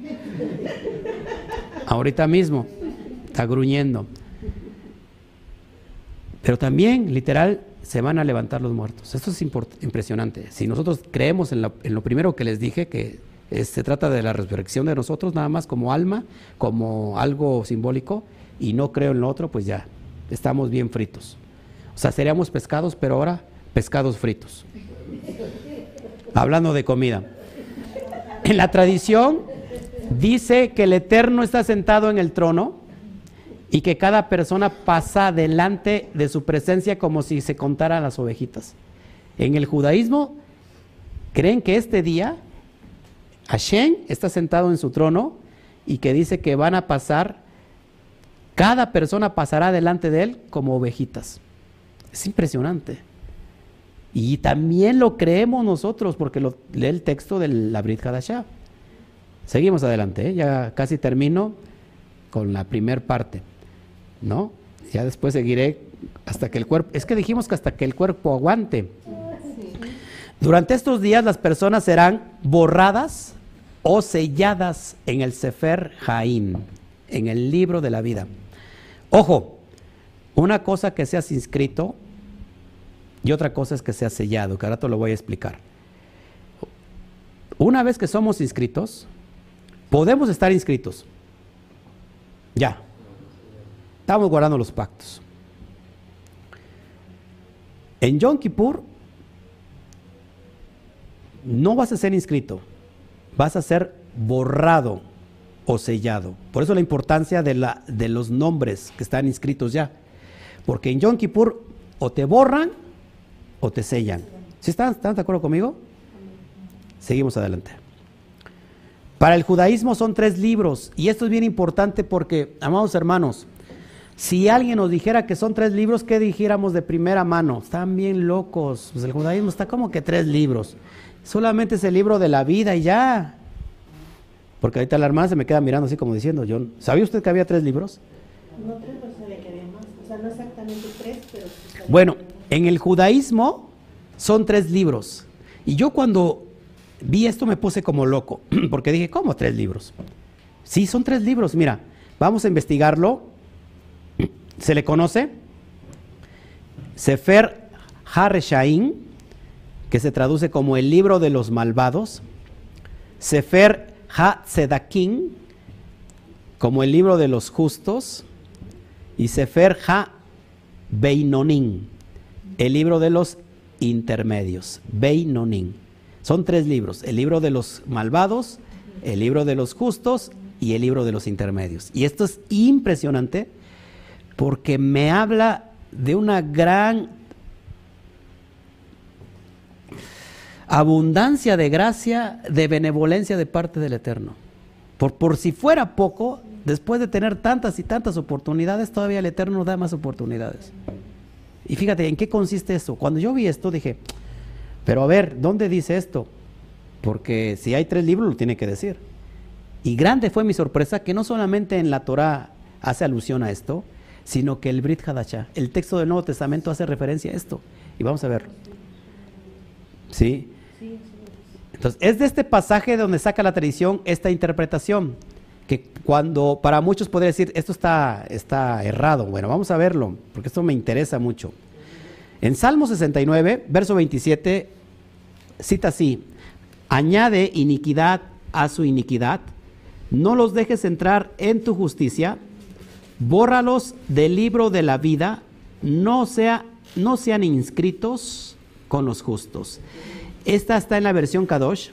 Ahorita mismo está gruñendo. Pero también, literal, se van a levantar los muertos. Esto es impresionante. Si nosotros creemos en lo, en lo primero que les dije, que es, se trata de la resurrección de nosotros, nada más como alma, como algo simbólico, y no creo en lo otro, pues ya estamos bien fritos. O sea, seríamos pescados, pero ahora pescados fritos. Hablando de comida. En la tradición dice que el Eterno está sentado en el trono y que cada persona pasa delante de su presencia como si se contaran las ovejitas. En el judaísmo creen que este día Hashem está sentado en su trono y que dice que van a pasar, cada persona pasará delante de él como ovejitas. Es impresionante. Y también lo creemos nosotros porque lo, lee el texto del la Brit Hadashah. Seguimos adelante, ¿eh? ya casi termino con la primer parte. ¿No? Ya después seguiré hasta que el cuerpo, es que dijimos que hasta que el cuerpo aguante. Durante estos días las personas serán borradas o selladas en el Sefer Jaim, en el libro de la vida. Ojo, una cosa que seas inscrito y otra cosa es que seas sellado, que ahora te lo voy a explicar. Una vez que somos inscritos, podemos estar inscritos. Ya, Estamos guardando los pactos. En Yom Kippur no vas a ser inscrito, vas a ser borrado o sellado. Por eso la importancia de, la, de los nombres que están inscritos ya. Porque en Yom Kippur o te borran o te sellan. ¿Sí están, están de acuerdo conmigo? Seguimos adelante. Para el judaísmo son tres libros y esto es bien importante porque, amados hermanos, si alguien nos dijera que son tres libros, ¿qué dijéramos de primera mano? Están bien locos. Pues el judaísmo está como que tres libros. Solamente es el libro de la vida y ya. Porque ahorita la hermana se me queda mirando así como diciendo, John, ¿sabía usted que había tres libros? No tres, pero sabía que había más. O sea, no exactamente tres, pero... Bueno, en el judaísmo son tres libros. Y yo cuando vi esto me puse como loco, porque dije, ¿cómo tres libros? Sí, son tres libros. Mira, vamos a investigarlo. ¿Se le conoce? Sefer Hareshaim, que se traduce como el libro de los malvados. Sefer Ha-Tzedakim, como el libro de los justos. Y Sefer Ha-Beinonim, el libro de los intermedios. Beinonim. Son tres libros: el libro de los malvados, el libro de los justos y el libro de los intermedios. Y esto es impresionante porque me habla de una gran abundancia de gracia, de benevolencia de parte del Eterno. Por, si fuera poco, después de tener tantas y tantas oportunidades, todavía el Eterno nos da más oportunidades. Y fíjate, ¿en qué consiste eso? Cuando yo vi esto dije, pero a ver, ¿dónde dice esto? Porque si hay tres libros lo tiene que decir. Y grande fue mi sorpresa que no solamente en la Torah hace alusión a esto, sino que el Brit el texto del Nuevo Testamento hace referencia a esto. Y vamos a ver. ¿Sí? Entonces, es de este pasaje donde saca la tradición esta interpretación, que cuando para muchos podría decir, esto está, está errado. Bueno, vamos a verlo, porque esto me interesa mucho. En Salmo 69, verso 27, cita así, añade iniquidad a su iniquidad, no los dejes entrar en tu justicia, bórralos del libro de la vida, no, sea, no sean inscritos con los justos. Esta está en la versión Kadosh.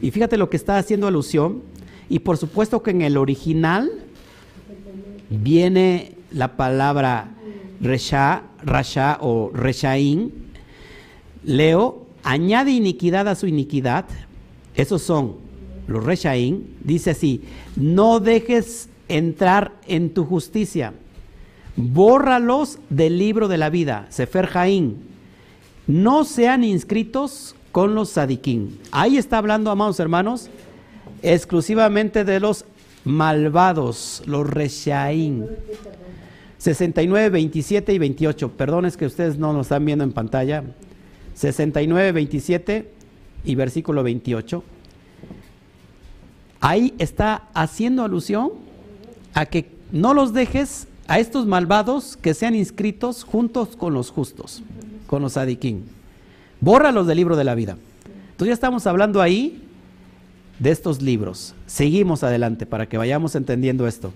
Y fíjate lo que está haciendo alusión. Y por supuesto que en el original viene la palabra resha, rasha o reshaín. Leo, añade iniquidad a su iniquidad. Esos son los reshaín. Dice así, no dejes entrar en tu justicia. Bórralos del libro de la vida. Sefer Jaín no sean inscritos con los sadiquín. Ahí está hablando, amados hermanos, exclusivamente de los malvados, los reshaín. 69, 27 y 28. Perdón, es que ustedes no lo están viendo en pantalla. 69, 27 y versículo 28. Ahí está haciendo alusión a que no los dejes a estos malvados que sean inscritos juntos con los justos con los adiquín. Bórralos del libro de la vida. Entonces ya estamos hablando ahí de estos libros. Seguimos adelante para que vayamos entendiendo esto,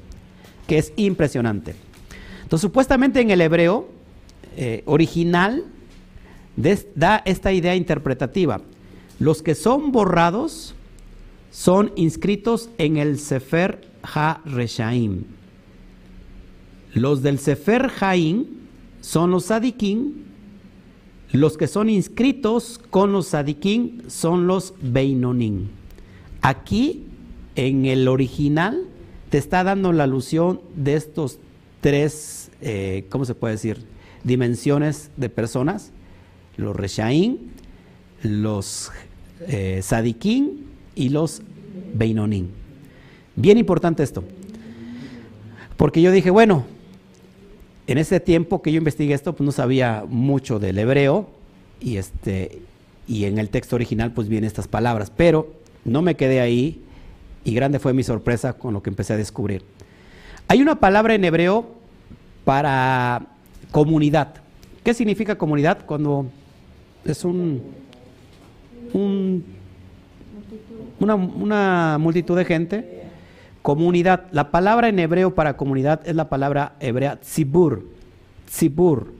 que es impresionante. Entonces supuestamente en el hebreo eh, original da esta idea interpretativa. Los que son borrados son inscritos en el Sefer Ha-Reshaim. Los del Sefer Jaim son los Sadikim los que son inscritos con los sadiquín son los beinonim. Aquí, en el original, te está dando la alusión de estos tres, eh, ¿cómo se puede decir? Dimensiones de personas. Los reshaín, los eh, sadiquín y los beinonim. Bien importante esto. Porque yo dije, bueno, en ese tiempo que yo investigué esto, pues no sabía mucho del hebreo y este y en el texto original pues vienen estas palabras, pero no me quedé ahí y grande fue mi sorpresa con lo que empecé a descubrir. Hay una palabra en hebreo para comunidad. ¿Qué significa comunidad cuando es un, un una, una multitud de gente? Comunidad. La palabra en hebreo para comunidad es la palabra hebrea tzibur. Tzibur.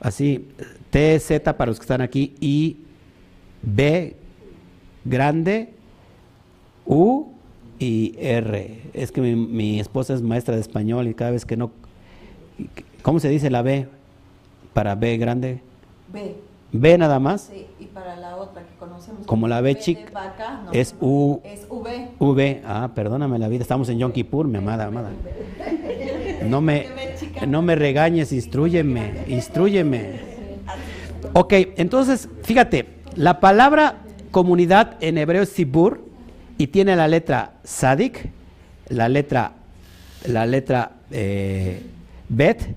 Así, T, Z para los que están aquí, I, B, grande, U y R. Es que mi, mi esposa es maestra de español y cada vez que no ¿Cómo se dice la B para B grande? B. B nada más. Sí, y para la otra que conocemos Como la B de chica, vaca, no, es U. Es V. V. Ah, perdóname la vida. Estamos en Yom Kippur, mi amada, amada. No me, no me regañes, instruyeme, instruyeme. Ok, entonces, fíjate, la palabra comunidad en hebreo es Sibur y tiene la letra Sadik, la letra, la letra eh, Bet,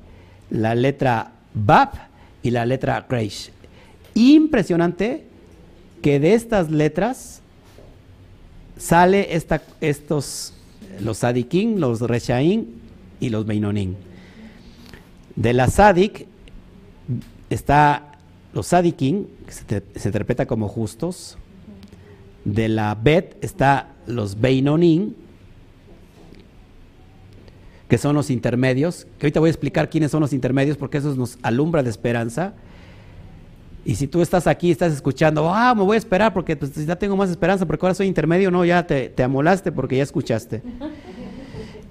la letra Bab y la letra Reish. Impresionante que de estas letras sale esta, estos, los Sadikim, los Reshaim y los Beinonim. De la Sadik está los Sadikim, que se, te- se interpreta como justos. De la Bet está los Beinonim, que son los intermedios. Ahorita voy a explicar quiénes son los intermedios porque eso nos alumbra de esperanza. Y si tú estás aquí, estás escuchando, ah, me voy a esperar porque pues, ya tengo más esperanza porque ahora soy intermedio, no, ya te, te amolaste porque ya escuchaste.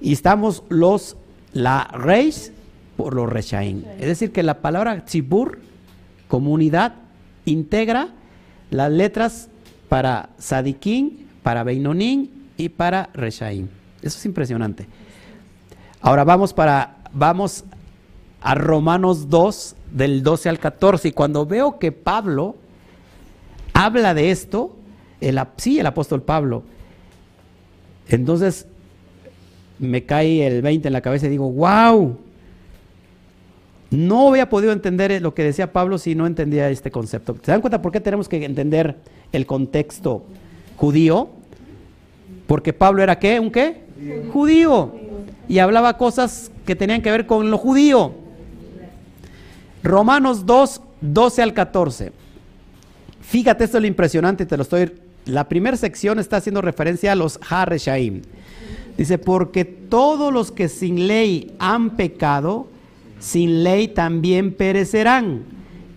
Y estamos los, la reis por los reshaim. Es decir, que la palabra tzibur, comunidad, integra las letras para sadikim, para beinonim y para reshaim. Eso es impresionante. Ahora vamos para, vamos a Romanos 2, del 12 al 14. Y cuando veo que Pablo habla de esto, el, sí, el apóstol Pablo, entonces me cae el 20 en la cabeza y digo, wow, no había podido entender lo que decía Pablo si no entendía este concepto. ¿Se dan cuenta por qué tenemos que entender el contexto judío? Porque Pablo era qué? ¿Un qué? Judío. Y hablaba cosas que tenían que ver con lo judío. Romanos 2, 12 al 14. Fíjate, esto es lo impresionante, te lo estoy. La primera sección está haciendo referencia a los Hareshaim. Dice, porque todos los que sin ley han pecado, sin ley también perecerán.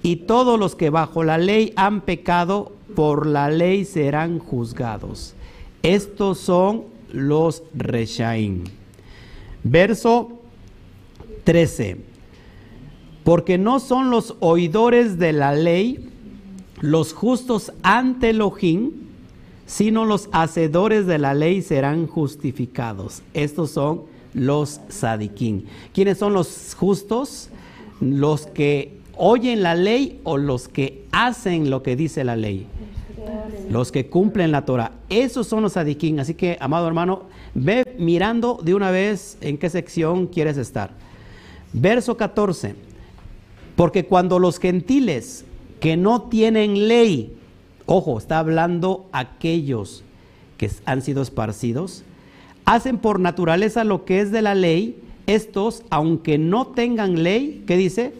Y todos los que bajo la ley han pecado, por la ley serán juzgados. Estos son los Reshaim. Verso 13. Porque no son los oidores de la ley los justos ante Elohim, sino los hacedores de la ley serán justificados. Estos son los sadiquín. ¿Quiénes son los justos? Los que oyen la ley o los que hacen lo que dice la ley. Los que cumplen la Torah. Esos son los sadiquín. Así que, amado hermano, ve mirando de una vez en qué sección quieres estar. Verso 14. Porque cuando los gentiles que no tienen ley, ojo, está hablando aquellos que han sido esparcidos, hacen por naturaleza lo que es de la ley, estos, aunque no tengan ley, ¿qué dice?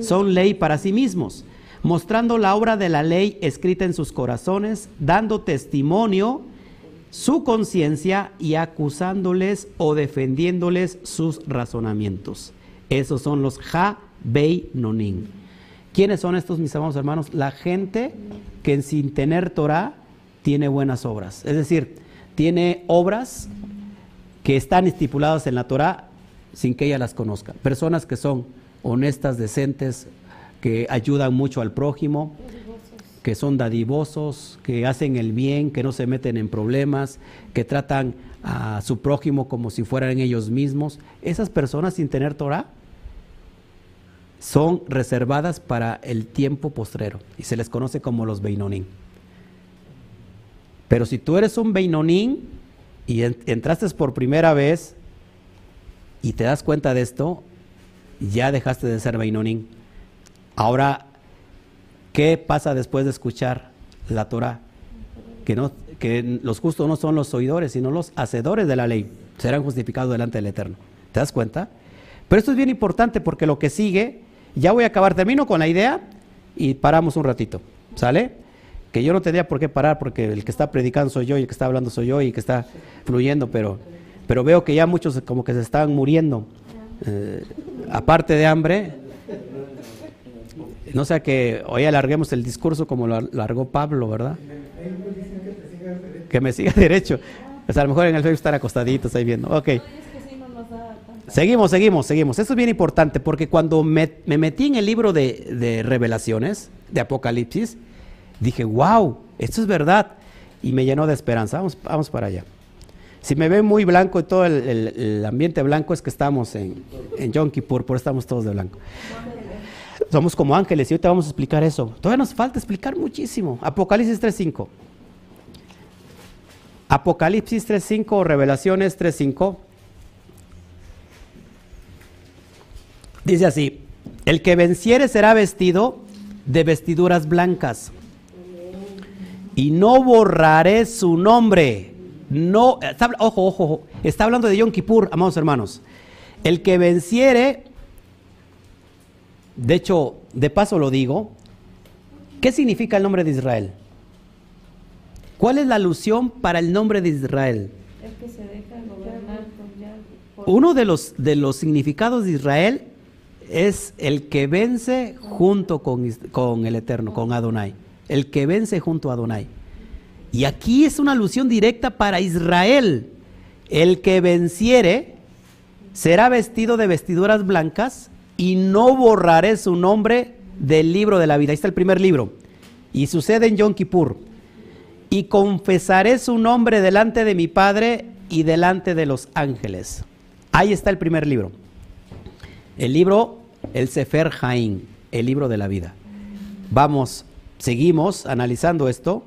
Son ley para sí mismos, mostrando la obra de la ley escrita en sus corazones, dando testimonio su conciencia y acusándoles o defendiéndoles sus razonamientos. Esos son los Ja Bei Nonin. ¿Quiénes son estos, mis amados hermanos? La gente que sin tener Torah tiene buenas obras. Es decir, tiene obras que están estipuladas en la Torah sin que ella las conozca. Personas que son honestas, decentes, que ayudan mucho al prójimo, que son dadivosos, que hacen el bien, que no se meten en problemas, que tratan a su prójimo como si fueran ellos mismos. Esas personas sin tener Torah son reservadas para el tiempo postrero y se les conoce como los Beinonim. Pero si tú eres un Beinonim y en- entraste por primera vez y te das cuenta de esto, ya dejaste de ser Beinonim. Ahora, ¿qué pasa después de escuchar la Torah? Que, no, que los justos no son los oidores, sino los hacedores de la ley. Serán justificados delante del Eterno. ¿Te das cuenta? Pero esto es bien importante porque lo que sigue, ya voy a acabar, termino con la idea y paramos un ratito. ¿Sale? Que yo no tendría por qué parar porque el que está predicando soy yo y el que está hablando soy yo y el que está fluyendo, pero, pero veo que ya muchos como que se están muriendo. Eh, aparte de hambre, no sea que hoy alarguemos el discurso como lo alargó Pablo, ¿verdad? Que me siga derecho. Sea, a lo mejor en el Facebook están acostaditos ahí viendo. Ok. Seguimos, seguimos, seguimos. Esto es bien importante porque cuando me, me metí en el libro de, de, revelaciones, de Apocalipsis, dije, wow, esto es verdad. Y me llenó de esperanza. Vamos, vamos para allá. Si me ven muy blanco y todo el, ambiente blanco es que estamos en, en Yom Kippur, por estamos todos de blanco. Somos como ángeles y ahorita vamos a explicar eso. Todavía nos falta explicar muchísimo. Apocalipsis 3.5. Apocalipsis 3.5 Revelaciones 3.5. Dice así, el que venciere será vestido de vestiduras blancas y no borraré su nombre. No, ojo, ojo, ojo, está hablando de Yom Kippur, amados hermanos. El que venciere, de hecho, de paso lo digo, ¿qué significa el nombre de Israel? ¿Cuál es la alusión para el nombre de Israel? El que se deja gobernar Uno de los, de los significados de Israel es el que vence junto con, con, el Eterno, con Adonai. El que vence junto a Adonai. Y aquí es una alusión directa para Israel. El que venciere será vestido de vestiduras blancas y no borraré su nombre del libro de la vida. Ahí está el primer libro. Y sucede en Yom Kippur. Y confesaré su nombre delante de mi Padre y delante de los ángeles. Ahí está el primer libro. El libro el Sefer Haim, el libro de la vida. Vamos, seguimos analizando esto.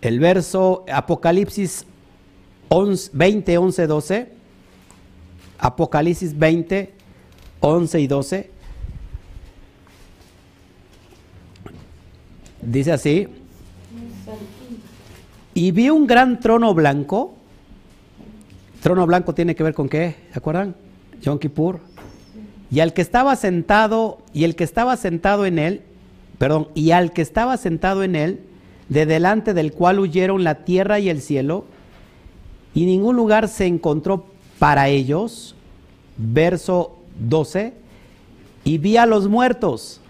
El verso Apocalipsis 20, 11, 12. Apocalipsis 20, 11 y 12. Dice así. Y vi un gran trono blanco. Trono blanco tiene que ver con qué, ¿se acuerdan? Y al que estaba sentado, y el que estaba sentado en él, perdón, y al que estaba sentado en él, de delante del cual huyeron la tierra y el cielo, y ningún lugar se encontró para ellos. Verso 12, y vi a los muertos,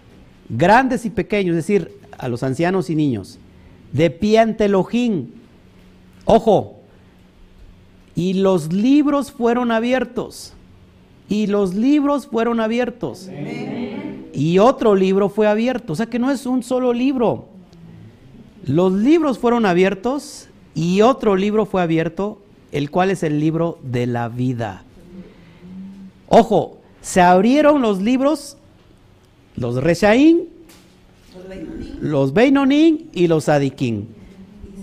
grandes y pequeños, es decir, a los ancianos y niños, de pie ante Elohim. Ojo, y los libros fueron abiertos y los libros fueron abiertos. Y otro libro fue abierto. O sea que no es un solo libro. Los libros fueron abiertos y otro libro fue abierto, el cual es el libro de la vida. Ojo, se abrieron los libros, los Reshaín, los Beinonín y los Adiquín.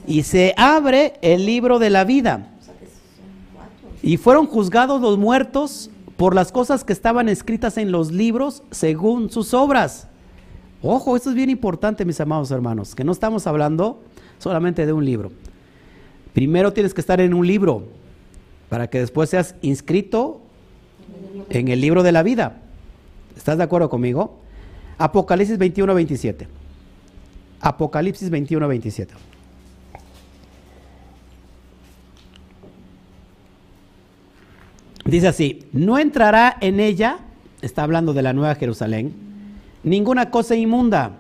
Y se abre el libro de la vida. Y fueron juzgados los muertos por las cosas que estaban escritas en los libros según sus obras. Ojo, esto es bien importante, mis amados hermanos, que no estamos hablando solamente de un libro. Primero tienes que estar en un libro para que después seas inscrito en el libro de la vida. ¿Estás de acuerdo conmigo? Apocalipsis 21, 27. Apocalipsis 21, 27. Dice así, no entrará en ella, está hablando de la nueva Jerusalén, ninguna cosa inmunda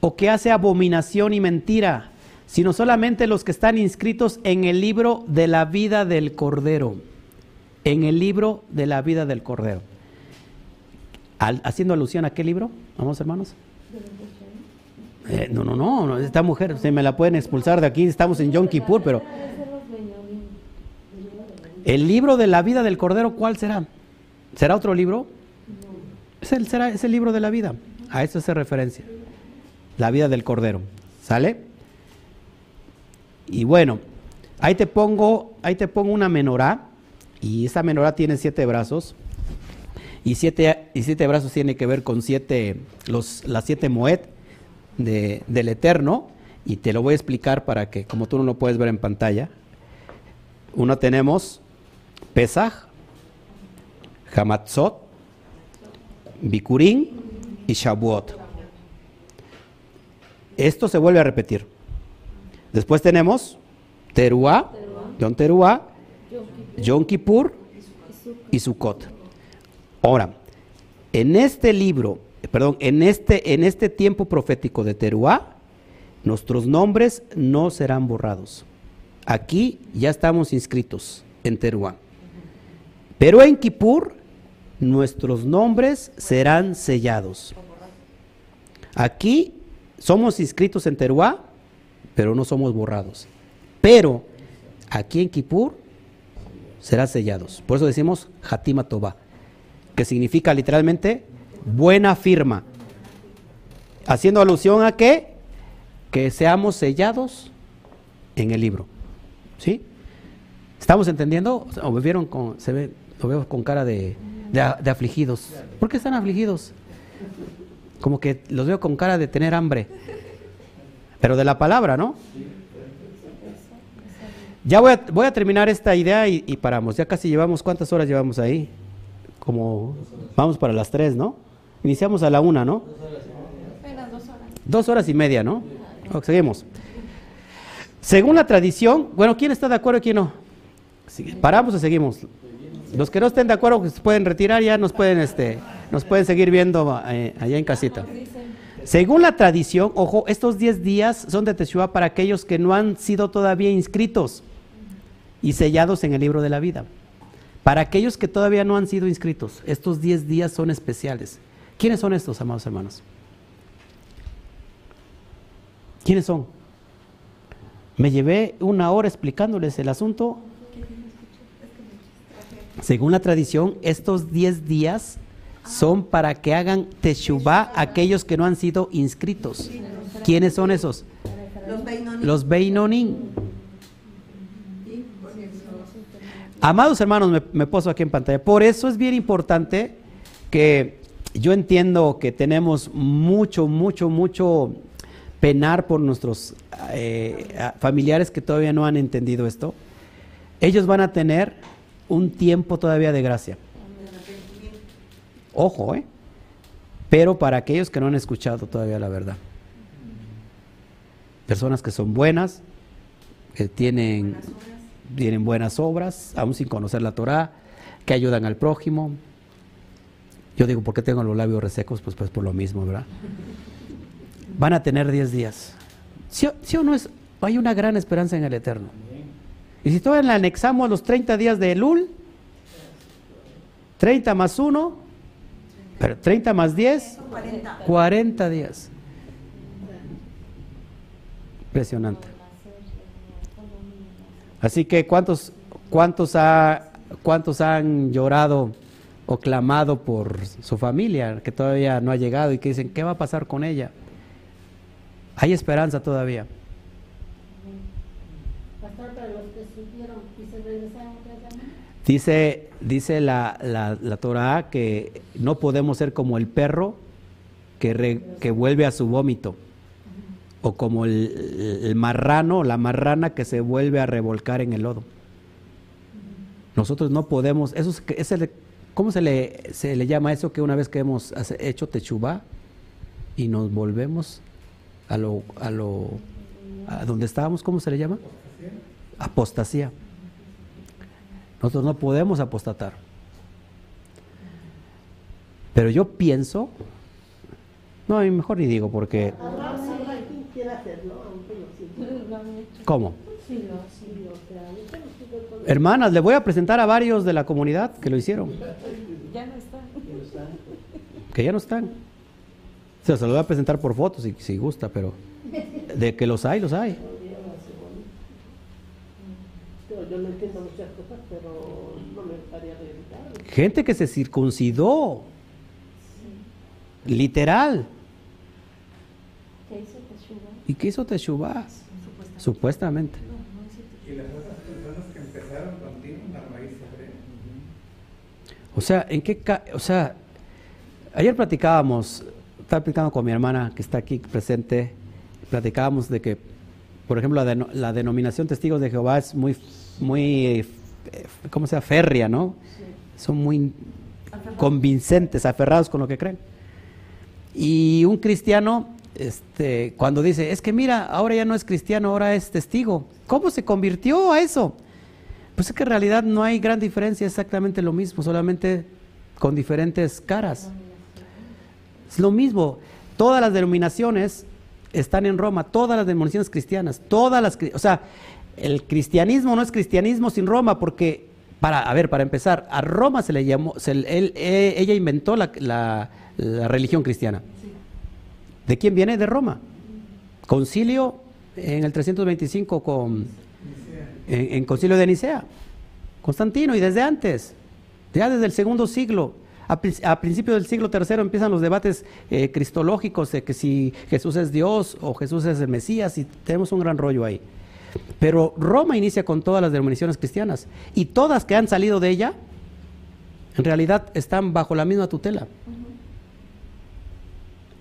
o que hace abominación y mentira, sino solamente los que están inscritos en el libro de la vida del Cordero. En el libro de la vida del Cordero. haciendo alusión a qué libro, vamos hermanos. Eh, no, no, no, esta mujer se me la pueden expulsar de aquí, estamos en Yom Kippur, pero el libro de la vida del Cordero, ¿cuál será? ¿Será otro libro? Es el, será, es el libro de la vida. A eso hace referencia. La vida del Cordero. ¿Sale? Y bueno, ahí te pongo, ahí te pongo una menorá. Y esa menorá tiene siete brazos. Y siete, y siete brazos tiene que ver con siete, los, las siete moed del Eterno. Y te lo voy a explicar para que, como tú no lo puedes ver en pantalla, uno tenemos Pesach, Hamatzot, Bikurim y Shavuot. Esto se vuelve a repetir. Después tenemos Teruah, Yom Teruah, Yom Kippur y Sukkot. Ahora, en este libro, perdón, en este, en este tiempo profético de Teruah, nuestros nombres no serán borrados. Aquí ya estamos inscritos en Teruá. Pero en Kippur nuestros nombres serán sellados. Aquí somos inscritos en Teruá, pero no somos borrados. Pero aquí en Kippur serán sellados. Por eso decimos Hatima Toba, que significa literalmente buena firma. Haciendo alusión a que que seamos sellados en el libro. ¿Sí? ¿Estamos entendiendo? ¿O vieron con, se ve, lo veo con cara de, afligidos? ¿Por qué están afligidos? Como que los veo con cara de tener hambre. Pero de la palabra, ¿no? Ya voy a, voy a terminar esta idea y, y, paramos. Ya casi llevamos, ¿cuántas horas llevamos ahí? Como, vamos para las tres, ¿no? Iniciamos a la una, ¿no? Dos horas y media, ¿no? seguimos. Según la tradición, bueno, ¿quién está de acuerdo y quién no? ¿Paramos o seguimos? Los que no estén de acuerdo se pueden retirar, ya nos pueden, este, nos pueden seguir viendo eh, allá en casita. Según la tradición, ojo, estos 10 días son de Teshuvah para aquellos que no han sido todavía inscritos y sellados en el libro de la vida. Para aquellos que todavía no han sido inscritos, estos 10 días son especiales. ¿Quiénes son estos, amados hermanos? ¿Quiénes son? Me llevé una hora explicándoles el asunto. Según la tradición, estos 10 días son para que hagan teshuvah aquellos que no han sido inscritos. ¿Quiénes son esos? Los Beinonim. Amados hermanos, me, me poso aquí en pantalla. Por eso es bien importante que yo entiendo que tenemos mucho, mucho, mucho penar por nuestros eh, familiares que todavía no han entendido esto, ellos van a tener un tiempo todavía de gracia. Ojo, ¿eh? Pero para aquellos que no han escuchado todavía la verdad. Personas que son buenas, que tienen, tienen buenas obras, aún sin conocer la Torah, que ayudan al prójimo. Yo digo, ¿por qué tengo los labios resecos? Pues, pues por lo mismo, ¿verdad? van a tener 10 días. ¿Sí, o no es? Hay una gran esperanza en el Eterno. Y si todavía le anexamos los 30 días de Elul, 30 más 1, pero 30 más 10, 40, días. Impresionante. Así que ¿cuántos, cuántos, ha, cuántos han llorado o clamado por su familia que todavía no ha llegado y que dicen, ¿qué va a pasar con ella? Hay esperanza todavía. Dice, dice la, la, la Torah que no podemos ser como el perro que, que vuelve a su vómito, o como el, el, marrano, la marrana que se vuelve a revolcar en el lodo. Nosotros no podemos, eso es, es el, ¿cómo se le, se le llama eso que una vez que hemos hecho techubá y nos volvemos a lo, a lo, a donde estábamos, ¿cómo se le llama? Apostasía. Nosotros no podemos apostatar. Pero yo pienso, no, mejor ni digo porque... ¿Cómo? Hermanas, le voy a presentar a varios de la comunidad que lo hicieron. Ya no están. Que ya no están se lo voy a presentar por fotos si, si gusta, pero de que los hay, los hay. Gente que se circuncidó. Literal. ¿Y qué hizo Teshuvah? Supuestamente. Y las otras personas que empezaron contigo la raíz O sea, ¿en qué o sea, ayer platicábamos estaba platicando con mi hermana que está aquí presente, platicábamos de que, por ejemplo, la, denominación Testigos de Jehová es muy, muy, eh, ¿cómo se llama? Férrea, ¿no? Son muy convincentes, aferrados con lo que creen. Y un cristiano, este, cuando dice, es que mira, ahora ya no es cristiano, ahora es testigo. ¿Cómo se convirtió a eso? Pues es que en realidad no hay gran diferencia, exactamente lo mismo, solamente con diferentes caras. Es lo mismo, todas las denominaciones están en Roma, todas las denominaciones cristianas, todas las, o sea, el cristianismo no es cristianismo sin Roma porque para, a ver, para empezar, a Roma se le llamó, se, él, eh, ella inventó la, la, la religión cristiana. ¿De quién viene? De Roma. Concilio en el 325 con, en, en concilio de Nicea. Constantino y desde antes, ya desde el segundo siglo. A, a principios del siglo III empiezan los debates eh, cristológicos de que si Jesús es Dios o Jesús es el Mesías y tenemos un gran rollo ahí. Pero Roma inicia con todas las denominaciones cristianas y todas que han salido de ella, en realidad están bajo la misma tutela.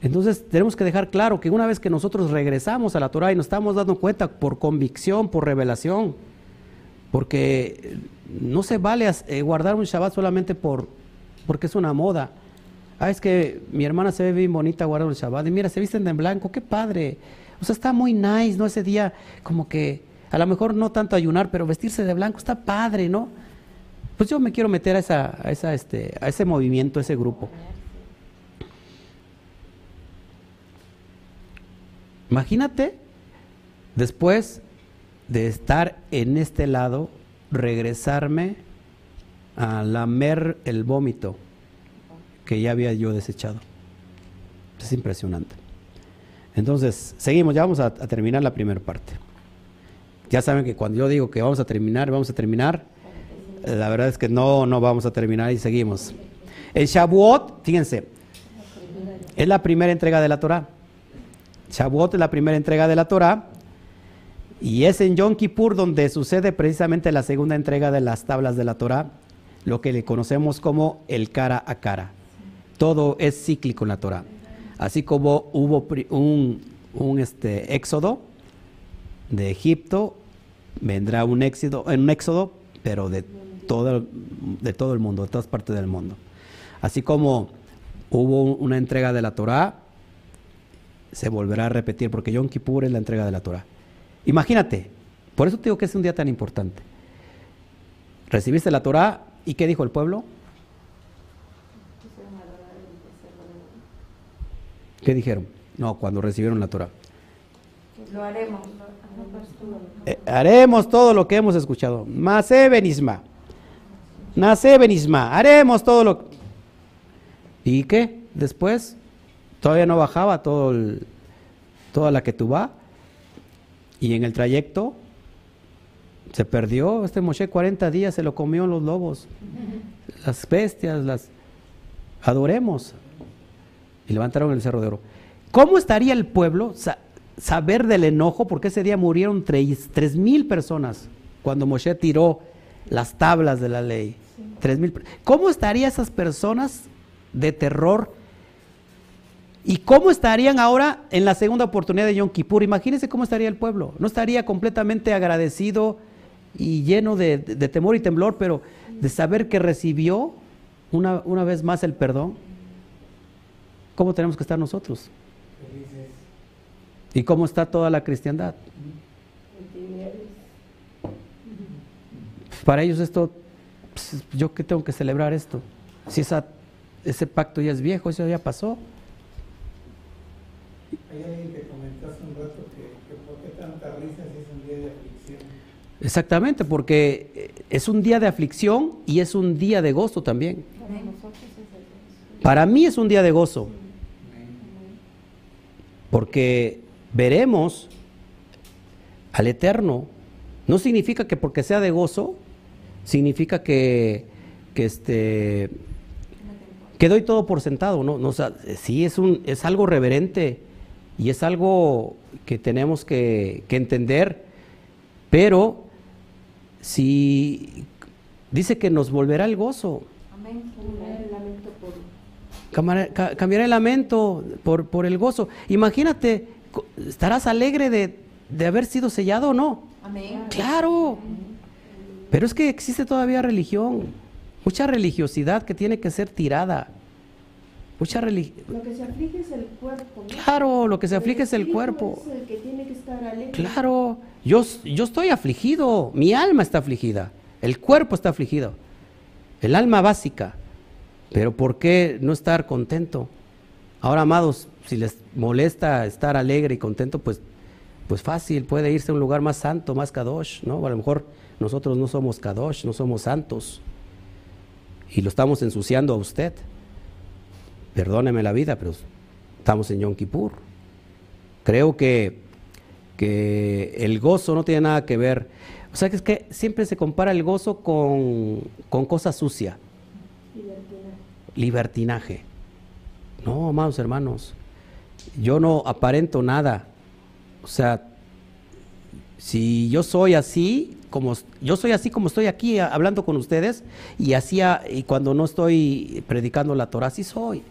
Entonces tenemos que dejar claro que una vez que nosotros regresamos a la Torah y nos estamos dando cuenta por convicción, por revelación, porque no se vale eh, guardar un Shabbat solamente por, porque es una moda. Ah, es que mi hermana se ve bien bonita guardando el Shabbat. Y mira, se visten de blanco, qué padre. O sea, está muy nice, ¿no? Ese día, como que, a lo mejor no tanto ayunar, pero vestirse de blanco está padre, ¿no? Pues yo me quiero meter a, esa, a, esa, este, a ese movimiento, a ese grupo. Imagínate, después de estar en este lado, regresarme a lamer el vómito que ya había yo desechado. Es impresionante. Entonces, seguimos, ya vamos a, a terminar la primera parte. Ya saben que cuando yo digo que vamos a terminar, vamos a terminar, la verdad es que no, no vamos a terminar y seguimos. El Shavuot, fíjense, es la primera entrega de la Torah. Shavuot es la primera entrega de la Torah y es en Yom Kippur donde sucede precisamente la segunda entrega de las tablas de la Torah, lo que le conocemos como el cara a cara. Todo es cíclico en la Torah. Así como hubo un, un, este, éxodo de Egipto, vendrá un éxodo, un éxodo pero de todo, de todo el mundo, de todas partes del mundo. Así como hubo una entrega de la Torah, se volverá a repetir, porque Yom Kippur es la entrega de la Torah. Imagínate, por eso te digo que es un día tan importante. Recibiste la Torah y ¿qué dijo el pueblo? ¿Qué dijeron? No, cuando recibieron la Torah. Lo haremos. Eh, haremos todo lo que hemos escuchado. Masé benisma. Nace benisma. Haremos todo lo ¿Y qué? Después todavía no bajaba todo el- toda la que tú va y en el trayecto se perdió este Moshe 40 días se lo comió los lobos las bestias las adoremos y levantaron el cerro de oro ¿cómo estaría el pueblo saber del enojo porque ese día murieron tres, tres mil personas cuando Moshe tiró las tablas de la ley Tres mil ¿cómo estarían esas personas de terror ¿Y cómo estarían ahora en la segunda oportunidad de Yom Kippur? Imagínense cómo estaría el pueblo. No estaría completamente agradecido y lleno de, de- de temor y temblor, pero de saber que recibió una, una vez más el perdón. ¿Cómo tenemos que estar nosotros? ¿Y cómo está toda la cristiandad? Para ellos esto, pues, yo que tengo que celebrar esto. Si esa, ese pacto ya es viejo, eso ya pasó. Hay alguien que comentó hace un rato que, que por qué tanta risa si es un día de aflicción. Exactamente, porque eh, es un día de aflicción y es un día de gozo también. Para mí es un día de gozo, porque veremos al Eterno. No significa que porque sea de gozo, significa que, que este que doy todo por sentado, ¿no? no o sea, sí es un es algo reverente y es algo que tenemos que, que entender, pero si dice que nos volverá el gozo, ca- cambiará el lamento por, por el gozo. Imagínate, ¿estarás alegre de, de haber sido sellado o no? Amén. Claro. Pero es que existe todavía religión, mucha religiosidad que tiene que ser tirada. Mucha religión. Lo que se aflige es el cuerpo. ¿no? Claro, lo que se aflige es el cuerpo. Es el que tiene que estar alegre. Claro, yo, yo estoy afligido, mi alma está afligida, el cuerpo está afligido, el alma básica. Pero ¿por qué no estar contento? Ahora, amados, si les molesta estar alegre y contento, pues pues fácil, puede irse a un lugar más santo, más kadosh, ¿no? A lo mejor nosotros no somos kadosh, no somos santos. Y lo estamos ensuciando a usted. Perdóneme la vida, pero estamos en Yom Kippur. Creo que, que el gozo no tiene nada que ver. O sea, que es que siempre se compara el gozo con, con cosa sucia. Libertinaje. Libertinaje. No, amados hermanos, yo no aparento nada. O sea, si yo soy así, como yo soy así como estoy aquí hablando con ustedes y así y cuando no estoy predicando la Torah, así soy.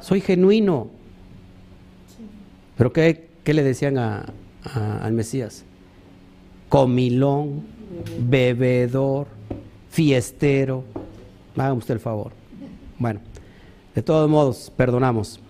Soy genuino. Pero ¿qué, qué le decían a, al Mesías? Comilón, bebedor, fiestero. Hágame usted el favor. Bueno, de todos modos, perdonamos.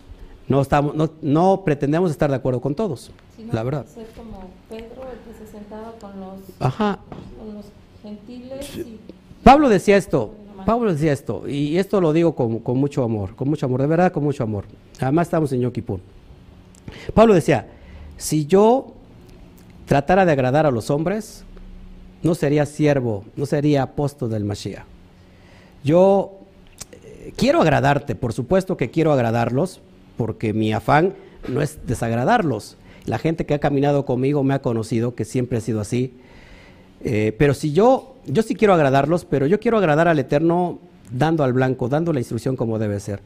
No, estamos, no, no pretendemos estar de acuerdo con todos, la verdad. Ser como Pedro, el que se sentaba con los, Ajá. con los gentiles. Y... Pablo decía esto, Pablo decía esto, y esto lo digo con, con, mucho amor, con mucho amor, de verdad con mucho amor. Además estamos en Yom Kippur. Pablo decía, si yo tratara de agradar a los hombres, no sería siervo, no sería apóstol del Mashiach. Yo eh, quiero agradarte, por supuesto que quiero agradarlos, porque mi afán no es desagradarlos. La gente que ha caminado conmigo me ha conocido que siempre ha sido así. Eh, pero si yo, yo sí quiero agradarlos, pero yo quiero agradar al Eterno dando al blanco, dando la instrucción como debe ser.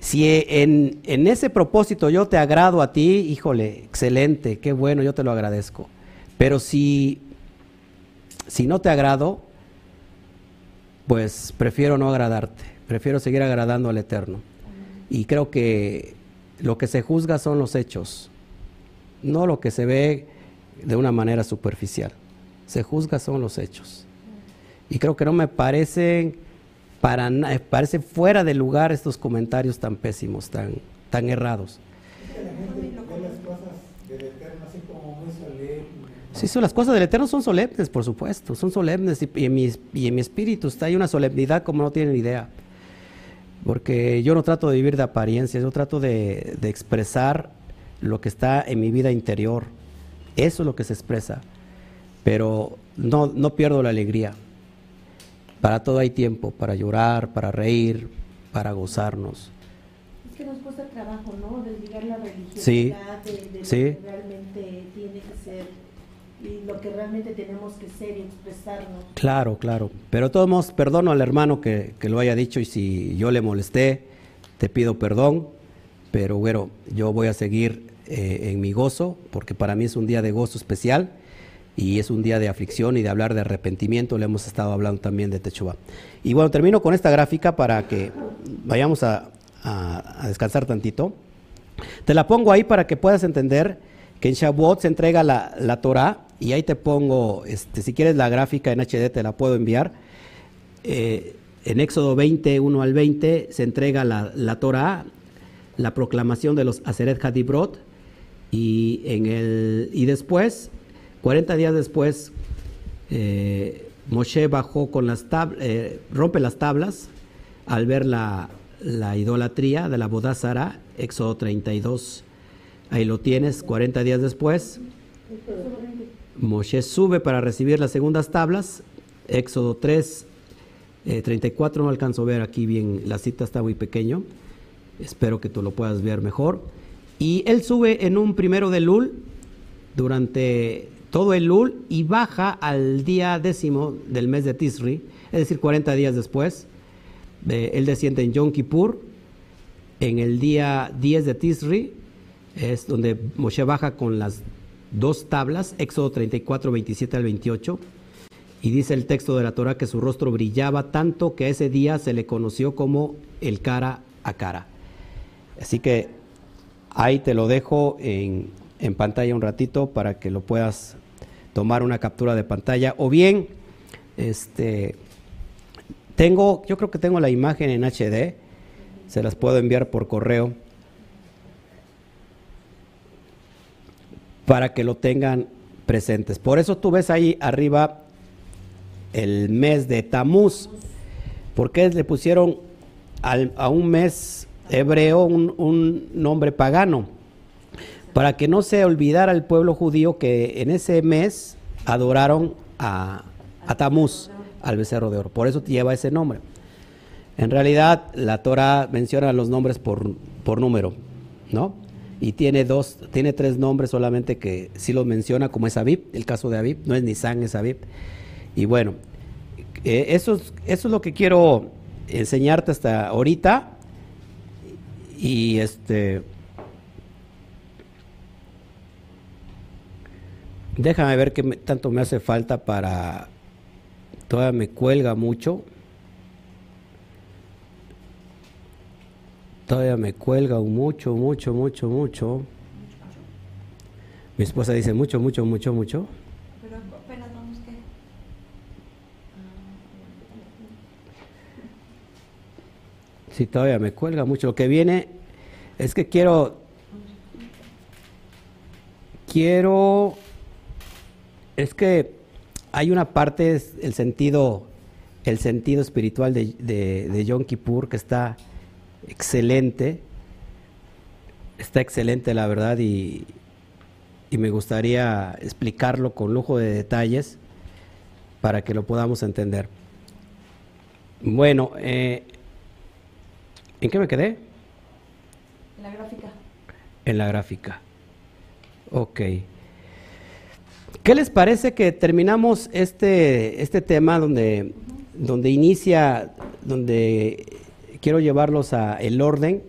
Si en, en, ese propósito yo te agrado a ti, híjole, excelente, qué bueno, yo te lo agradezco. Pero si, si no te agrado, pues prefiero no agradarte, prefiero seguir agradando al Eterno. Y creo que lo que se juzga son los hechos, no lo que se ve de una manera superficial. Se juzga son los hechos. Y creo que no me parecen para nada, parece fuera de lugar estos comentarios tan pésimos, tan, tan errados. Sí, son, las cosas del Eterno son solemnes, por supuesto, son solemnes y, en mi, y en mi espíritu está hay una solemnidad como no tienen idea. Porque yo no trato de vivir de apariencias, yo trato de, de expresar lo que está en mi vida interior. Eso es lo que se expresa. Pero no, no pierdo la alegría. Para todo hay tiempo, para llorar, para reír, para gozarnos. Es que nos cuesta trabajo, ¿no? Desligar la religiosidad Sí, de, de lo sí. que realmente tiene que ser y lo que realmente tenemos que ser y expresarnos. Claro, claro. Pero todos modos, perdono al hermano que, que lo haya dicho y si yo le molesté, te pido perdón. Pero bueno, yo voy a seguir eh, en mi gozo, porque para mí es un día de gozo especial y es un día de aflicción y de hablar de arrepentimiento. Le hemos estado hablando también de Techuba. Y bueno, termino con esta gráfica para que vayamos a, a, a descansar tantito. Te la pongo ahí para que puedas entender que en Shavuot se entrega la, la Torah y ahí te pongo, este, si quieres la gráfica en HD te la puedo enviar. Eh, en Éxodo 20, 1 al 20 se entrega la, la Torah, la proclamación de los Aseret Hadibrot y, en el, y después, 40 días después, eh, Moshe bajó con las tablas, eh, rompe las tablas al ver la, la idolatría de la Bodázara, Éxodo 32. Ahí lo tienes, 40 días después. Moshe sube para recibir las segundas tablas, Éxodo 3, eh, 34, no alcanzo a ver aquí bien, la cita está muy pequeño, espero que tú lo puedas ver mejor. Y él sube en un primero de Lul durante todo el Lul y baja al día décimo del mes de Tisri, es decir, 40 días después. Eh, él desciende en Yom Kippur, en el día 10 de Tisri, es donde Moshe baja con las dos tablas, Éxodo 34, 27 al 28. Y dice el texto de la Torah que su rostro brillaba tanto que ese día se le conoció como el cara a cara. Así que ahí te lo dejo en, en pantalla un ratito para que lo puedas tomar una captura de pantalla. O bien, este, tengo, yo creo que tengo la imagen en HD, se las puedo enviar por correo. Para que lo tengan presentes. Por eso tú ves ahí arriba el mes de Tamuz. ¿Por qué le pusieron a un mes hebreo un, nombre pagano? para que no se olvidara el pueblo judío que en ese mes adoraron a, a Tamuz, al becerro de oro. Por eso lleva ese nombre. En realidad, la Torah menciona los nombres por, por número, ¿no? Y tiene dos, tiene tres nombres solamente que sí los menciona, como es Abib, el caso de Abib, no es Nisan, es Abib. Y bueno, eh, eso, es, eso es lo que quiero enseñarte hasta ahorita. Y este. Déjame ver qué tanto me hace falta para. Todavía me cuelga mucho. Todavía me cuelga mucho, mucho, mucho, mucho. Mi esposa dice mucho, mucho, mucho, mucho. Pero apenas vamos que. Sí, todavía me cuelga mucho. Lo que viene es que quiero, quiero, es que hay una parte, el sentido, el sentido espiritual de, de, de Yom Kippur que está excelente, está excelente la verdad y, y me gustaría explicarlo con lujo de detalles para que lo podamos entender. Bueno, eh, ¿en qué me quedé? En la gráfica. En la gráfica. Ok. ¿Qué les parece que terminamos este, este tema donde, donde inicia, donde quiero llevarlos a el orden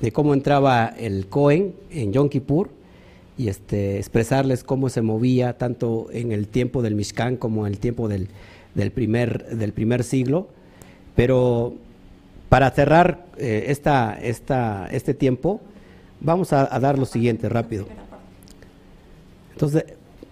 de cómo entraba el Cohen en Yom Kippur y este, expresarles cómo se movía tanto en el tiempo del Mishkan como en el tiempo del, del, primer, del primer siglo. Pero para cerrar eh, esta, esta, este tiempo, vamos a, a, dar lo siguiente rápido. Entonces,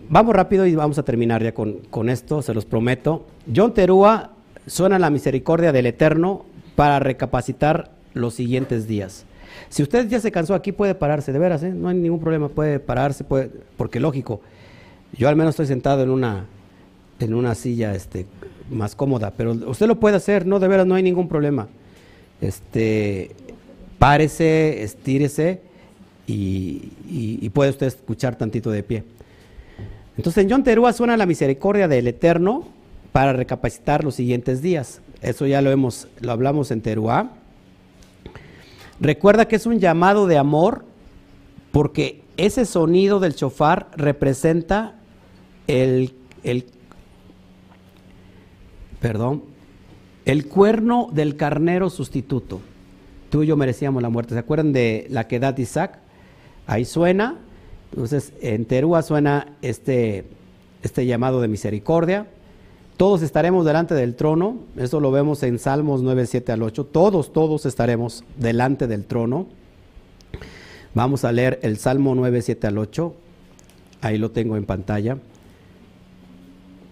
vamos rápido y vamos a terminar ya con, con esto, se los prometo. John Terúa suena la misericordia del Eterno para recapacitar los siguientes días. Si usted ya se cansó aquí, puede pararse, de veras, ¿eh? no hay ningún problema, puede pararse, puede, porque lógico, yo al menos estoy sentado en una, en una silla este, más cómoda, pero usted lo puede hacer, no, de veras, no hay ningún problema. Este, párese, estírese y, y, y puede usted escuchar tantito de pie. Entonces en John Terúa suena la misericordia del Eterno para recapacitar los siguientes días. Eso ya lo hemos, lo hablamos en Teruá. Recuerda que es un llamado de amor porque ese sonido del chofar representa el, el perdón, el cuerno del carnero sustituto. Tú y yo merecíamos la muerte. ¿Se acuerdan de la quedad de Isaac? Ahí suena. Entonces, en Terúa suena este, este llamado de misericordia. Todos estaremos delante del trono, eso lo vemos en Salmos 9, 7 al 8. Todos, todos estaremos delante del trono. Vamos a leer el Salmo 9, 7 al 8. Ahí lo tengo en pantalla.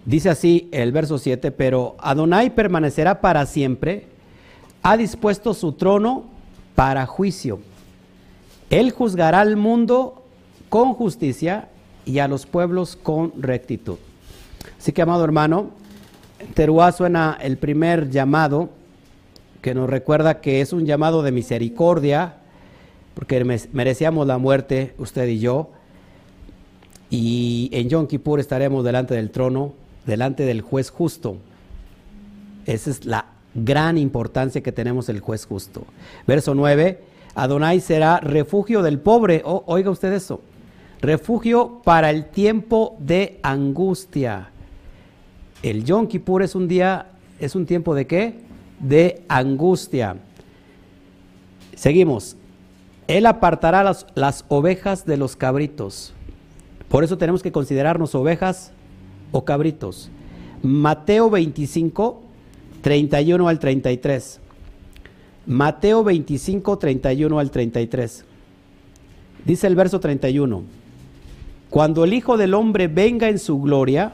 Dice así el verso 7, pero Adonai permanecerá para siempre, ha dispuesto su trono para juicio. Él juzgará al mundo con justicia y a los pueblos con rectitud. Así que, amado hermano, Teruá suena el primer llamado que nos recuerda que es un llamado de misericordia, porque merecíamos la muerte, usted y yo. Y en Yom Kippur estaremos delante del trono, delante del juez justo. Esa es la gran importancia que tenemos el juez justo. Verso 9, Adonai será refugio del pobre. Oh, oiga usted eso. Refugio para el tiempo de angustia. El Yom Kippur es un día, es un tiempo de qué? De angustia. Seguimos. Él apartará las, las ovejas de los cabritos. Por eso tenemos que considerarnos ovejas o cabritos. Mateo 25, 31 al 33. Mateo 25, 31 al 33. Dice el verso 31. Cuando el Hijo del Hombre venga en su gloria,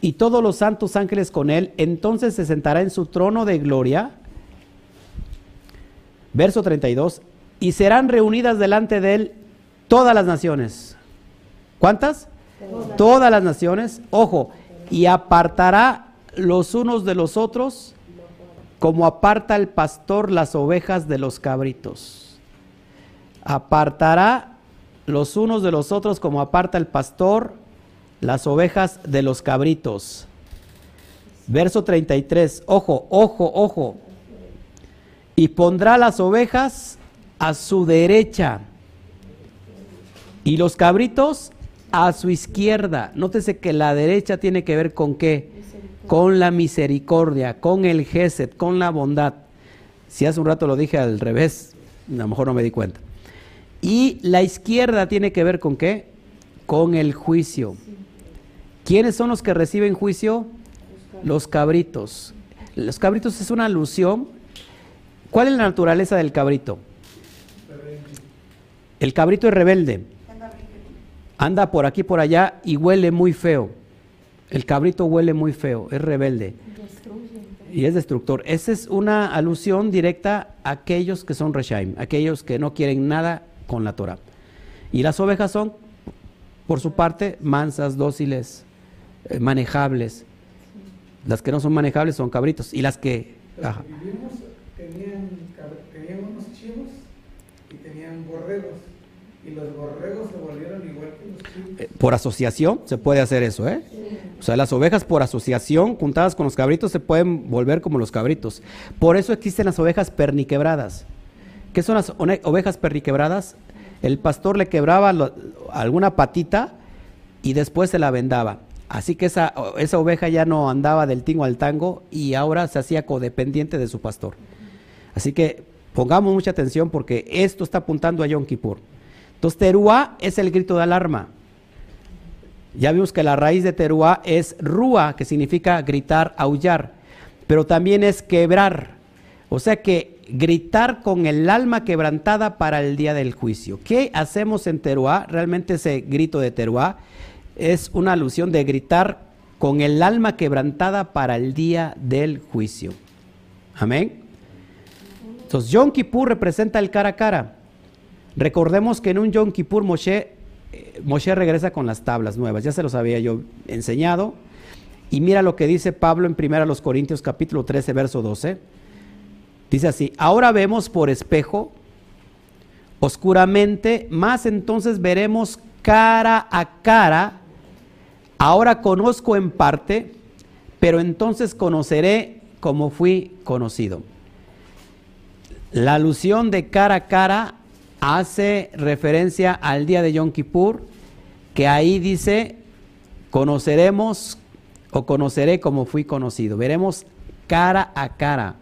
y todos los santos ángeles con él, entonces se sentará en su trono de gloria. Verso 32, y serán reunidas delante de él todas las naciones. ¿Cuántas? Todas, todas las naciones. Ojo, y apartará los unos de los otros como aparta el pastor las ovejas de los cabritos. apartará los unos de los otros como aparta el pastor las ovejas de los cabritos. Verso 33, ojo, ojo, ojo. Y pondrá las ovejas a su derecha y los cabritos a su izquierda. Nótese que la derecha tiene que ver con qué? Con la misericordia, con el gesed, con la bondad. Si hace un rato lo dije al revés, a lo mejor no me di cuenta. Y la izquierda tiene que ver con qué? Con el juicio. ¿Quiénes son los que reciben juicio? Los cabritos. Los cabritos es una alusión. ¿Cuál es la naturaleza del cabrito? El cabrito es rebelde. Anda por aquí, por allá y huele muy feo. El cabrito huele muy feo, es rebelde. Y es destructor. Esa es una alusión directa a aquellos que son Reshaim, aquellos que no quieren nada con la Torah. Y las ovejas son, por su parte, mansas, dóciles, eh, manejables. Las que no son manejables son cabritos. Y las que... Ajá. tenían, tenían unos chivos y tenían borregos. Y los borregos se volvieron igual que los chivos. Eh, por asociación se puede hacer eso, ¿eh? O sea, las ovejas por asociación juntadas con los cabritos se pueden volver como los cabritos. Por eso existen las ovejas perniquebradas. ¿Qué son las ovejas perniquebradas? El pastor le quebraba alguna patita y después se la vendaba. Así que esa, oveja ya no andaba del tingo al tango y ahora se hacía codependiente de su pastor. Así que pongamos mucha atención porque esto está apuntando a Yom Kippur. Entonces, teruá es el grito de alarma. Ya vimos que la raíz de teruá es rúa, que significa gritar, aullar, pero también es quebrar. O sea que gritar con el alma quebrantada para el día del juicio. ¿Qué hacemos en teruá? Realmente ese grito de teruá es una alusión de gritar con el alma quebrantada para el día del juicio. Amén. Entonces, Yom Kippur representa el cara a cara. Recordemos que en un Yom Kippur Moshe, eh, Moshe regresa con las tablas nuevas. Ya se los había yo enseñado. Y mira lo que dice Pablo en 1 Corintios capítulo 13, verso 12. Dice así, ahora vemos por espejo, oscuramente, más entonces veremos cara a cara Ahora conozco en parte, pero entonces conoceré como fui conocido. La alusión de cara a cara hace referencia al día de Yom Kippur, que ahí dice, conoceremos o conoceré como fui conocido. Veremos cara a cara.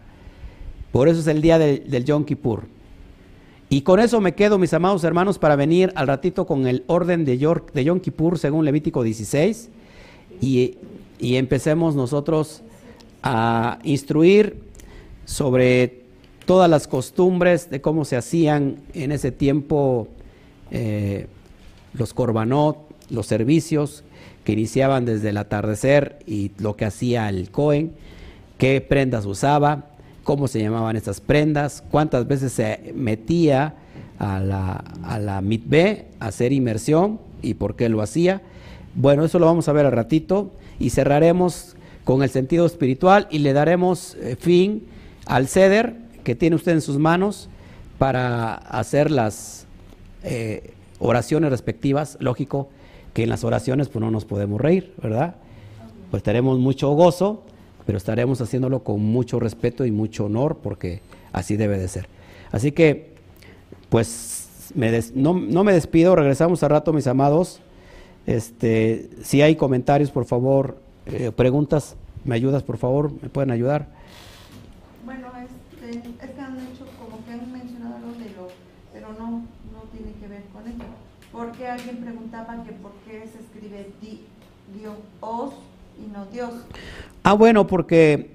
Por eso es el día del, del Yom Kippur. Y con eso me quedo, mis amados hermanos, para venir al ratito con el orden de, York, de Yom Kippur según Levítico 16 y, empecemos nosotros a instruir sobre todas las costumbres de cómo se hacían en ese tiempo eh, los corbanot, los servicios que iniciaban desde el atardecer y lo que hacía el Cohen, qué prendas usaba, cómo se llamaban estas prendas, cuántas veces se metía a la, a la a hacer inmersión y por qué lo hacía. Bueno, eso lo vamos a ver al ratito y cerraremos con el sentido espiritual y le daremos eh, fin al ceder que tiene usted en sus manos para hacer las eh, oraciones respectivas. Lógico que en las oraciones pues no nos podemos reír, ¿verdad? Pues tenemos mucho gozo pero estaremos haciéndolo con mucho respeto y mucho honor porque así debe de ser. Así que, pues, no, me despido, regresamos a rato, mis amados. Este, si hay comentarios, por favor, eh, preguntas, ¿me ayudas, por favor? ¿Me pueden ayudar? Bueno, este, es que han hecho como que han mencionado algo de lo, pero no, no tiene que ver con esto. Porque alguien preguntaba que por qué se escribe di, os y no Dios. Ah, bueno, porque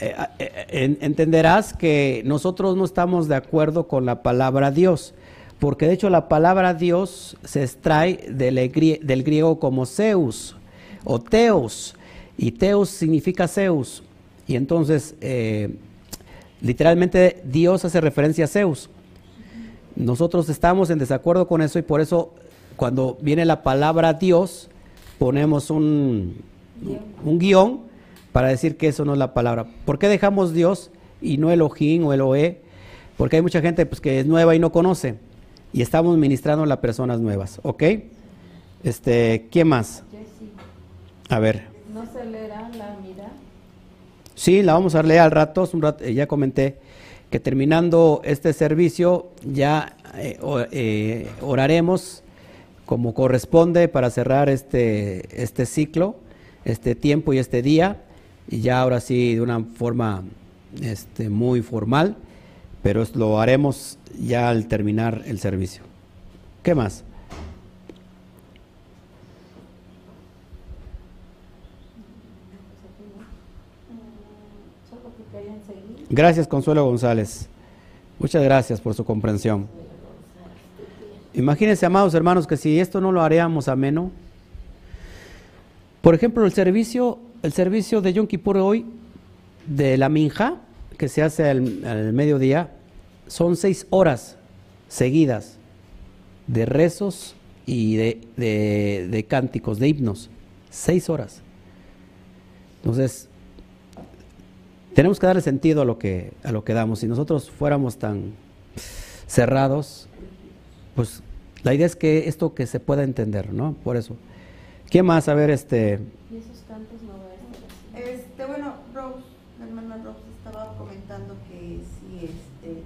eh, eh, entenderás que nosotros no estamos de acuerdo con la palabra Dios, porque de hecho la palabra Dios se extrae del, del griego como Zeus o Teos, y Teos significa Zeus, y entonces eh, literalmente Dios hace referencia a Zeus. Nosotros estamos en desacuerdo con eso y por eso cuando viene la palabra Dios ponemos un, un guion para decir que eso no es la palabra. ¿Por qué dejamos Dios y no Elohim o Eloé? Porque hay mucha gente pues, que es nueva y no conoce. y estamos ministrando a personas nuevas, ¿ok? Este, ¿quién más? A ver. ¿no se leerá la mira? Sí, la vamos a leer al rato, un rato, eh, ya comenté que terminando este servicio ya eh, eh, oraremos como corresponde para cerrar este, este ciclo, este tiempo y este día, y ya ahora sí de una forma este, muy formal, pero lo haremos ya al terminar el servicio. ¿Qué más? Gracias, Consuelo González. Muchas gracias por su comprensión. Imagínense, amados hermanos, que si esto no lo haríamos ameno, por ejemplo, el servicio, el servicio de Yom Kippur hoy, de la Minja, que se hace al, mediodía, son seis horas seguidas de rezos y de- de cánticos, de himnos. Seis horas. Entonces, tenemos que darle sentido a lo que, a lo que damos. Si nosotros fuéramos tan cerrados, pues la idea es que esto que se pueda entender, ¿no? Por eso. ¿Quién más? A ver, este. Y esos cantos no va a estar así. Este, bueno, Rose, la hermana Rose estaba comentando que sí, este,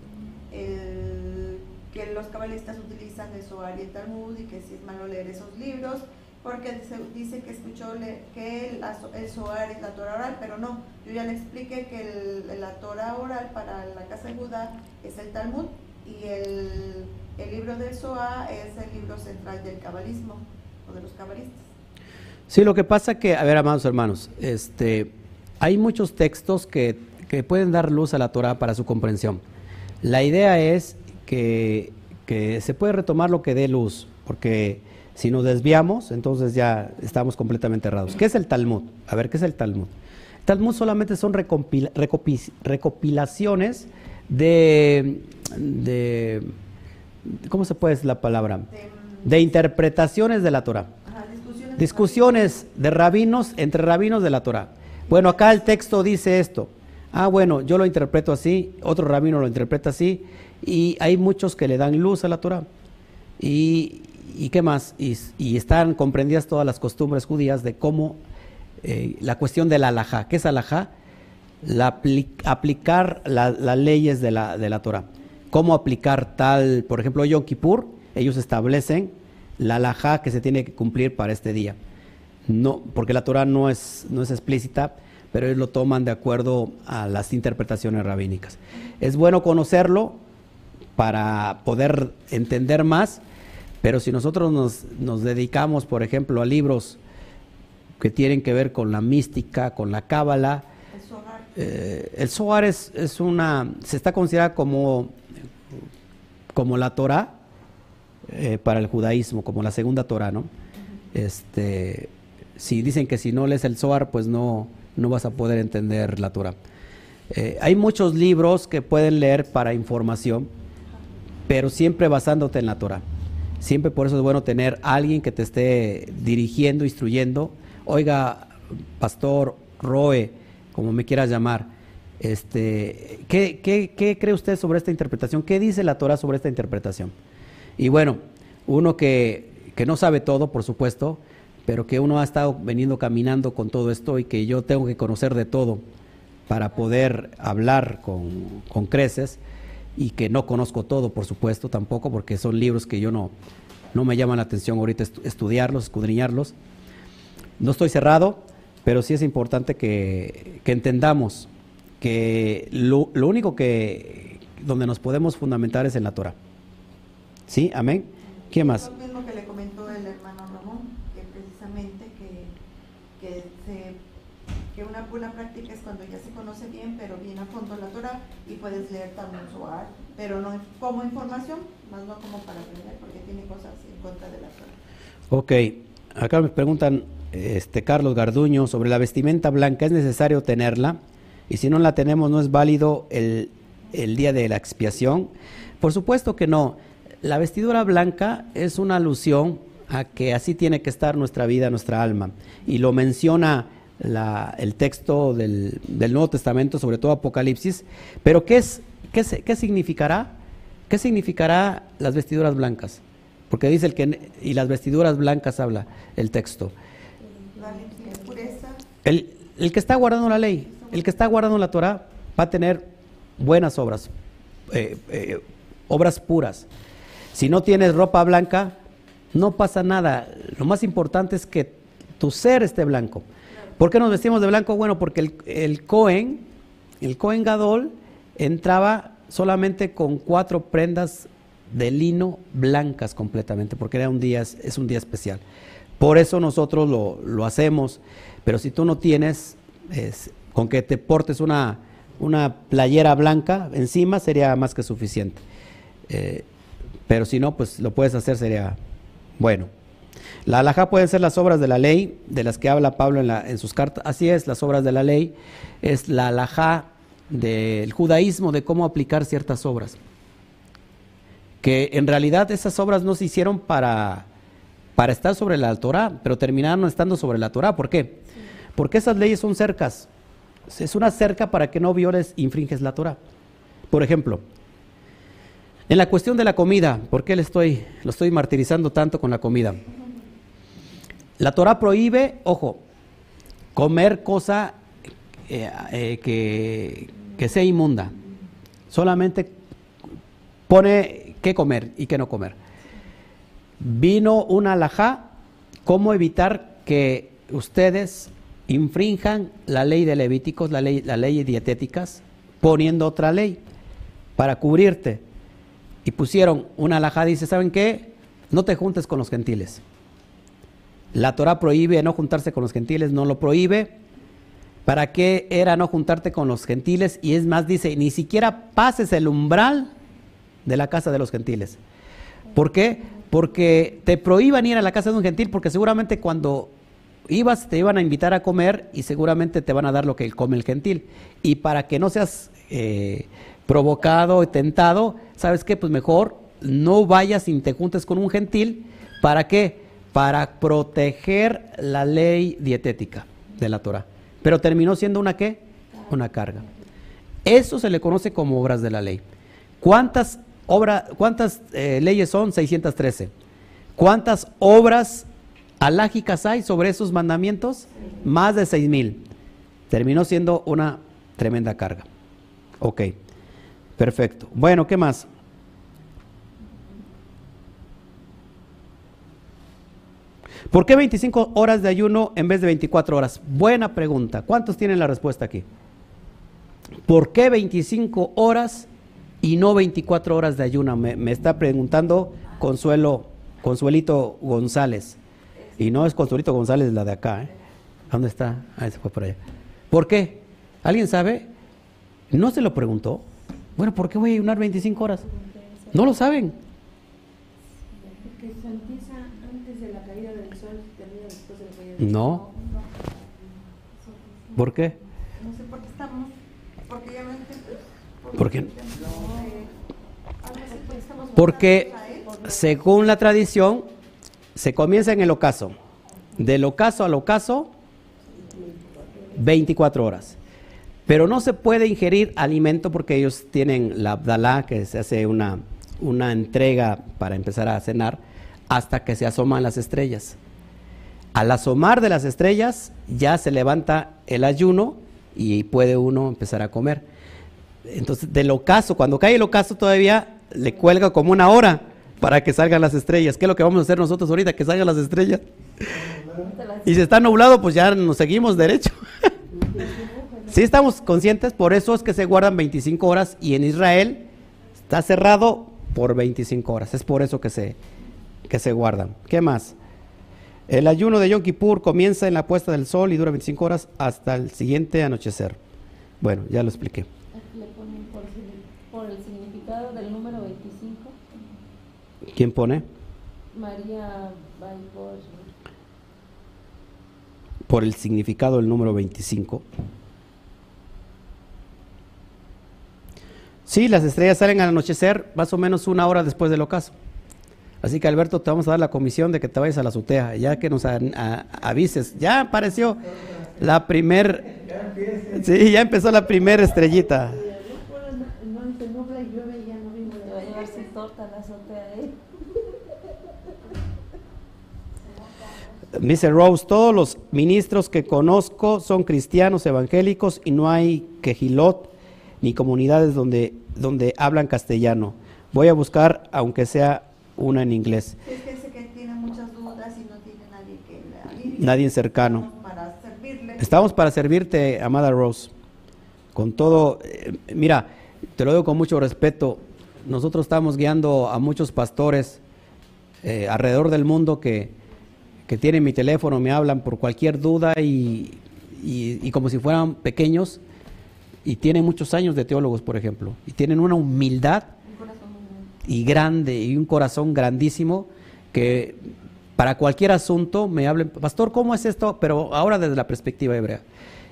el- que los cabalistas utilizan el Zohar y el Talmud y que sí es malo leer esos libros, porque se dice que escuchó le- que el, el Zohar es la Torah oral, pero no, yo ya le expliqué que el- la Torah oral para la casa de Judá es el Talmud y el, el libro del Zohar es el libro central del cabalismo o de los cabalistas. Sí, lo que pasa que, a ver, amados hermanos, este, hay muchos textos que, que pueden dar luz a la Torah para su comprensión. La idea es que, que se puede retomar lo que dé luz, porque si nos desviamos, entonces ya estamos completamente errados. ¿Qué es el Talmud? A ver, ¿qué es el Talmud? El Talmud solamente son recopi- recopilaciones de, de, ¿cómo se puede decir la palabra? De- De interpretaciones de la Torah. Discusiones, de rabinos entre rabinos de la Torah. Bueno, acá el texto dice esto. Ah, bueno, yo lo interpreto así, otro rabino lo interpreta así, y hay muchos que le dan luz a la Torah. Y, y qué más? Y, están comprendidas todas las costumbres judías de cómo eh, la cuestión del alajá. ¿Qué es alajá? La apli- aplicar la- las leyes de la, de la Torah. Cómo aplicar tal, por ejemplo, Yom Kippur, ellos establecen la alajá que se tiene que cumplir para este día. No, porque la Torah no es, no es explícita, pero ellos lo toman de acuerdo a las interpretaciones rabínicas. Es bueno conocerlo para poder entender más, pero si nosotros nos, nos dedicamos, por ejemplo, a libros que tienen que ver con la mística, con la cábala, eh, el Zohar es, es una, se está considerada como, como la Torah eh, para el judaísmo, como la segunda Torah, ¿no? Este, si dicen que si no lees el Zohar, pues no, no vas a poder entender la Torah. Eh, hay muchos libros que pueden leer para información, pero siempre basándote en la Torah. Siempre por eso es bueno tener alguien que te esté dirigiendo, instruyendo. Oiga, pastor, Roe, como me quieras llamar, este, ¿qué, qué, qué cree usted sobre esta interpretación? ¿Qué dice la Torah sobre esta interpretación? Y bueno, uno que, que no sabe todo, por supuesto, pero que uno ha estado veniendo caminando con todo esto y que yo tengo que conocer de todo para poder hablar con, con creces y que no conozco todo, por supuesto, tampoco, porque son libros que yo no, no me llaman la atención ahorita estu- estudiarlos, escudriñarlos. No estoy cerrado, pero sí es importante que, que entendamos que lo, lo único que donde nos podemos fundamentar es en la Torah. ¿Sí? Amén. ¿Quién más? Lo mismo que le comentó el hermano Ramón, que precisamente que, que, se- que una buena práctica es cuando ya se conoce bien, pero bien a fondo la Torah y puedes leer también Zohar, pero no como información, más no como para aprender, porque tiene cosas en contra de la Torah. Ok, acá me preguntan, este Carlos Garduño, sobre la vestimenta blanca, ¿es necesario tenerla? Y si no la tenemos, ¿no es válido el, el día de la expiación? Por supuesto que no. La vestidura blanca es una alusión a que así tiene que estar nuestra vida, nuestra alma. Y lo menciona el texto del, Nuevo Testamento, sobre todo Apocalipsis. Pero ¿qué, es, qué significará? ¿Qué significará las vestiduras blancas? Porque dice el que y las vestiduras blancas habla el texto. El, el que está guardando la ley, el que está guardando la Torah va a tener buenas obras, eh, eh, obras puras. Si no tienes ropa blanca, no pasa nada. Lo más importante es que tu ser esté blanco. ¿Por qué nos vestimos de blanco? Bueno, porque el, Cohen, el Cohen Gadol, entraba solamente con cuatro prendas de lino blancas completamente, porque era un día, es un día especial. Por eso nosotros lo, lo hacemos, pero si tú no tienes, con que te portes una, una playera blanca encima sería más que suficiente. Eh, pero si no, pues lo puedes hacer, sería bueno. La alhaja pueden ser las obras de la ley, de las que habla Pablo en, sus cartas. Así es, las obras de la ley. Es la alhaja del judaísmo, de cómo aplicar ciertas obras. Que en realidad esas obras no se hicieron para, para estar sobre la Torah, pero terminaron estando sobre la Torah. ¿Por qué? Porque esas leyes son cercas. Es una cerca para que no violes, infringes la Torah. Por ejemplo, en la cuestión de la comida, ¿por qué le estoy, lo estoy martirizando tanto con la comida? La Torah prohíbe, ojo, comer cosa eh, eh, que, sea inmunda. Solamente pone qué comer y qué no comer. Vino una alajá, cómo evitar que ustedes infrinjan la ley de Levíticos, la ley, la ley dietéticas, poniendo otra ley para cubrirte y pusieron una alhaja, dice, ¿saben qué? No te juntes con los gentiles. La Torah prohíbe no juntarse con los gentiles, no lo prohíbe. ¿Para qué era no juntarte con los gentiles? Y es más, dice, ni siquiera pases el umbral de la casa de los gentiles. ¿Por qué? Porque te prohíban ir a la casa de un gentil, porque seguramente cuando ibas te iban a invitar a comer y seguramente te van a dar lo que come el gentil. Y para que no seas eh, provocado y tentado, ¿sabes qué? Pues mejor no vayas y te juntes con un gentil. ¿Para qué? Para proteger la ley dietética de la Torah. Pero terminó siendo una qué? Una carga. Eso se le conoce como obras de la ley. ¿Cuántas, cuántas eh, leyes son? 613. ¿Cuántas obras alágicas hay sobre esos mandamientos? Más de 6000. Terminó siendo una tremenda carga. Ok. Perfecto. Bueno, ¿qué más? ¿Por qué 25 horas de ayuno en vez de 24 horas? Buena pregunta. ¿Cuántos tienen la respuesta aquí? ¿Por qué 25 horas y no 24 horas de ayuno? Me, está preguntando Consuelo, Consuelito González. Y no es Consuelito González la de acá. ¿eh? ¿Dónde está? Ah, se fue por allá. ¿Por qué? ¿Alguien sabe? ¿No se lo preguntó? Bueno, ¿por qué voy a ayunar 25 horas? No lo saben. No. ¿Por qué? No sé por qué estamos. Porque ya me ¿Por qué? Porque según la tradición se comienza en el ocaso. Del ocaso al ocaso, 24 horas. Pero no se puede ingerir alimento porque ellos tienen la Abdalá, que se hace una, una entrega para empezar a cenar, hasta que se asoman las estrellas. Al asomar de las estrellas ya se levanta el ayuno y puede uno empezar a comer. Entonces, del ocaso, cuando cae el ocaso todavía le cuelga como una hora para que salgan las estrellas. ¿Qué es lo que vamos a hacer nosotros ahorita? Que salgan las estrellas. Y si está nublado, pues ya nos seguimos derecho. Sí estamos conscientes, por eso es que se guardan 25 horas y en Israel está cerrado por 25 horas. Es por eso que se, que se guardan. ¿Qué más? El ayuno de Yom Kippur comienza en la puesta del sol y dura 25 horas hasta el siguiente anochecer. Bueno, ya lo expliqué. Le ponen por, el significado del número 25. ¿Quién pone? María Baibor. Por el significado del número 25. Sí, las estrellas salen al anochecer más o menos una hora después del ocaso. Así que Alberto, te vamos a dar la comisión de que te vayas a la azotea, ya que nos a, avises. Ya apareció la primer, sí, ya empezó la primera estrellita. Dice Rose, todos los ministros que conozco son cristianos evangélicos y no hay quejilot ni comunidades donde donde hablan castellano. Voy a buscar, aunque sea una en inglés. Es que sé que tiene muchas dudas y no tiene nadie que Nadie cercano. Estamos para servirle. Estamos para servirte, amada Rose. Con todo, eh, mira, te lo digo con mucho respeto. Nosotros estamos guiando a muchos pastores eh, alrededor del mundo que, que tienen mi teléfono, me hablan por cualquier duda y, y- y como si fueran pequeños y tienen muchos años de teólogos, por ejemplo, y tienen una humildad y grande y un corazón grandísimo que para cualquier asunto me hablen, pastor, ¿cómo es esto? Pero ahora desde la perspectiva hebrea.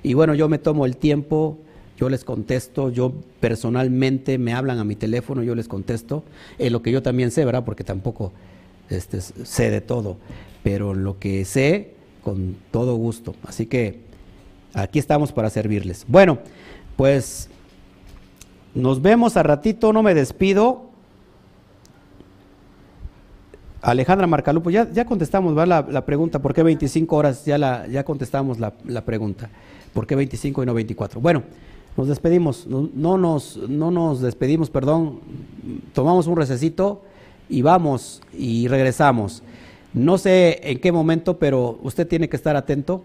Y bueno, yo me tomo el tiempo, yo les contesto, yo personalmente me hablan a mi teléfono, yo les contesto, en lo que yo también sé, ¿verdad? Porque tampoco este, sé de todo, pero lo que sé, con todo gusto. Así que aquí estamos para servirles. Bueno, pues nos vemos a ratito, no me despido. Alejandra Marcalupo, ya, ya contestamos. La, la pregunta, ¿por qué 25 horas? Ya, la, ya contestamos la, la pregunta, ¿por qué 25 y no 24? Bueno, nos despedimos, no, no nos, no nos despedimos, perdón, tomamos un recesito y vamos y regresamos. No sé en qué momento, pero usted tiene que estar atento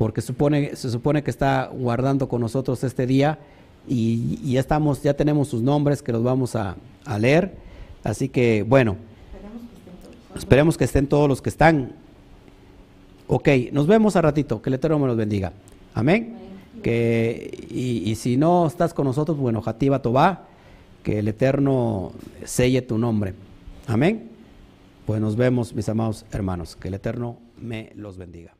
porque supone, se supone que está guardando con nosotros este día y, ya estamos, ya tenemos sus nombres que los vamos a, a leer. Así que, bueno, esperemos que estén todos los que están. Ok, nos vemos a ratito, que el Eterno me los bendiga. Amén. Que, y, y si no estás con nosotros, bueno, Jativa Tobá, que el Eterno selle tu nombre. Amén. Pues nos vemos, mis amados hermanos. Que el Eterno me los bendiga.